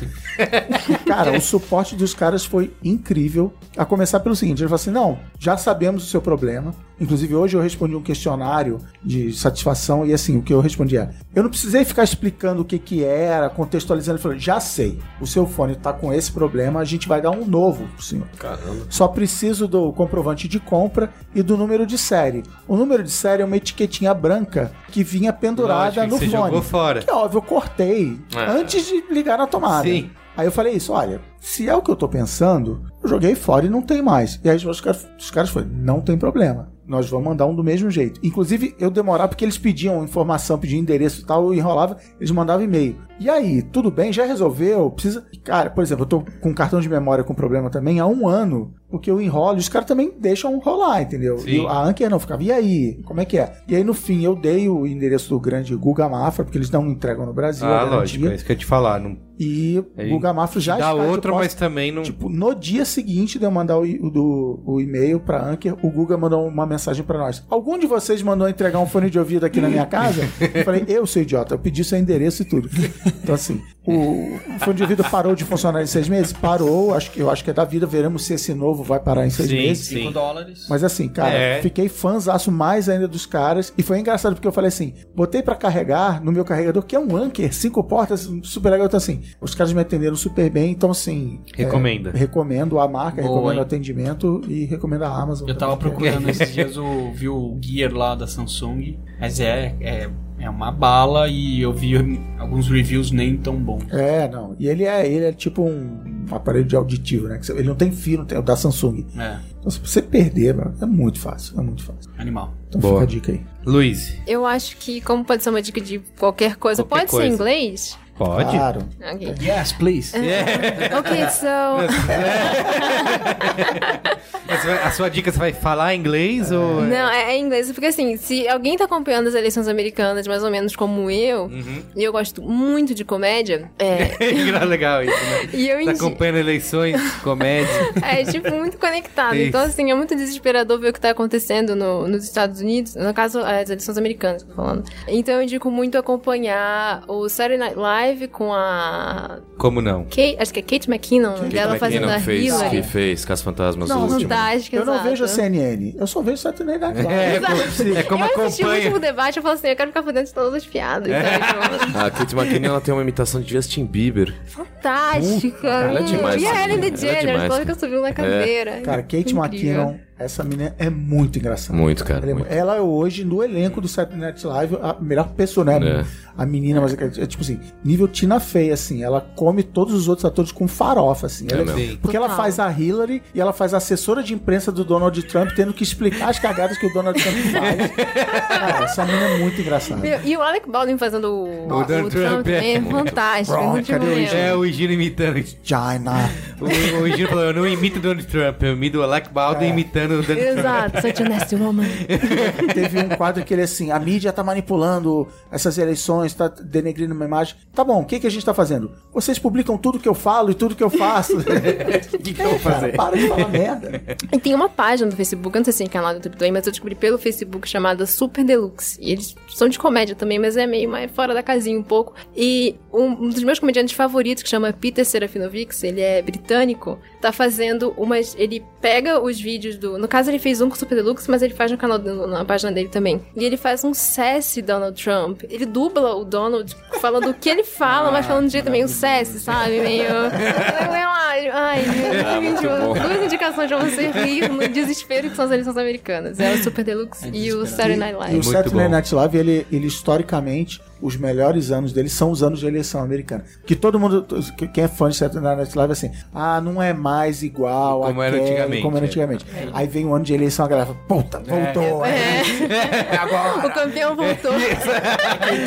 Cara, o suporte dos caras foi incrível. A começar pelo seguinte, ele falou assim, não, já sabemos o seu problema. Inclusive, hoje eu respondi um questionário de satisfação e assim, o que eu respondi é, eu não precisei ficar explicando o que que era, contextualizando, ele falou, já sei, o seu fone tá com esse problema, a gente vai dar um novo pro senhor. Caramba. Só preciso do comprovante de compra e do número de série. O número de série é uma etiquetinha branca que vinha pendurada Lógico, no você fone. jogou fora. Que óbvio, eu cortei É. antes de ligar na tomada. Sim. Aí eu falei isso, olha, se é o que eu tô pensando, eu joguei fora e não tem mais. E aí os caras, os caras foram, não tem problema. Nós vamos mandar um do mesmo jeito. Inclusive, eu demorava porque eles pediam informação, pediam endereço e tal, eu enrolava, eles mandavam e-mail. E aí, tudo bem? Já resolveu? Precisa. Cara, por exemplo, eu tô com um cartão de memória com problema também há um ano, porque eu enrolo e os caras também deixam rolar, entendeu? Sim. E a Anker não ficava, e aí? Como é que é? E aí, no fim, eu dei o endereço do grande Guga Mafra, porque eles não entregam no Brasil. Ah, lógico, é isso que eu ia te falar. Não... E Aí, o Guga Mafra já Dá está posse. mas também não. Tipo, no dia seguinte de eu mandar o, o o e-mail pra Anker, o Guga mandou uma mensagem pra nós. Algum de vocês mandou entregar um fone de ouvido aqui na minha casa? Eu falei, eu sou idiota, eu pedi seu endereço e tudo. Então, assim, o fone de ouvido parou de funcionar em seis meses? Parou, acho que, eu acho que é da vida, veremos se esse novo vai parar em seis Sim, meses. sim. 5 dólares. Mas assim, cara, É. fiquei fãzaço mais ainda dos caras. E foi engraçado porque eu falei assim: botei pra carregar no meu carregador, que é um Anker, cinco portas, super legal. Então, assim, os caras me atenderam super bem. Então, assim. Recomenda. é, recomendo a marca, Boa, recomendo hein? o atendimento e recomendo a Amazon. Eu tava também, que procurando esses dias o vi o Gear lá da Samsung, mas é, é, é uma bala e eu vi alguns reviews nem tão bons. É, não. E ele é, ele é tipo um aparelho de auditivo, né? Ele não tem fio, não tem, é o da Samsung. É, Então, se você perder, mano, é muito fácil. É muito fácil. animal. Então Boa. fica a dica aí. Luiz, Eu acho que, como pode ser uma dica de qualquer coisa, Qualquer pode coisa. ser em inglês? Pode? Claro. Ok. Yes, please. Ok, so. A sua dica, você vai falar inglês ou... Não, é, é em inglês, porque assim, se alguém tá acompanhando as eleições americanas, mais ou menos como eu, Uhum. e eu gosto muito de comédia, é. Legal isso, né? E eu Tá indi- acompanhando eleições, comédia. É, tipo, muito conectado. Isso. Então, assim, é muito desesperador ver o que tá acontecendo no- nos Estados Unidos. No caso, as eleições americanas, que eu tô falando. Então, eu indico muito acompanhar o Saturday Night Live com a Como não? Kate, acho que é Kate McKinnon, Kate dela fazendo a McKinnon fez, Hillary. que fez Cas Fantasmas Não, o último. Fantástica, Eu não exato. vejo a CNN, eu só vejo Saturday Night Live. É, Exato. é como eu assisti o acompanha. último debate, eu falo assim, eu quero ficar por dentro de todas as piadas. É. Tipo, A Kate McKinnon ela tem uma imitação de Justin Bieber. Fantástica. ela é demais, E a ela é Ellen demais, DeGeneres, cara. toda que subiu na cadeira. Cara, Kate Incrível. McKinnon Essa menina é muito engraçada. Muito, cara, Ela é, muito. ela é hoje, no elenco do Saturday Night Live, a melhor pessoa, né? É. A menina, mas é, é tipo assim, nível Tina Fey, assim. Ela come todos os outros atores com farofa, assim. Ela É mesmo. Sim. porque ela faz a Hillary e ela faz a assessora de imprensa do Donald Trump, tendo que explicar as cagadas que o Donald Trump faz. Cara, essa menina é muito engraçada. E o Alec Baldwin fazendo o, O Donald Trump, é. também é fantástico. É o. É o Gino imitando. China. O, o Gino falou: eu não imito o Donald Trump, eu imito o Alec Baldwin É. imitando Exato, such a nasty woman. Teve um quadro que ele assim, a mídia tá manipulando essas eleições, tá denegrindo uma imagem. Tá bom, o que, que a gente tá fazendo? Vocês publicam tudo que eu falo e tudo que eu faço. O que, que eu vou fazer? para de falar merda. E tem uma página do Facebook, eu não sei se tem canal do YouTube também, mas eu descobri pelo Facebook chamada Super Deluxe. E eles são de comédia também, mas é meio mais fora da casinha um pouco. E um, um dos meus comediantes favoritos, que chama Peter Serafinovics, ele é britânico, tá fazendo umas. Ele pega os vídeos do. No caso, ele fez um com o Super Deluxe, mas ele faz no canal, na página dele também. E ele faz um Sassy Donald Trump. Ele dubla o Donald falando o que ele fala, mas falando de jeito meio Sassy, sabe? Meio. Ai, ai, Ah, bom. duas indicações pra você rir no desespero que são as eleições americanas. É o Super Deluxe e o Saturday Night E o Live. Muito Saturday. Night Live, ele, ele historicamente, os melhores anos dele são os anos de eleição americana. Que todo mundo, quem é fã de Saturday Night Live, assim, ah, não é mais igual Como era àquele, antigamente, como era é. antigamente. Aí vem um ano de eleição, a galera fala, puta, voltou. É. O campeão voltou.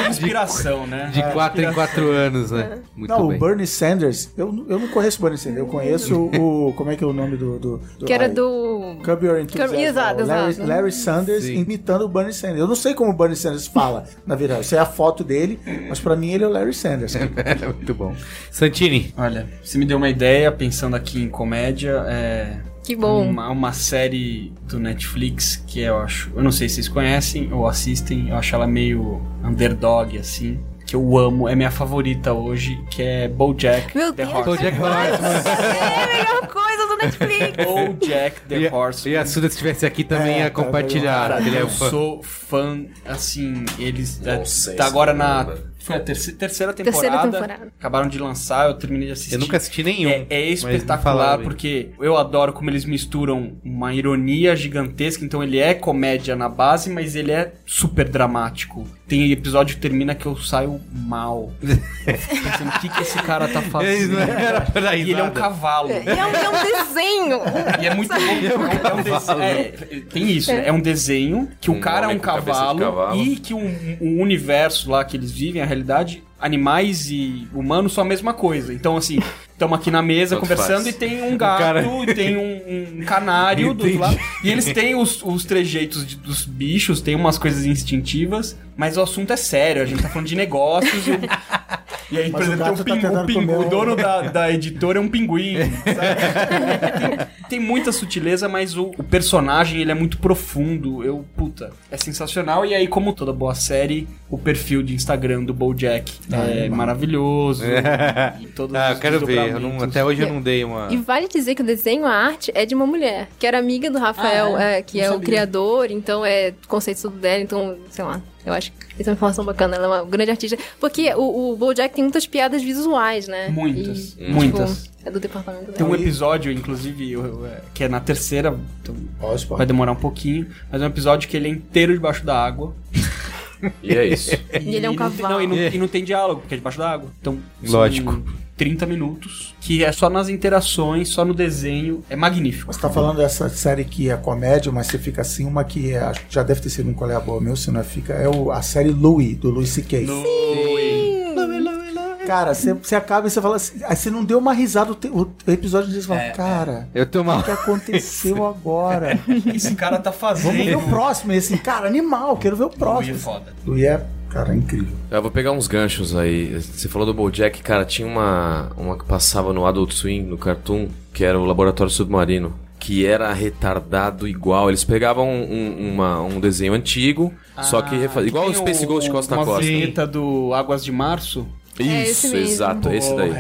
Inspiração, né? De 4 em 4 anos, né? Muito Não, bem. o Bernie Sanders, eu, eu não conheço o Bernie Sanders, eu conheço o, como é que é o nome do... do, do Que era do. Curb Your Enthusiasm. Exato, Larry. Larry Sanders Sim. imitando o Bernie Sanders. Eu não sei como o Bernie Sanders fala, na verdade. Isso é a foto dele, mas pra mim ele é o Larry Sanders. Muito bom. Santini. Olha, você me deu uma ideia, pensando aqui em comédia, é... Que bom. Uma, uma série do Netflix que eu acho... Eu não sei se vocês conhecem ou assistem, eu acho ela meio underdog, assim, que eu amo, é minha favorita hoje, que é BoJack Meu The Deus, Horseman. Bojack Horseman. É a melhor coisa Netflix. BoJack The E Horseman. e a Suda, se estivesse aqui, também É, ia tá, compartilhar. Cara, é eu sou fã, assim, eles é, Nonsense, tá agora na foi a terce- terceira temporada, Terceira temporada. acabaram de lançar, eu terminei de assistir. Eu nunca assisti nenhum. É, é espetacular porque eu adoro como eles misturam uma ironia gigantesca. Então ele é comédia na base, mas ele é super dramático. Tem episódio que termina que eu saio mal. Pensando, o que, que esse cara tá fazendo? era pra E ele é um cavalo. E é um, é um desenho. E é muito bom. É um, é um é, tem isso, né? É um desenho que o Um cara é um cavalo, cavalo. e que o o universo lá que eles vivem, a realidade, animais e humanos são a mesma coisa. Então, assim, estamos aqui na mesa Tanto conversando faz. e tem um gato cara- e tem um, um canário do outro lado. E eles têm os, os trejeitos de- dos bichos, tem umas coisas instintivas, mas o assunto é sério, a gente tá falando de negócios. E, aí, por Mas o exemplo, tem o, tá pingu, o, pingu- comer o um- dono da, da editora é um pinguim, sabe? tem, tem muita sutileza, mas o, o personagem ele é muito profundo. Eu, puta, é sensacional. E aí, como toda boa série, o perfil de Instagram do BoJack é maravilhoso. E todos Ah, eu quero ver. Eu não- até hoje eu não dei uma. E vale dizer que o desenho, a arte, é de uma mulher, que era amiga do Rafael, Ah, é? é, que Não é o sabia. criador, então é o conceito tudo dela, então, sei lá. Eu acho que isso é uma informação bacana, ela é uma grande artista. Porque o, o BoJack tem muitas piadas visuais, né? Muitas, E, muitas. Tipo, é do departamento Tem um dela. episódio, inclusive, é, que é na terceira, então vai demorar um pouquinho, mas é um episódio que ele é inteiro debaixo da água. E é isso. E ele é um não tem- cavalo. não, e, não, e não tem diálogo, porque é debaixo da água. Então, Lógico. 30 minutos, que é só nas interações, só no desenho. É magnífico. Você tá falando dessa série que é comédia, mas você fica assim, uma que é- acho que já deve ter sido um colega boa meu, se não é fica, é o- a série Louie, do Louis C.K. Cara, você, acaba e você fala assim, aí você não deu uma risada o, te- o episódio você fala, É, cara, Eu tô mal. o que aconteceu agora? Esse cara tá Vamos ver o fazendo. próximo, e assim, cara, animal, quero ver o é próximo. foda. Louie é, cara, incrível. Eu vou pegar uns ganchos aí. Você falou do BoJack, cara, tinha uma, uma que passava no Adult Swim, no Cartoon, que era o Laboratório Submarino, que era retardado igual. Eles pegavam um, uma- um desenho antigo, só que refa- igual o Space Ghost Costa a uma Costa. vinheta do Águas de Março. É esse Isso, mesmo. exato, esse daí.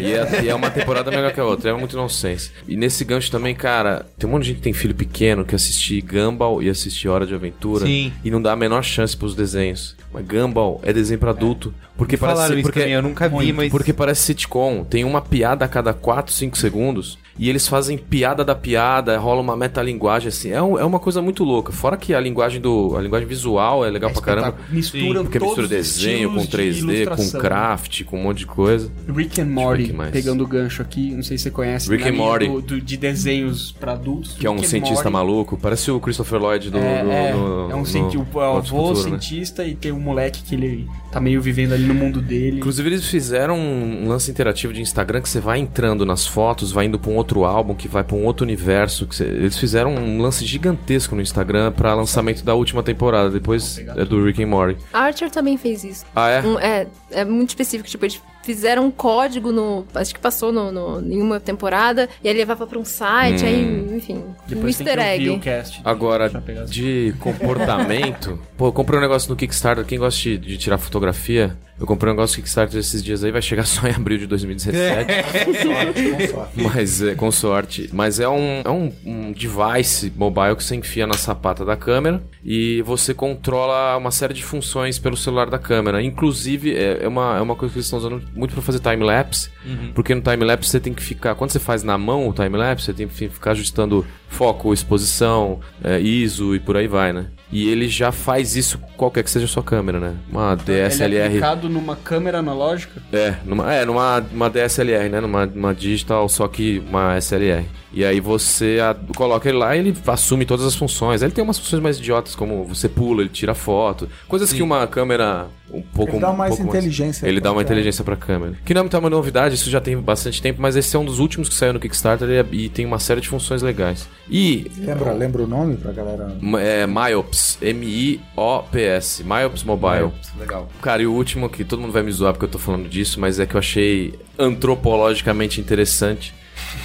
E é, e é uma temporada melhor que a outra, é muito nonsense. E nesse gancho também, cara, tem um monte de gente que tem filho pequeno que assiste Gumball e assiste Hora de Aventura Sim. e não dá a menor chance pros desenhos. Mas Gumball é desenho pra adulto. Porque Me parece isso porque, também, eu nunca vi, muito, mas- Porque parece sitcom. Tem uma piada a cada 4, 5 segundos. E eles fazem piada da piada, rola uma metalinguagem, assim. É, um- é uma coisa muito louca. Fora que a linguagem do. A linguagem visual é legal pra caramba. Mistura Porque mistura desenho com estilos de 3D, com craft, com um monte de coisa. Rick and Morty, pegando o gancho aqui, não sei se você conhece. Rick and Morty. do- do- de desenhos pra adultos. Que é um cientista Morty. maluco. Parece o Christopher Lloyd do. É, do- é, no- é um no cientista, o avô Futuro, né? cientista e tem um moleque que ele tá meio vivendo ali no mundo dele. Inclusive, eles fizeram um lance interativo de Instagram que você vai entrando nas fotos, vai indo pra um outro álbum, que vai pra um outro universo. Que você- Eles fizeram um lance gigantesco no Instagram pra lançamento da última temporada. Depois é do Rick and Morty. Archer também fez isso. Ah, é? Um- é, é muito específico. Tipo, eles fizeram um código no. Acho que passou no, no- em uma temporada. E aí levava pra um site. Hum. Aí, enfim. Um Depois tem easter egg. o cast. Agora, de comportamento. Pô, eu comprei um negócio no Kickstarter. Quem gosta de, de tirar fotografia, eu comprei um negócio no Kickstarter esses dias aí, vai chegar só em abril de 2017. Com sorte. Mas é, com sorte. Mas é um, é um, um device mobile que você enfia na sapata da câmera e você controla uma série de funções pelo celular da câmera. Inclusive, é, é uma, é uma coisa que eles estão usando muito pra fazer time-lapse. Porque no time-lapse você tem que ficar. Quando você faz na mão o time-lapse, você tem que ficar ajustando foco, exposição, é, ISO e por aí vai, né? E ele já faz isso qualquer que seja a sua câmera, né? Uma Ele é DSLR. aplicado numa câmera analógica. É, numa, é, numa uma DSLR, né? Numa, numa digital, só que uma SLR. E aí você a- coloca ele lá e ele assume todas as funções. Aí Ele tem umas funções mais idiotas, como você pula, ele tira foto. Coisas que uma câmera um pouco Ele dá um mais pouco inteligência Ele dá uma inteligência pra câmera. Que não é muita novidade, isso já tem bastante tempo, mas esse é um dos últimos que saiu no Kickstarter e, é- e tem uma série de funções legais. E Lembra, lembra o nome pra galera? é Myops, M-I-O-P-S, Myops Mobile. Legal. Cara, e o último que todo mundo vai me zoar porque eu tô falando disso, mas é que eu achei antropologicamente interessante,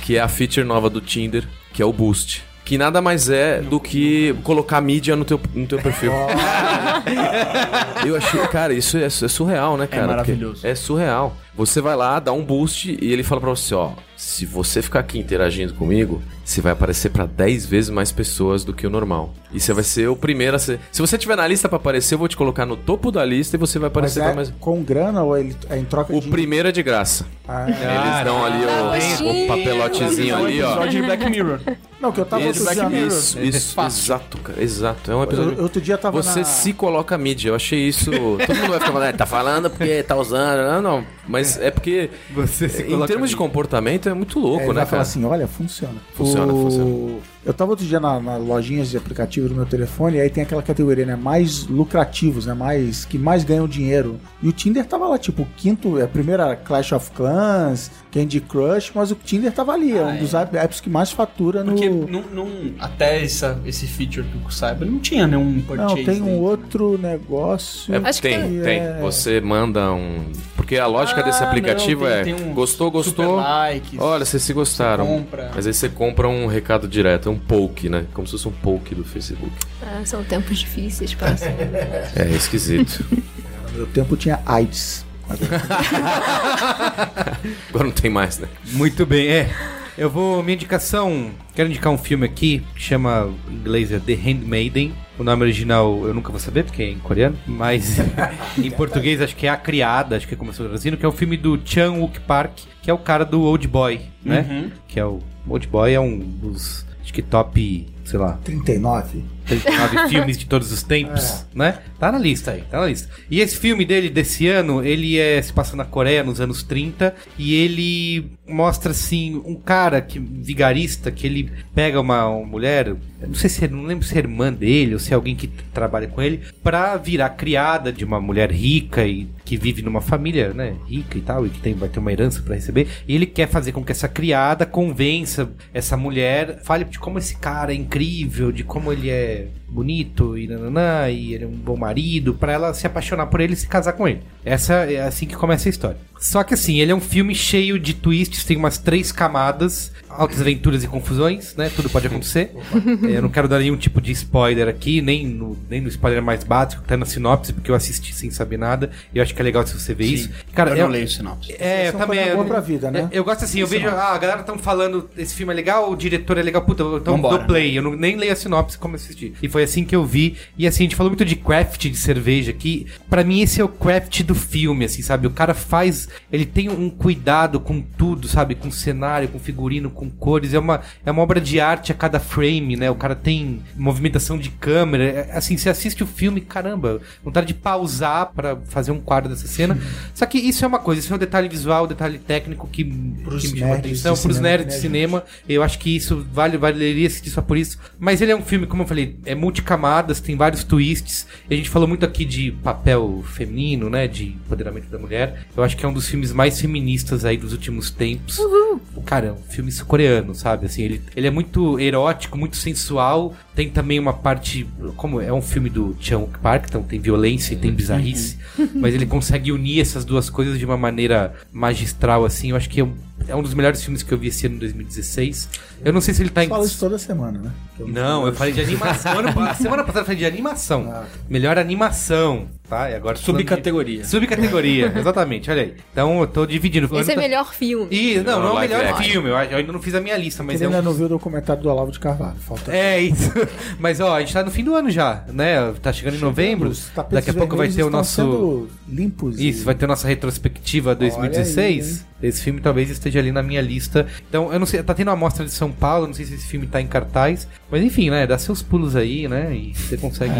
que é a feature nova do Tinder, que é o Boost. Que nada mais é do que colocar mídia no teu, no teu perfil. eu achei, cara, isso é, é surreal, né, cara? Porque maravilhoso. É surreal. Você vai lá, dá um boost e ele fala pra você, ó, se você ficar aqui interagindo comigo, você vai aparecer pra 10 vezes mais pessoas do que o normal. E você vai ser o primeiro a ser. Se você tiver na lista pra aparecer, eu vou te colocar no topo da lista e você vai Mas aparecer pra é mais. com grana ou ele é em troca O de... primeiro é de graça. Ah, Eles dão ali o, o papelotezinho ali, ó. Episódio de Black Mirror. Não, que eu tava Isso, outro dia... Mirror. isso, É isso, fácil. exato, cara, exato. É um Eu, episódio. outro dia tava Você na... se coloca mídia, eu achei isso. Todo mundo vai ficar falando, "É, tá falando porque tá usando. Não, não. Mas é porque, Você se em termos de comportamento, é muito É, louco, ele né, vai cara? falar assim, olha, funciona. Funciona, funciona. Eu tava outro dia na, na lojinhas de aplicativo do meu telefone, e aí tem aquela categoria, né? Mais lucrativos, né? Mais, que mais ganham dinheiro. E o Tinder tava lá, tipo, o quinto, é a primeira Clash of Clans, Candy Crush, mas o Tinder tava ali, é um Ah, dos app- apps que mais fatura no. Porque não, não- até essa, esse feature que eu saiba, não tinha nenhum purchase. Não, tem um dentro. outro negócio. É, Acho que tem, é- tem. Você manda um. Porque a lógica Ah, desse aplicativo não, é: tem- tem um gostou, gostou. super likes. Olha, vocês se gostaram. Você compra. Mas aí você compra um recado direto, é um poke, né? Como se fosse um poke do Facebook. Ah, são tempos difíceis para É esquisito. No meu tempo tinha AIDS. Agora não tem mais, né? Muito bem, é. Eu vou. Minha indicação. Quero indicar um filme aqui que chama em inglês é The Handmaiden. O nome original eu nunca vou saber porque é em coreano, mas em português acho que é A Criada, acho que é como traduzindo, que é o filme do Chan Wook Park, que é o cara do Old Boy, né? Uhum. Que é o Old Boy é um dos acho que top, sei lá, 39. 39 filmes de todos os tempos, né? Tá na lista aí, tá na lista. E esse filme dele, desse ano, ele é, se passa na Coreia, nos anos 30, e ele mostra, assim, um cara que, vigarista, que ele pega uma, uma mulher, não sei se, é- não lembro se é irmã dele, ou se é alguém que trabalha com ele, pra virar criada de uma mulher rica e que vive numa família, né, rica e tal, e que tem, vai ter uma herança pra receber, e ele quer fazer com que essa criada convença essa mulher, fale de como esse cara é incrível, de como ele é bonito e nananã, e ele é um bom marido, pra ela se apaixonar por ele e se casar com ele. Essa é assim que começa a história. Só que assim, ele é um filme cheio de twists, tem umas três camadas, altas aventuras e confusões, né? Tudo pode acontecer. É, eu não quero dar nenhum tipo de spoiler aqui, nem no, nem no spoiler mais básico que tá na sinopse, porque eu assisti sem saber nada. E eu acho que é legal se você ver isso. Cara, eu é- não leio sinopse. é, eu é também. coisa boa eu- pra vida, né? Eu, eu gosto assim, eu vejo, ah, a galera tão falando, esse filme é legal, o diretor é legal, puta, então dou play. Eu não, nem leio a sinopse como assistir. E foi Foi assim que eu vi. E assim, a gente falou muito de craft de cerveja aqui. Pra mim, esse é o craft do filme, assim, sabe? O cara faz. Ele tem um cuidado com tudo, sabe? Com cenário, com figurino, com cores. É uma, é uma obra de arte a cada frame, né? O cara tem movimentação de câmera. É, Assim, você assiste o filme, caramba, vontade de pausar pra fazer um quadro dessa cena. Só que isso é uma coisa, isso é um detalhe visual, um detalhe técnico que, Pros que me chama nerds atenção. Pros cinema nerds que de me cinema, eu acho que isso vale, valeria assistir só por isso. Mas ele é um filme, como eu falei, é multicamadas, tem vários twists. A gente falou muito aqui de papel feminino, né? De empoderamento da mulher. Eu acho que é um dos filmes mais feministas aí dos últimos tempos. Cara, é um filme coreano, sabe? Assim, ele, ele é muito erótico, muito sensual. Tem também uma parte. Como é um filme do Chan Park, então tem violência e tem bizarrice. mas ele consegue unir essas duas coisas de uma maneira magistral, assim. Eu acho que é um, é um dos melhores filmes que eu vi esse ano, em 2016. Eu não sei se ele tá em. Fala isso toda semana, né? Não, eu falei de animação. Pa- semana passada eu falei de animação. Ah. Melhor animação, tá? E agora falando de- Subcategoria. Subcategoria, exatamente, olha aí. Então eu tô dividindo. Esse é tá- melhor filme. Ih, não, não, é o melhor action. filme. Eu, eu ainda não fiz a minha lista, mas Ele é um ainda não viu o documentário do Olavo de Carvalho. Falta. é isso. Mas ó, a gente tá no fim do ano já, né? Tá chegando em novembro. Tapetes Daqui a pouco vai ter o nosso. limpos. e- Isso, vai ter a nossa retrospectiva 2016. esse filme talvez esteja ali na minha lista. Então, eu não sei, tá tendo uma mostra de São Paulo, não sei se esse filme tá em cartaz. Mas enfim, né? Dá seus pulos aí, né? E você consegue.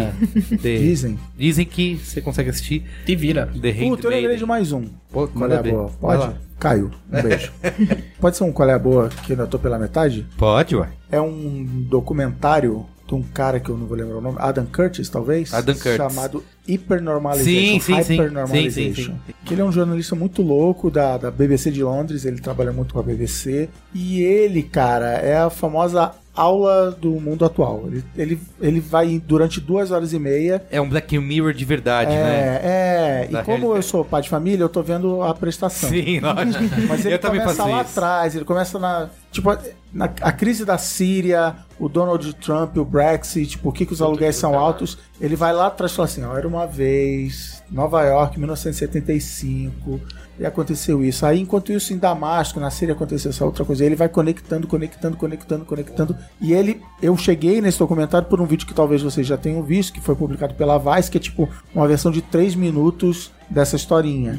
ter- Dizem. Dizem que você consegue assistir Te vira. The Puta, eu lembrei de mais um. Pô, Qual é boa? Pode? lá. Caiu. Um beijo. Pode ser um qual é a boa que eu ainda tô pela metade? Pode, ué. É um documentário de um cara que eu não vou lembrar o nome, Adam Curtis, talvez? Adam Curtis. Chamado Hypernormalization. Sim, sim, sim. Hypernormalization. Sim, sim, sim. Que ele é um jornalista muito louco da, da BBC de Londres, ele trabalha muito com a BBC. E ele, cara, é a famosa aula do mundo atual. Ele, ele, ele vai durante duas horas e meia É um Black Mirror de verdade, né? é, é. Da E como realidade. eu sou pai de família, eu tô vendo a prestação. Sim, lógico. Mas ele eu começa lá isso. atrás, ele começa na. Tipo, na, a crise da Síria, o Donald Trump, o Brexit, por que, que os aluguéis são altos. Ele vai lá atrás e fala assim: ó, era uma vez, Nova York, 1975, e aconteceu isso. Aí, enquanto isso, em Damasco, na Síria, aconteceu essa outra coisa. Ele vai conectando, conectando, conectando, conectando. E ele. Eu cheguei nesse documentário por um vídeo que talvez vocês já tenham visto, que foi publicado pela Vice, que é tipo uma versão de 3 minutos dessa historinha.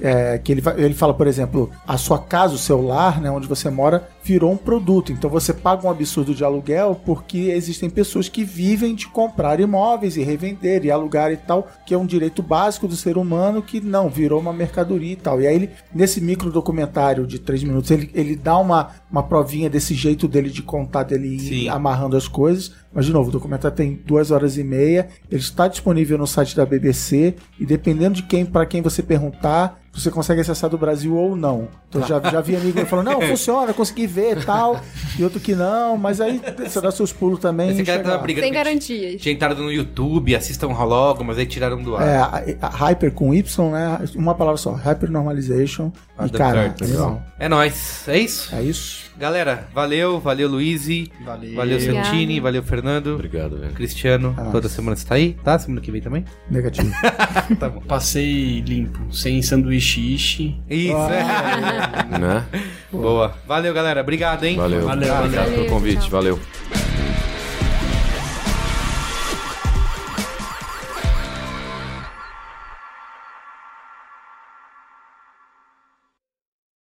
É, que ele, ele fala, por exemplo, a sua casa, o seu lar, né, onde você mora, virou um produto. Então você paga um absurdo de aluguel porque existem pessoas que vivem de comprar imóveis e revender e alugar e tal, que é um direito básico do ser humano que não, virou uma mercadoria e tal. E aí ele, nesse micro documentário de três minutos, ele, ele dá uma, uma provinha desse jeito dele de contar, dele ir Sim. amarrando as coisas. Mas, de novo, o documentário tem duas horas e meia. Ele está disponível no site da BBC. E dependendo de quem, para quem você perguntar, você consegue acessar do Brasil ou não. Então, já, já vi amigo falando, não, funciona, consegui ver e tal. E outro que não. Mas aí você dá seus pulos também. Esse e cara tava lá. brigando. Sem garantias. Tinha entrado no YouTube, assistam logo, mas aí tiraram do ar. É, a, a Hyper com Y, né? Uma palavra só, Hyper Normalization. E, Adam cara, legal. É nóis. É isso? É isso. Galera, valeu, valeu Luiz, Valeu. valeu. Santini, valeu Fernando, Obrigado, velho. Cristiano, É toda semana você tá aí, tá? Semana que vem também? Negativo. Tá bom. Passei limpo, sem sanduíche ishi. Isso, é. Né? Boa. Valeu, galera. Obrigado, hein? Valeu. Valeu, Obrigado valeu. pelo convite. Tchau. Valeu.